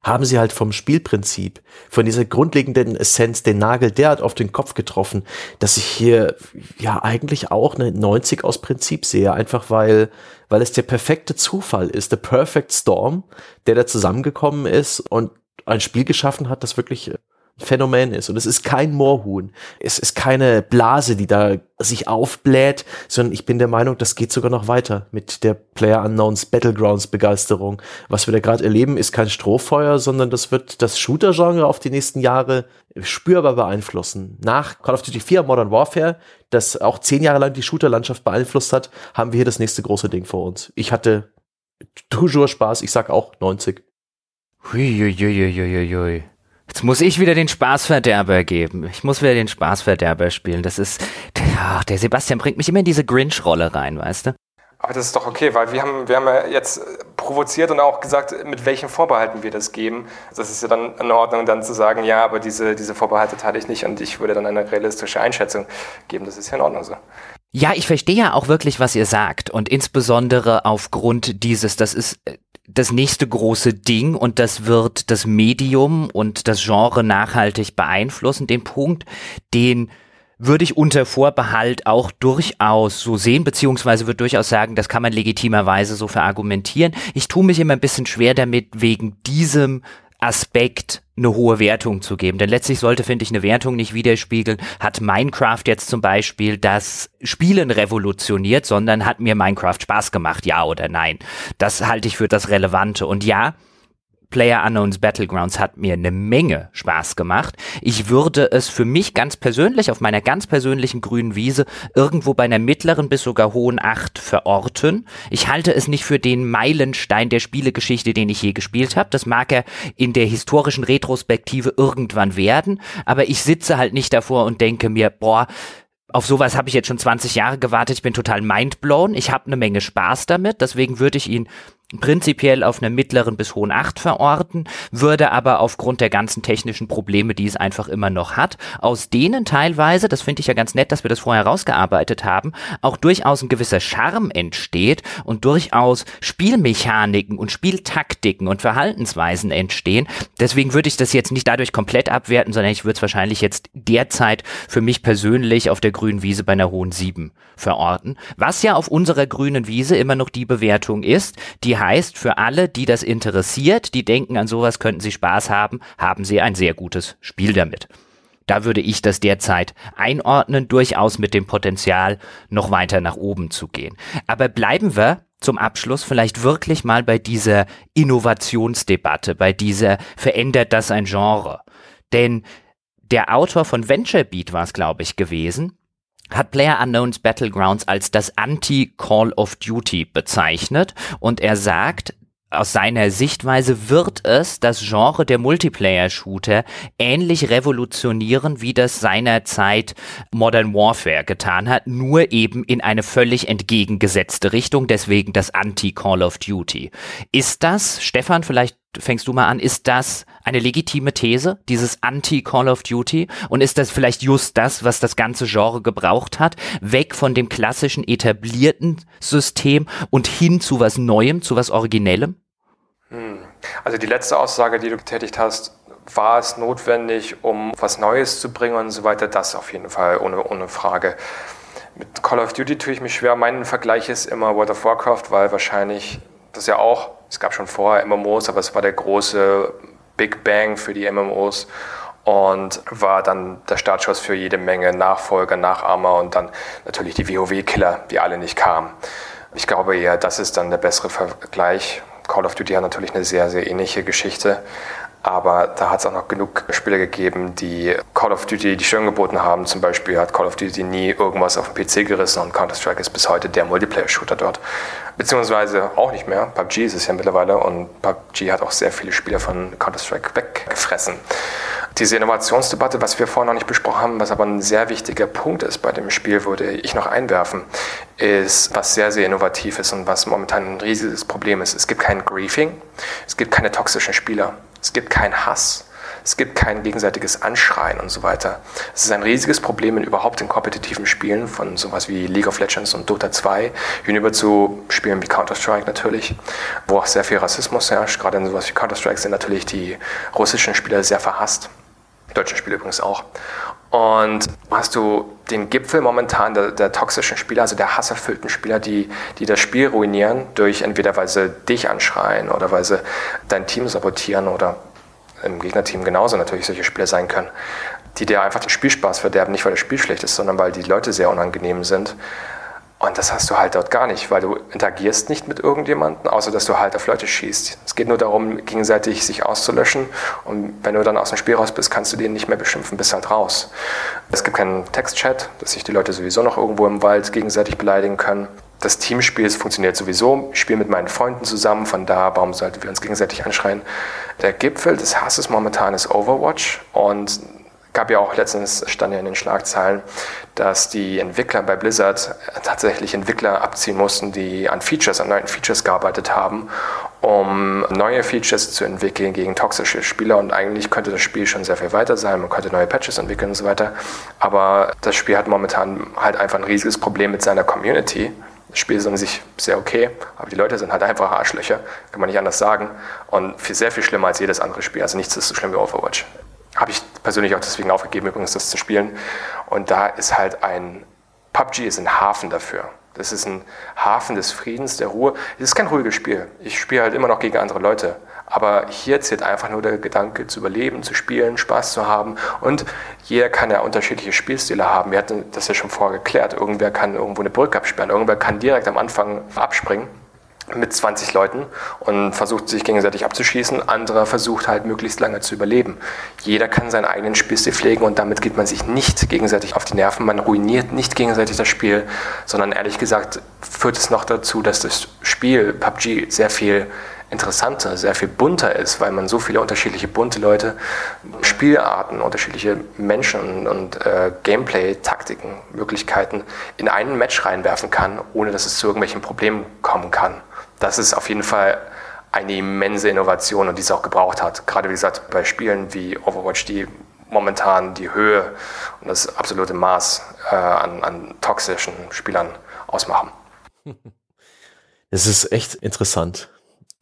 haben sie halt vom Spielprinzip, von dieser grundlegenden Essenz den Nagel derart auf den Kopf getroffen, dass ich hier ja eigentlich auch eine 90 aus Prinzip sehe, einfach weil, weil es der perfekte Zufall ist, der Perfect Storm, der da zusammengekommen ist und ein Spiel geschaffen hat, das wirklich Phänomen ist. Und es ist kein Moorhuhn. Es ist keine Blase, die da sich aufbläht, sondern ich bin der Meinung, das geht sogar noch weiter mit der Player Unknowns Battlegrounds Begeisterung. Was wir da gerade erleben, ist kein Strohfeuer, sondern das wird das Shooter-Genre auf die nächsten Jahre spürbar beeinflussen. Nach Call of Duty 4 Modern Warfare, das auch zehn Jahre lang die Shooter-Landschaft beeinflusst hat, haben wir hier das nächste große Ding vor uns. Ich hatte toujours Spaß, ich sag auch 90. Huiuiuiuiui. Jetzt muss ich wieder den Spaßverderber geben. Ich muss wieder den Spaßverderber spielen. Das ist, ach, der Sebastian bringt mich immer in diese Grinch-Rolle rein, weißt du? Aber das ist doch okay, weil wir haben, wir haben ja jetzt provoziert und auch gesagt, mit welchen Vorbehalten wir das geben. Das ist ja dann in Ordnung, dann zu sagen, ja, aber diese, diese Vorbehalte teile ich nicht und ich würde dann eine realistische Einschätzung geben. Das ist ja in Ordnung so. Ja, ich verstehe ja auch wirklich, was ihr sagt. Und insbesondere aufgrund dieses, das ist äh, das nächste große Ding und das wird das Medium und das Genre nachhaltig beeinflussen. Den Punkt, den würde ich unter Vorbehalt auch durchaus so sehen, beziehungsweise würde durchaus sagen, das kann man legitimerweise so verargumentieren. Ich tue mich immer ein bisschen schwer damit, wegen diesem Aspekt eine hohe Wertung zu geben. Denn letztlich sollte, finde ich, eine Wertung nicht widerspiegeln, hat Minecraft jetzt zum Beispiel das Spielen revolutioniert, sondern hat mir Minecraft Spaß gemacht, ja oder nein. Das halte ich für das Relevante. Und ja, Player Unknowns Battlegrounds hat mir eine Menge Spaß gemacht. Ich würde es für mich ganz persönlich auf meiner ganz persönlichen grünen Wiese irgendwo bei einer mittleren bis sogar hohen Acht verorten. Ich halte es nicht für den Meilenstein der Spielegeschichte, den ich je gespielt habe. Das mag er in der historischen Retrospektive irgendwann werden, aber ich sitze halt nicht davor und denke mir, boah, auf sowas habe ich jetzt schon 20 Jahre gewartet, ich bin total mindblown, ich habe eine Menge Spaß damit, deswegen würde ich ihn prinzipiell auf einer mittleren bis hohen Acht verorten, würde aber aufgrund der ganzen technischen Probleme, die es einfach immer noch hat, aus denen teilweise, das finde ich ja ganz nett, dass wir das vorher rausgearbeitet haben, auch durchaus ein gewisser Charme entsteht und durchaus Spielmechaniken und Spieltaktiken und Verhaltensweisen entstehen. Deswegen würde ich das jetzt nicht dadurch komplett abwerten, sondern ich würde es wahrscheinlich jetzt derzeit für mich persönlich auf der grünen Wiese bei einer hohen 7 verorten, was ja auf unserer grünen Wiese immer noch die Bewertung ist, die heißt, für alle, die das interessiert, die denken, an sowas könnten sie Spaß haben, haben sie ein sehr gutes Spiel damit. Da würde ich das derzeit einordnen, durchaus mit dem Potenzial, noch weiter nach oben zu gehen. Aber bleiben wir zum Abschluss vielleicht wirklich mal bei dieser Innovationsdebatte, bei dieser verändert das ein Genre. Denn der Autor von Venture Beat war es, glaube ich, gewesen, hat Player Unknowns Battlegrounds als das Anti-Call of Duty bezeichnet und er sagt, aus seiner Sichtweise wird es das Genre der Multiplayer-Shooter ähnlich revolutionieren, wie das seinerzeit Modern Warfare getan hat, nur eben in eine völlig entgegengesetzte Richtung, deswegen das Anti-Call of Duty. Ist das, Stefan, vielleicht fängst du mal an, ist das eine legitime These, dieses Anti-Call of Duty? Und ist das vielleicht just das, was das ganze Genre gebraucht hat? Weg von dem klassischen etablierten System und hin zu was Neuem, zu was Originellem? Hm. Also die letzte Aussage, die du getätigt hast, war es notwendig, um was Neues zu bringen und so weiter? Das auf jeden Fall, ohne, ohne Frage. Mit Call of Duty tue ich mich schwer. Mein Vergleich ist immer World of Warcraft, weil wahrscheinlich das ja auch, es gab schon vorher MMOs, aber es war der große Big Bang für die MMOs und war dann der Startschuss für jede Menge Nachfolger, Nachahmer und dann natürlich die WoW-Killer, die alle nicht kamen. Ich glaube eher, das ist dann der bessere Vergleich. Call of Duty hat natürlich eine sehr, sehr ähnliche Geschichte. Aber da hat es auch noch genug Spiele gegeben, die Call of Duty die Stirn geboten haben. Zum Beispiel hat Call of Duty nie irgendwas auf dem PC gerissen und Counter-Strike ist bis heute der Multiplayer-Shooter dort. Beziehungsweise auch nicht mehr. PUBG ist es ja mittlerweile und PUBG hat auch sehr viele Spieler von Counter-Strike weggefressen. Diese Innovationsdebatte, was wir vorhin noch nicht besprochen haben, was aber ein sehr wichtiger Punkt ist bei dem Spiel, würde ich noch einwerfen, ist, was sehr, sehr innovativ ist und was momentan ein riesiges Problem ist. Es gibt kein Griefing, es gibt keine toxischen Spieler. Es gibt keinen Hass. Es gibt kein gegenseitiges Anschreien und so weiter. Es ist ein riesiges Problem in überhaupt in kompetitiven Spielen von sowas wie League of Legends und Dota 2 hinüber zu Spielen wie Counter-Strike natürlich, wo auch sehr viel Rassismus herrscht. Gerade in sowas wie Counter-Strike sind natürlich die russischen Spieler sehr verhasst. Deutschen Spieler übrigens auch. Und hast du den Gipfel momentan der, der, toxischen Spieler, also der hasserfüllten Spieler, die, die das Spiel ruinieren, durch entweder weil sie dich anschreien oder weil sie dein Team sabotieren oder im Gegnerteam genauso natürlich solche Spieler sein können, die dir einfach den Spielspaß verderben, nicht weil das Spiel schlecht ist, sondern weil die Leute sehr unangenehm sind und das hast du halt dort gar nicht, weil du interagierst nicht mit irgendjemandem, außer dass du halt auf Leute schießt. Es geht nur darum, gegenseitig sich auszulöschen. Und wenn du dann aus dem Spiel raus bist, kannst du den nicht mehr beschimpfen, bist halt raus. Es gibt keinen Textchat, dass sich die Leute sowieso noch irgendwo im Wald gegenseitig beleidigen können. Das Teamspiel funktioniert sowieso. Ich spiele mit meinen Freunden zusammen, von da, warum sollten wir uns gegenseitig anschreien? Der Gipfel des Hasses momentan ist Overwatch und gab ja auch letztens, stand ja in den Schlagzeilen, dass die Entwickler bei Blizzard tatsächlich Entwickler abziehen mussten, die an Features, an neuen Features gearbeitet haben, um neue Features zu entwickeln gegen toxische Spieler. Und eigentlich könnte das Spiel schon sehr viel weiter sein, man könnte neue Patches entwickeln und so weiter. Aber das Spiel hat momentan halt einfach ein riesiges Problem mit seiner Community. Das Spiel ist an sich sehr okay, aber die Leute sind halt einfach Arschlöcher, kann man nicht anders sagen. Und viel, sehr viel schlimmer als jedes andere Spiel. Also nichts ist so schlimm wie Overwatch. Habe ich persönlich auch deswegen aufgegeben, übrigens das zu spielen. Und da ist halt ein, PUBG ist ein Hafen dafür. Das ist ein Hafen des Friedens, der Ruhe. Es ist kein ruhiges Spiel. Ich spiele halt immer noch gegen andere Leute. Aber hier zählt einfach nur der Gedanke zu überleben, zu spielen, Spaß zu haben. Und jeder kann ja unterschiedliche Spielstile haben. Wir hatten das ja schon vorher geklärt. Irgendwer kann irgendwo eine Brücke absperren. Irgendwer kann direkt am Anfang abspringen mit 20 Leuten und versucht sich gegenseitig abzuschießen. Anderer versucht halt möglichst lange zu überleben. Jeder kann seinen eigenen Spielstil pflegen und damit geht man sich nicht gegenseitig auf die Nerven. Man ruiniert nicht gegenseitig das Spiel, sondern ehrlich gesagt führt es noch dazu, dass das Spiel PUBG sehr viel interessanter, sehr viel bunter ist, weil man so viele unterschiedliche bunte Leute, Spielarten, unterschiedliche Menschen und, äh, Gameplay-Taktiken, Möglichkeiten in einen Match reinwerfen kann, ohne dass es zu irgendwelchen Problemen kommen kann das ist auf jeden Fall eine immense Innovation und die es auch gebraucht hat. Gerade wie gesagt, bei Spielen wie Overwatch, die momentan die Höhe und das absolute Maß äh, an, an toxischen Spielern ausmachen. *laughs* Es ist echt interessant.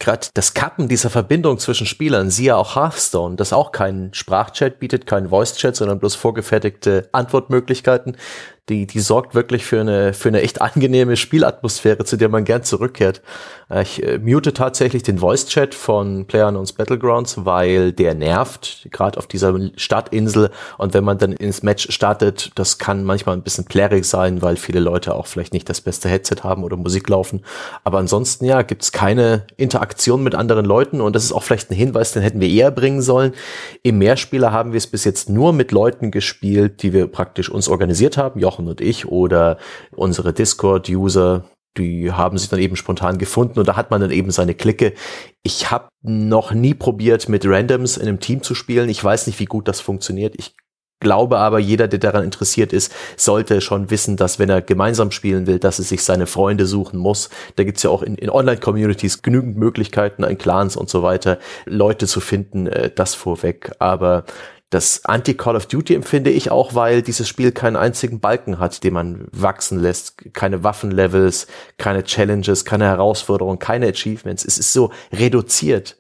Gerade das Kappen dieser Verbindung zwischen Spielern, siehe auch Hearthstone, das auch keinen Sprachchat bietet, keinen Voice-Chat, sondern bloß vorgefertigte Antwortmöglichkeiten die, die sorgt wirklich für eine, für eine echt angenehme Spielatmosphäre, zu der man gern zurückkehrt. Äh, ich äh, mute tatsächlich den Voice-Chat von PlayerUnknown's Battlegrounds, weil der nervt, gerade auf dieser Stadtinsel. Und wenn man dann ins Match startet, das kann manchmal ein bisschen plärrig sein, weil viele Leute auch vielleicht nicht das beste Headset haben oder Musik laufen. Aber ansonsten, ja, gibt's keine Interaktion mit anderen Leuten und das ist auch vielleicht ein Hinweis, den hätten wir eher bringen sollen. Im Mehrspieler haben wir es bis jetzt nur mit Leuten gespielt, die wir praktisch uns organisiert haben. Jochen Jochen und ich oder unsere Discord-User, die haben sich dann eben spontan gefunden und da hat man dann eben seine Clique. Ich habe noch nie probiert, mit Randoms in einem Team zu spielen. Ich weiß nicht, wie gut das funktioniert. Ich glaube aber, jeder, der daran interessiert ist, sollte schon wissen, dass wenn er gemeinsam spielen will, dass er sich seine Freunde suchen muss. Da gibt's ja auch in, in Online-Communities genügend Möglichkeiten, in Clans und so weiter, Leute zu finden, äh, das vorweg. Aber das Anti-Call of Duty empfinde ich auch, weil dieses Spiel keinen einzigen Balken hat, den man wachsen lässt. Keine Waffenlevels, keine Challenges, keine Herausforderungen, keine Achievements. Es ist so reduziert.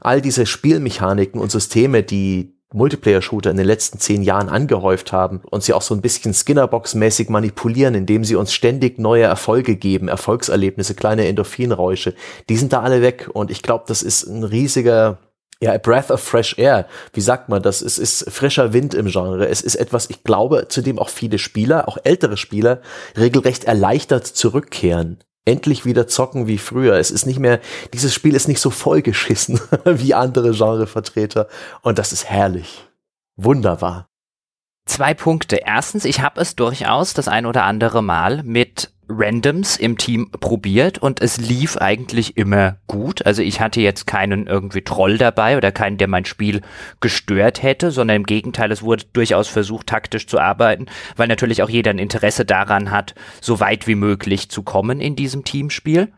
All diese Spielmechaniken und Systeme, die Multiplayer-Shooter in den letzten zehn Jahren angehäuft haben und sie auch so ein bisschen Skinnerbox-mäßig manipulieren, indem sie uns ständig neue Erfolge geben, Erfolgserlebnisse, kleine Endorphinräusche, die sind da alle weg und ich glaube, das ist ein riesiger ja, a breath of fresh air. Wie sagt man das? Es ist frischer Wind im Genre. Es ist etwas, ich glaube, zu dem auch viele Spieler, auch ältere Spieler, regelrecht erleichtert zurückkehren. Endlich wieder zocken wie früher. Es ist nicht mehr, dieses Spiel ist nicht so vollgeschissen *laughs* wie andere Genrevertreter. Und das ist herrlich. Wunderbar. Zwei Punkte. Erstens, ich habe es durchaus das ein oder andere Mal mit Randoms im Team probiert und es lief eigentlich immer gut. Also ich hatte jetzt keinen irgendwie Troll dabei oder keinen, der mein Spiel gestört hätte, sondern im Gegenteil, es wurde durchaus versucht, taktisch zu arbeiten, weil natürlich auch jeder ein Interesse daran hat, so weit wie möglich zu kommen in diesem Teamspiel.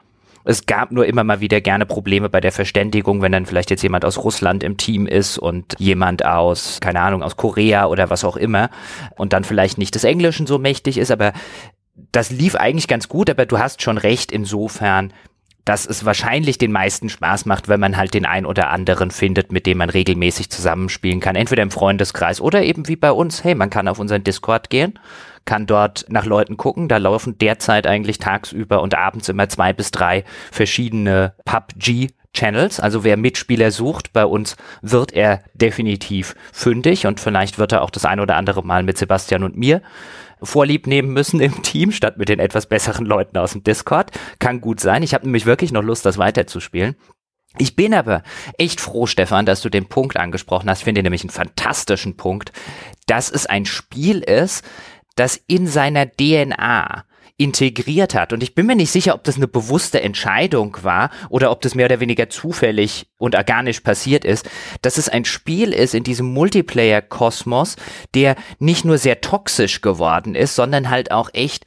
Es gab nur immer mal wieder gerne Probleme bei der Verständigung, wenn dann vielleicht jetzt jemand aus Russland im Team ist und jemand aus, keine Ahnung, aus Korea oder was auch immer und dann vielleicht nicht des Englischen so mächtig ist, aber das lief eigentlich ganz gut, aber du hast schon recht insofern, dass es wahrscheinlich den meisten Spaß macht, wenn man halt den ein oder anderen findet, mit dem man regelmäßig zusammenspielen kann. Entweder im Freundeskreis oder eben wie bei uns. Hey, man kann auf unseren Discord gehen, kann dort nach Leuten gucken. Da laufen derzeit eigentlich tagsüber und abends immer zwei bis drei verschiedene PUBG Channels. Also wer Mitspieler sucht, bei uns wird er definitiv fündig und vielleicht wird er auch das ein oder andere Mal mit Sebastian und mir Vorlieb nehmen müssen im Team, statt mit den etwas besseren Leuten aus dem Discord. Kann gut sein. Ich habe nämlich wirklich noch Lust, das weiterzuspielen. Ich bin aber echt froh, Stefan, dass du den Punkt angesprochen hast. Ich finde nämlich einen fantastischen Punkt, dass es ein Spiel ist, das in seiner DNA integriert hat. Und ich bin mir nicht sicher, ob das eine bewusste Entscheidung war oder ob das mehr oder weniger zufällig und organisch passiert ist, dass es ein Spiel ist in diesem Multiplayer-Kosmos, der nicht nur sehr toxisch geworden ist, sondern halt auch echt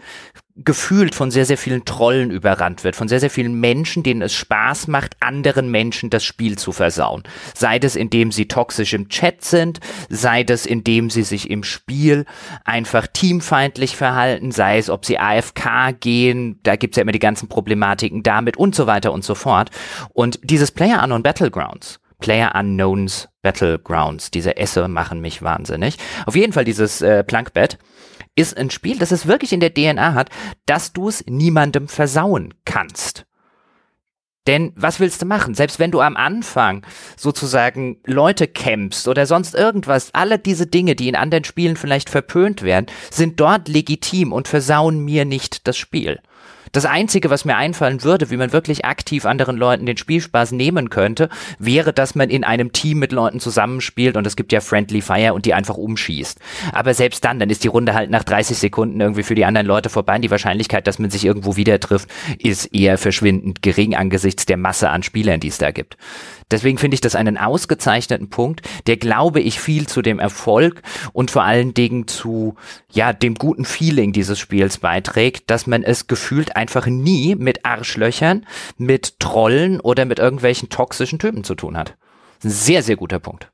gefühlt von sehr, sehr vielen Trollen überrannt wird, von sehr, sehr vielen Menschen, denen es Spaß macht, anderen Menschen das Spiel zu versauen. Sei das, indem sie toxisch im Chat sind, sei das, indem sie sich im Spiel einfach teamfeindlich verhalten, sei es, ob sie AFK gehen, da gibt's ja immer die ganzen Problematiken damit und so weiter und so fort. Und dieses Player Unknown Battlegrounds, Player Unknowns Battlegrounds, diese Esse machen mich wahnsinnig. Auf jeden Fall dieses äh, Plankbett ist ein Spiel, das es wirklich in der DNA hat, dass du es niemandem versauen kannst. Denn was willst du machen? Selbst wenn du am Anfang sozusagen Leute campst oder sonst irgendwas, alle diese Dinge, die in anderen Spielen vielleicht verpönt werden, sind dort legitim und versauen mir nicht das Spiel. Das Einzige, was mir einfallen würde, wie man wirklich aktiv anderen Leuten den Spielspaß nehmen könnte, wäre, dass man in einem Team mit Leuten zusammenspielt und es gibt ja Friendly Fire und die einfach umschießt. Aber selbst dann, dann ist die Runde halt nach 30 Sekunden irgendwie für die anderen Leute vorbei und die Wahrscheinlichkeit, dass man sich irgendwo wieder trifft, ist eher verschwindend gering angesichts der Masse an Spielern, die es da gibt. Deswegen finde ich das einen ausgezeichneten Punkt, der glaube ich viel zu dem Erfolg und vor allen Dingen zu, ja, dem guten Feeling dieses Spiels beiträgt, dass man es gefühlt einfach nie mit Arschlöchern, mit Trollen oder mit irgendwelchen toxischen Typen zu tun hat. Sehr, sehr guter Punkt.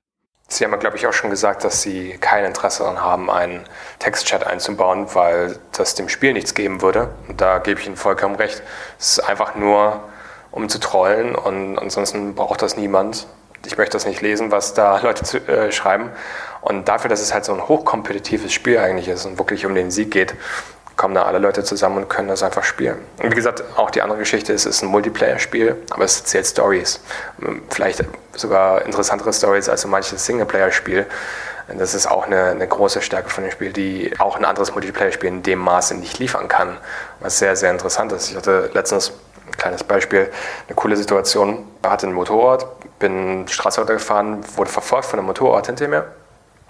Sie haben, glaube ich, auch schon gesagt, dass Sie kein Interesse daran haben, einen Textchat einzubauen, weil das dem Spiel nichts geben würde. Und da gebe ich Ihnen vollkommen recht. Es ist einfach nur um zu trollen und ansonsten braucht das niemand. Ich möchte das nicht lesen, was da *laughs* Leute zu, äh, schreiben. Und dafür, dass es halt so ein hochkompetitives Spiel eigentlich ist und wirklich um den Sieg geht, kommen da alle Leute zusammen und können das einfach spielen. Und wie gesagt, auch die andere Geschichte ist, es ist ein Multiplayer-Spiel, aber es erzählt Stories. Vielleicht sogar interessantere Stories als so manches Singleplayer-Spiel. Das ist auch eine, eine, große Stärke von dem Spiel, die auch ein anderes Multiplayer-Spiel in dem Maße nicht liefern kann. Was sehr, sehr interessant ist. Ich hatte letztens ein kleines Beispiel, eine coole Situation. Ich hatte ein Motorrad, bin Straße runtergefahren, wurde verfolgt von einem Motorrad hinter mir.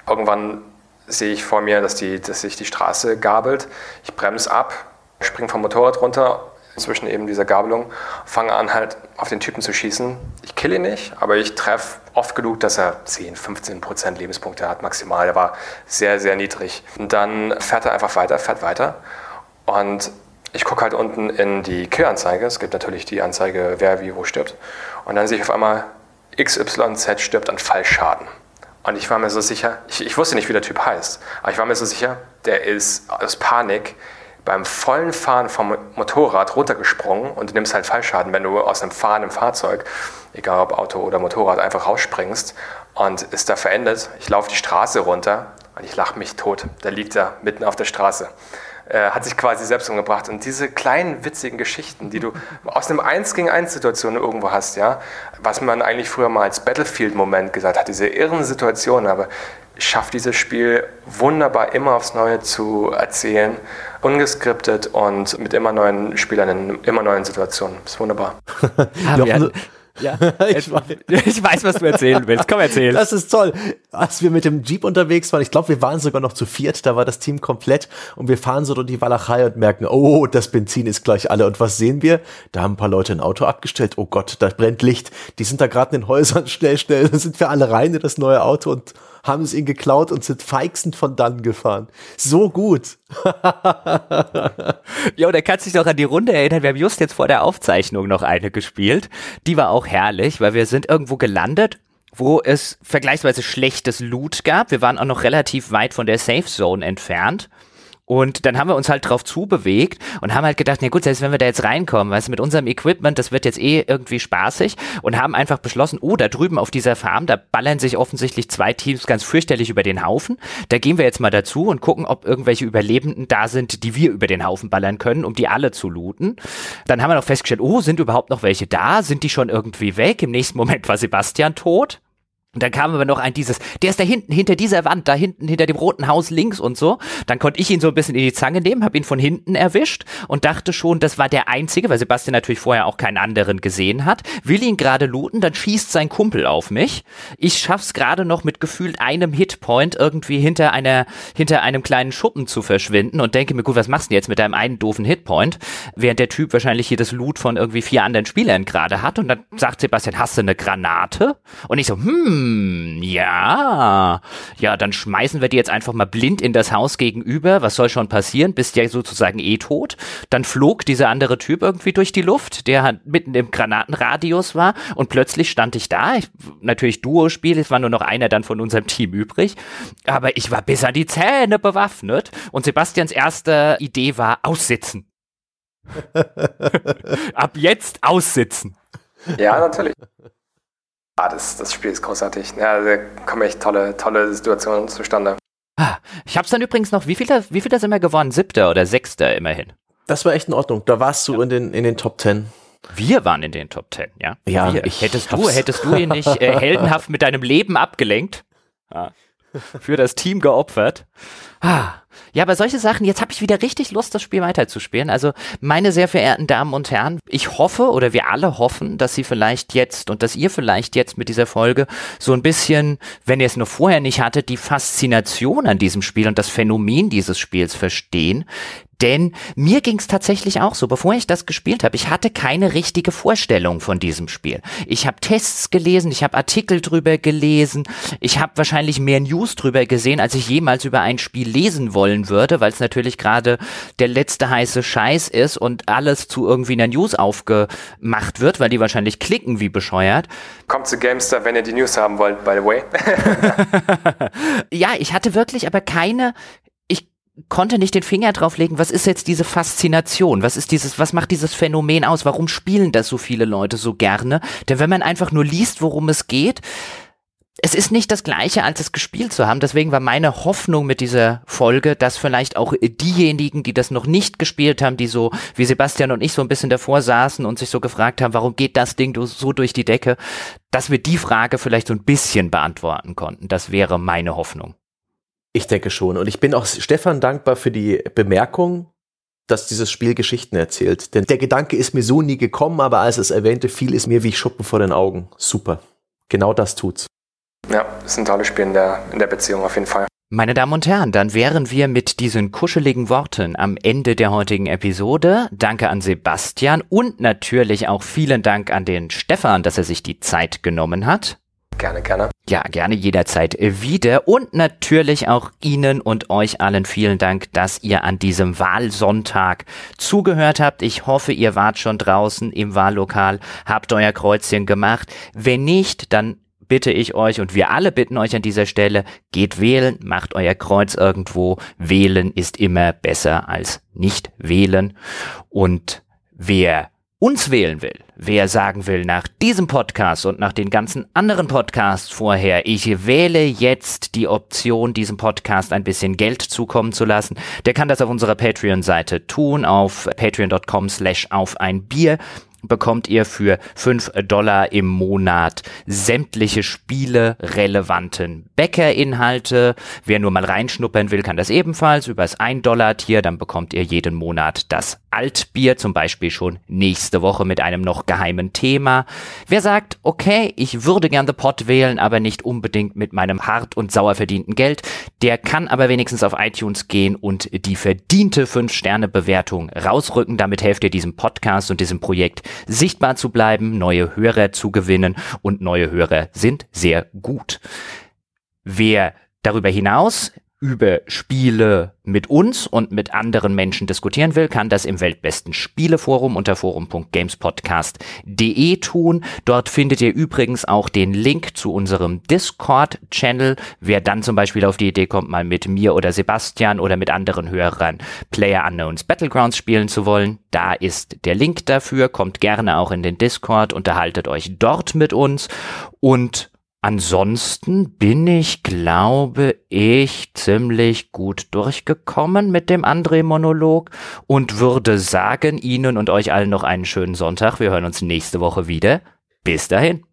Irgendwann sehe ich vor mir, dass, die, dass sich die Straße gabelt. Ich bremse ab, springe vom Motorrad runter, zwischen eben dieser Gabelung, fange an halt auf den Typen zu schießen. Ich kill ihn nicht, aber ich treffe oft genug, dass er 10, 15 Prozent Lebenspunkte hat maximal. Der war sehr, sehr niedrig. Und dann fährt er einfach weiter, fährt weiter. Und ich gucke halt unten in die Killanzeige. Es gibt natürlich die Anzeige, wer wie wo stirbt. Und dann sehe ich auf einmal, XYZ stirbt an Fallschaden. Und ich war mir so sicher, ich, ich, wusste nicht, wie der Typ heißt, aber ich war mir so sicher, der ist aus Panik beim vollen Fahren vom Motorrad runtergesprungen und du nimmst halt Fallschaden, wenn du aus einem fahrenden Fahrzeug, egal ob Auto oder Motorrad, einfach rausspringst und ist da verendet. Ich laufe die Straße runter und ich lache mich tot. Da liegt er mitten auf der Straße. Äh, hat sich quasi selbst umgebracht. Und diese kleinen witzigen Geschichten, die du aus einem 1 gegen 1 Situation irgendwo hast, ja, was man eigentlich früher mal als Battlefield-Moment gesagt hat, diese irren Situationen, aber schafft dieses Spiel wunderbar immer aufs Neue zu erzählen, ungeskriptet und mit immer neuen Spielern in immer neuen Situationen. Das ist wunderbar. *laughs* ja, ja, *laughs* ich, *laughs* ich, weiß, was du erzählen willst. Komm, erzähl. Das ist toll. Als wir mit dem Jeep unterwegs waren, ich glaube, wir waren sogar noch zu viert, da war das Team komplett und wir fahren so durch die Walachei und merken, oh, das Benzin ist gleich alle. Und was sehen wir? Da haben ein paar Leute ein Auto abgestellt. Oh Gott, da brennt Licht. Die sind da gerade in den Häusern, *laughs* schnell, schnell. Dann sind wir alle rein in das neue Auto und haben es ihn geklaut und sind feixend von dann gefahren. So gut. *laughs* ja, der kann sich noch an die Runde erinnern. Wir haben just jetzt vor der Aufzeichnung noch eine gespielt. Die war auch herrlich, weil wir sind irgendwo gelandet wo es vergleichsweise schlechtes Loot gab. Wir waren auch noch relativ weit von der Safe Zone entfernt. Und dann haben wir uns halt drauf zubewegt und haben halt gedacht, na gut, selbst wenn wir da jetzt reinkommen, weißt du, mit unserem Equipment, das wird jetzt eh irgendwie spaßig und haben einfach beschlossen, oh, da drüben auf dieser Farm, da ballern sich offensichtlich zwei Teams ganz fürchterlich über den Haufen. Da gehen wir jetzt mal dazu und gucken, ob irgendwelche Überlebenden da sind, die wir über den Haufen ballern können, um die alle zu looten. Dann haben wir noch festgestellt, oh, sind überhaupt noch welche da? Sind die schon irgendwie weg? Im nächsten Moment war Sebastian tot. Und dann kam aber noch ein dieses, der ist da hinten, hinter dieser Wand, da hinten, hinter dem roten Haus links und so. Dann konnte ich ihn so ein bisschen in die Zange nehmen, habe ihn von hinten erwischt und dachte schon, das war der einzige, weil Sebastian natürlich vorher auch keinen anderen gesehen hat. Will ihn gerade looten, dann schießt sein Kumpel auf mich. Ich schaff's gerade noch mit gefühlt einem Hitpoint irgendwie hinter einer, hinter einem kleinen Schuppen zu verschwinden und denke mir, gut, was machst du jetzt mit deinem einen doofen Hitpoint? Während der Typ wahrscheinlich hier das Loot von irgendwie vier anderen Spielern gerade hat und dann sagt Sebastian, hast du eine Granate? Und ich so, hm, hm, ja. Ja, dann schmeißen wir die jetzt einfach mal blind in das Haus gegenüber. Was soll schon passieren? Bist ja sozusagen eh tot. Dann flog dieser andere Typ irgendwie durch die Luft, der halt mitten im Granatenradius war. Und plötzlich stand ich da. Ich, natürlich Duo-Spiel, es war nur noch einer dann von unserem Team übrig. Aber ich war bis an die Zähne bewaffnet. Und Sebastians erste Idee war aussitzen. *laughs* Ab jetzt aussitzen. Ja, natürlich. Ah, das, das Spiel ist großartig. Ja, da kommen echt tolle, tolle Situationen zustande. Ah, ich hab's dann übrigens noch, wie viel, wie viel da sind wir gewonnen? Siebter oder Sechster immerhin? Das war echt in Ordnung. Da warst du ja. in, den, in den Top Ten. Wir waren in den Top Ten, ja? Ja, Wir. ich hättest du, hättest du ihn nicht äh, *laughs* heldenhaft mit deinem Leben abgelenkt? Ja. Für das Team geopfert. Ah, ja, aber solche Sachen, jetzt habe ich wieder richtig Lust, das Spiel weiterzuspielen. Also, meine sehr verehrten Damen und Herren, ich hoffe oder wir alle hoffen, dass Sie vielleicht jetzt und dass ihr vielleicht jetzt mit dieser Folge so ein bisschen, wenn ihr es nur vorher nicht hattet, die Faszination an diesem Spiel und das Phänomen dieses Spiels verstehen, denn mir ging es tatsächlich auch so, bevor ich das gespielt habe, ich hatte keine richtige Vorstellung von diesem Spiel. Ich habe Tests gelesen, ich habe Artikel drüber gelesen, ich habe wahrscheinlich mehr News drüber gesehen, als ich jemals über ein Spiel lesen wollen würde, weil es natürlich gerade der letzte heiße Scheiß ist und alles zu irgendwie einer News aufgemacht wird, weil die wahrscheinlich klicken wie bescheuert. Kommt zu Gamester, wenn ihr die News haben wollt, by the way. *laughs* *laughs* ja, ich hatte wirklich aber keine konnte nicht den Finger drauflegen, was ist jetzt diese Faszination? Was ist dieses, was macht dieses Phänomen aus? Warum spielen das so viele Leute so gerne? Denn wenn man einfach nur liest, worum es geht, es ist nicht das gleiche, als es gespielt zu haben. Deswegen war meine Hoffnung mit dieser Folge, dass vielleicht auch diejenigen, die das noch nicht gespielt haben, die so wie Sebastian und ich so ein bisschen davor saßen und sich so gefragt haben, warum geht das Ding so durch die Decke, dass wir die Frage vielleicht so ein bisschen beantworten konnten. Das wäre meine Hoffnung. Ich denke schon. Und ich bin auch Stefan dankbar für die Bemerkung, dass dieses Spiel Geschichten erzählt. Denn der Gedanke ist mir so nie gekommen, aber als es erwähnte, fiel es mir wie Schuppen vor den Augen. Super. Genau das tut's. Ja, ist ein tolles Spiel in der, in der Beziehung auf jeden Fall. Meine Damen und Herren, dann wären wir mit diesen kuscheligen Worten am Ende der heutigen Episode. Danke an Sebastian und natürlich auch vielen Dank an den Stefan, dass er sich die Zeit genommen hat. Gerne, gerne. Ja, gerne jederzeit wieder. Und natürlich auch Ihnen und euch allen vielen Dank, dass ihr an diesem Wahlsonntag zugehört habt. Ich hoffe, ihr wart schon draußen im Wahllokal, habt euer Kreuzchen gemacht. Wenn nicht, dann bitte ich euch und wir alle bitten euch an dieser Stelle, geht wählen, macht euer Kreuz irgendwo. Wählen ist immer besser als nicht wählen. Und wer uns wählen will, wer sagen will, nach diesem Podcast und nach den ganzen anderen Podcasts vorher, ich wähle jetzt die Option, diesem Podcast ein bisschen Geld zukommen zu lassen, der kann das auf unserer Patreon-Seite tun, auf patreon.com slash auf ein Bier bekommt ihr für 5 Dollar im Monat sämtliche Spiele relevanten Bäckerinhalte. Wer nur mal reinschnuppern will, kann das ebenfalls über das 1 Dollar Tier. Dann bekommt ihr jeden Monat das Altbier, zum Beispiel schon nächste Woche mit einem noch geheimen Thema. Wer sagt, okay, ich würde gern The Pot wählen, aber nicht unbedingt mit meinem hart und sauer verdienten Geld, der kann aber wenigstens auf iTunes gehen und die verdiente 5-Sterne-Bewertung rausrücken. Damit helft ihr diesem Podcast und diesem Projekt sichtbar zu bleiben, neue Hörer zu gewinnen und neue Hörer sind sehr gut. Wer darüber hinaus über Spiele mit uns und mit anderen Menschen diskutieren will, kann das im Weltbesten Spieleforum unter forum.gamespodcast.de tun. Dort findet ihr übrigens auch den Link zu unserem Discord-Channel. Wer dann zum Beispiel auf die Idee kommt, mal mit mir oder Sebastian oder mit anderen Hörern Player Unknowns Battlegrounds spielen zu wollen, da ist der Link dafür. Kommt gerne auch in den Discord, unterhaltet euch dort mit uns und Ansonsten bin ich, glaube ich, ziemlich gut durchgekommen mit dem André-Monolog und würde sagen Ihnen und euch allen noch einen schönen Sonntag. Wir hören uns nächste Woche wieder. Bis dahin.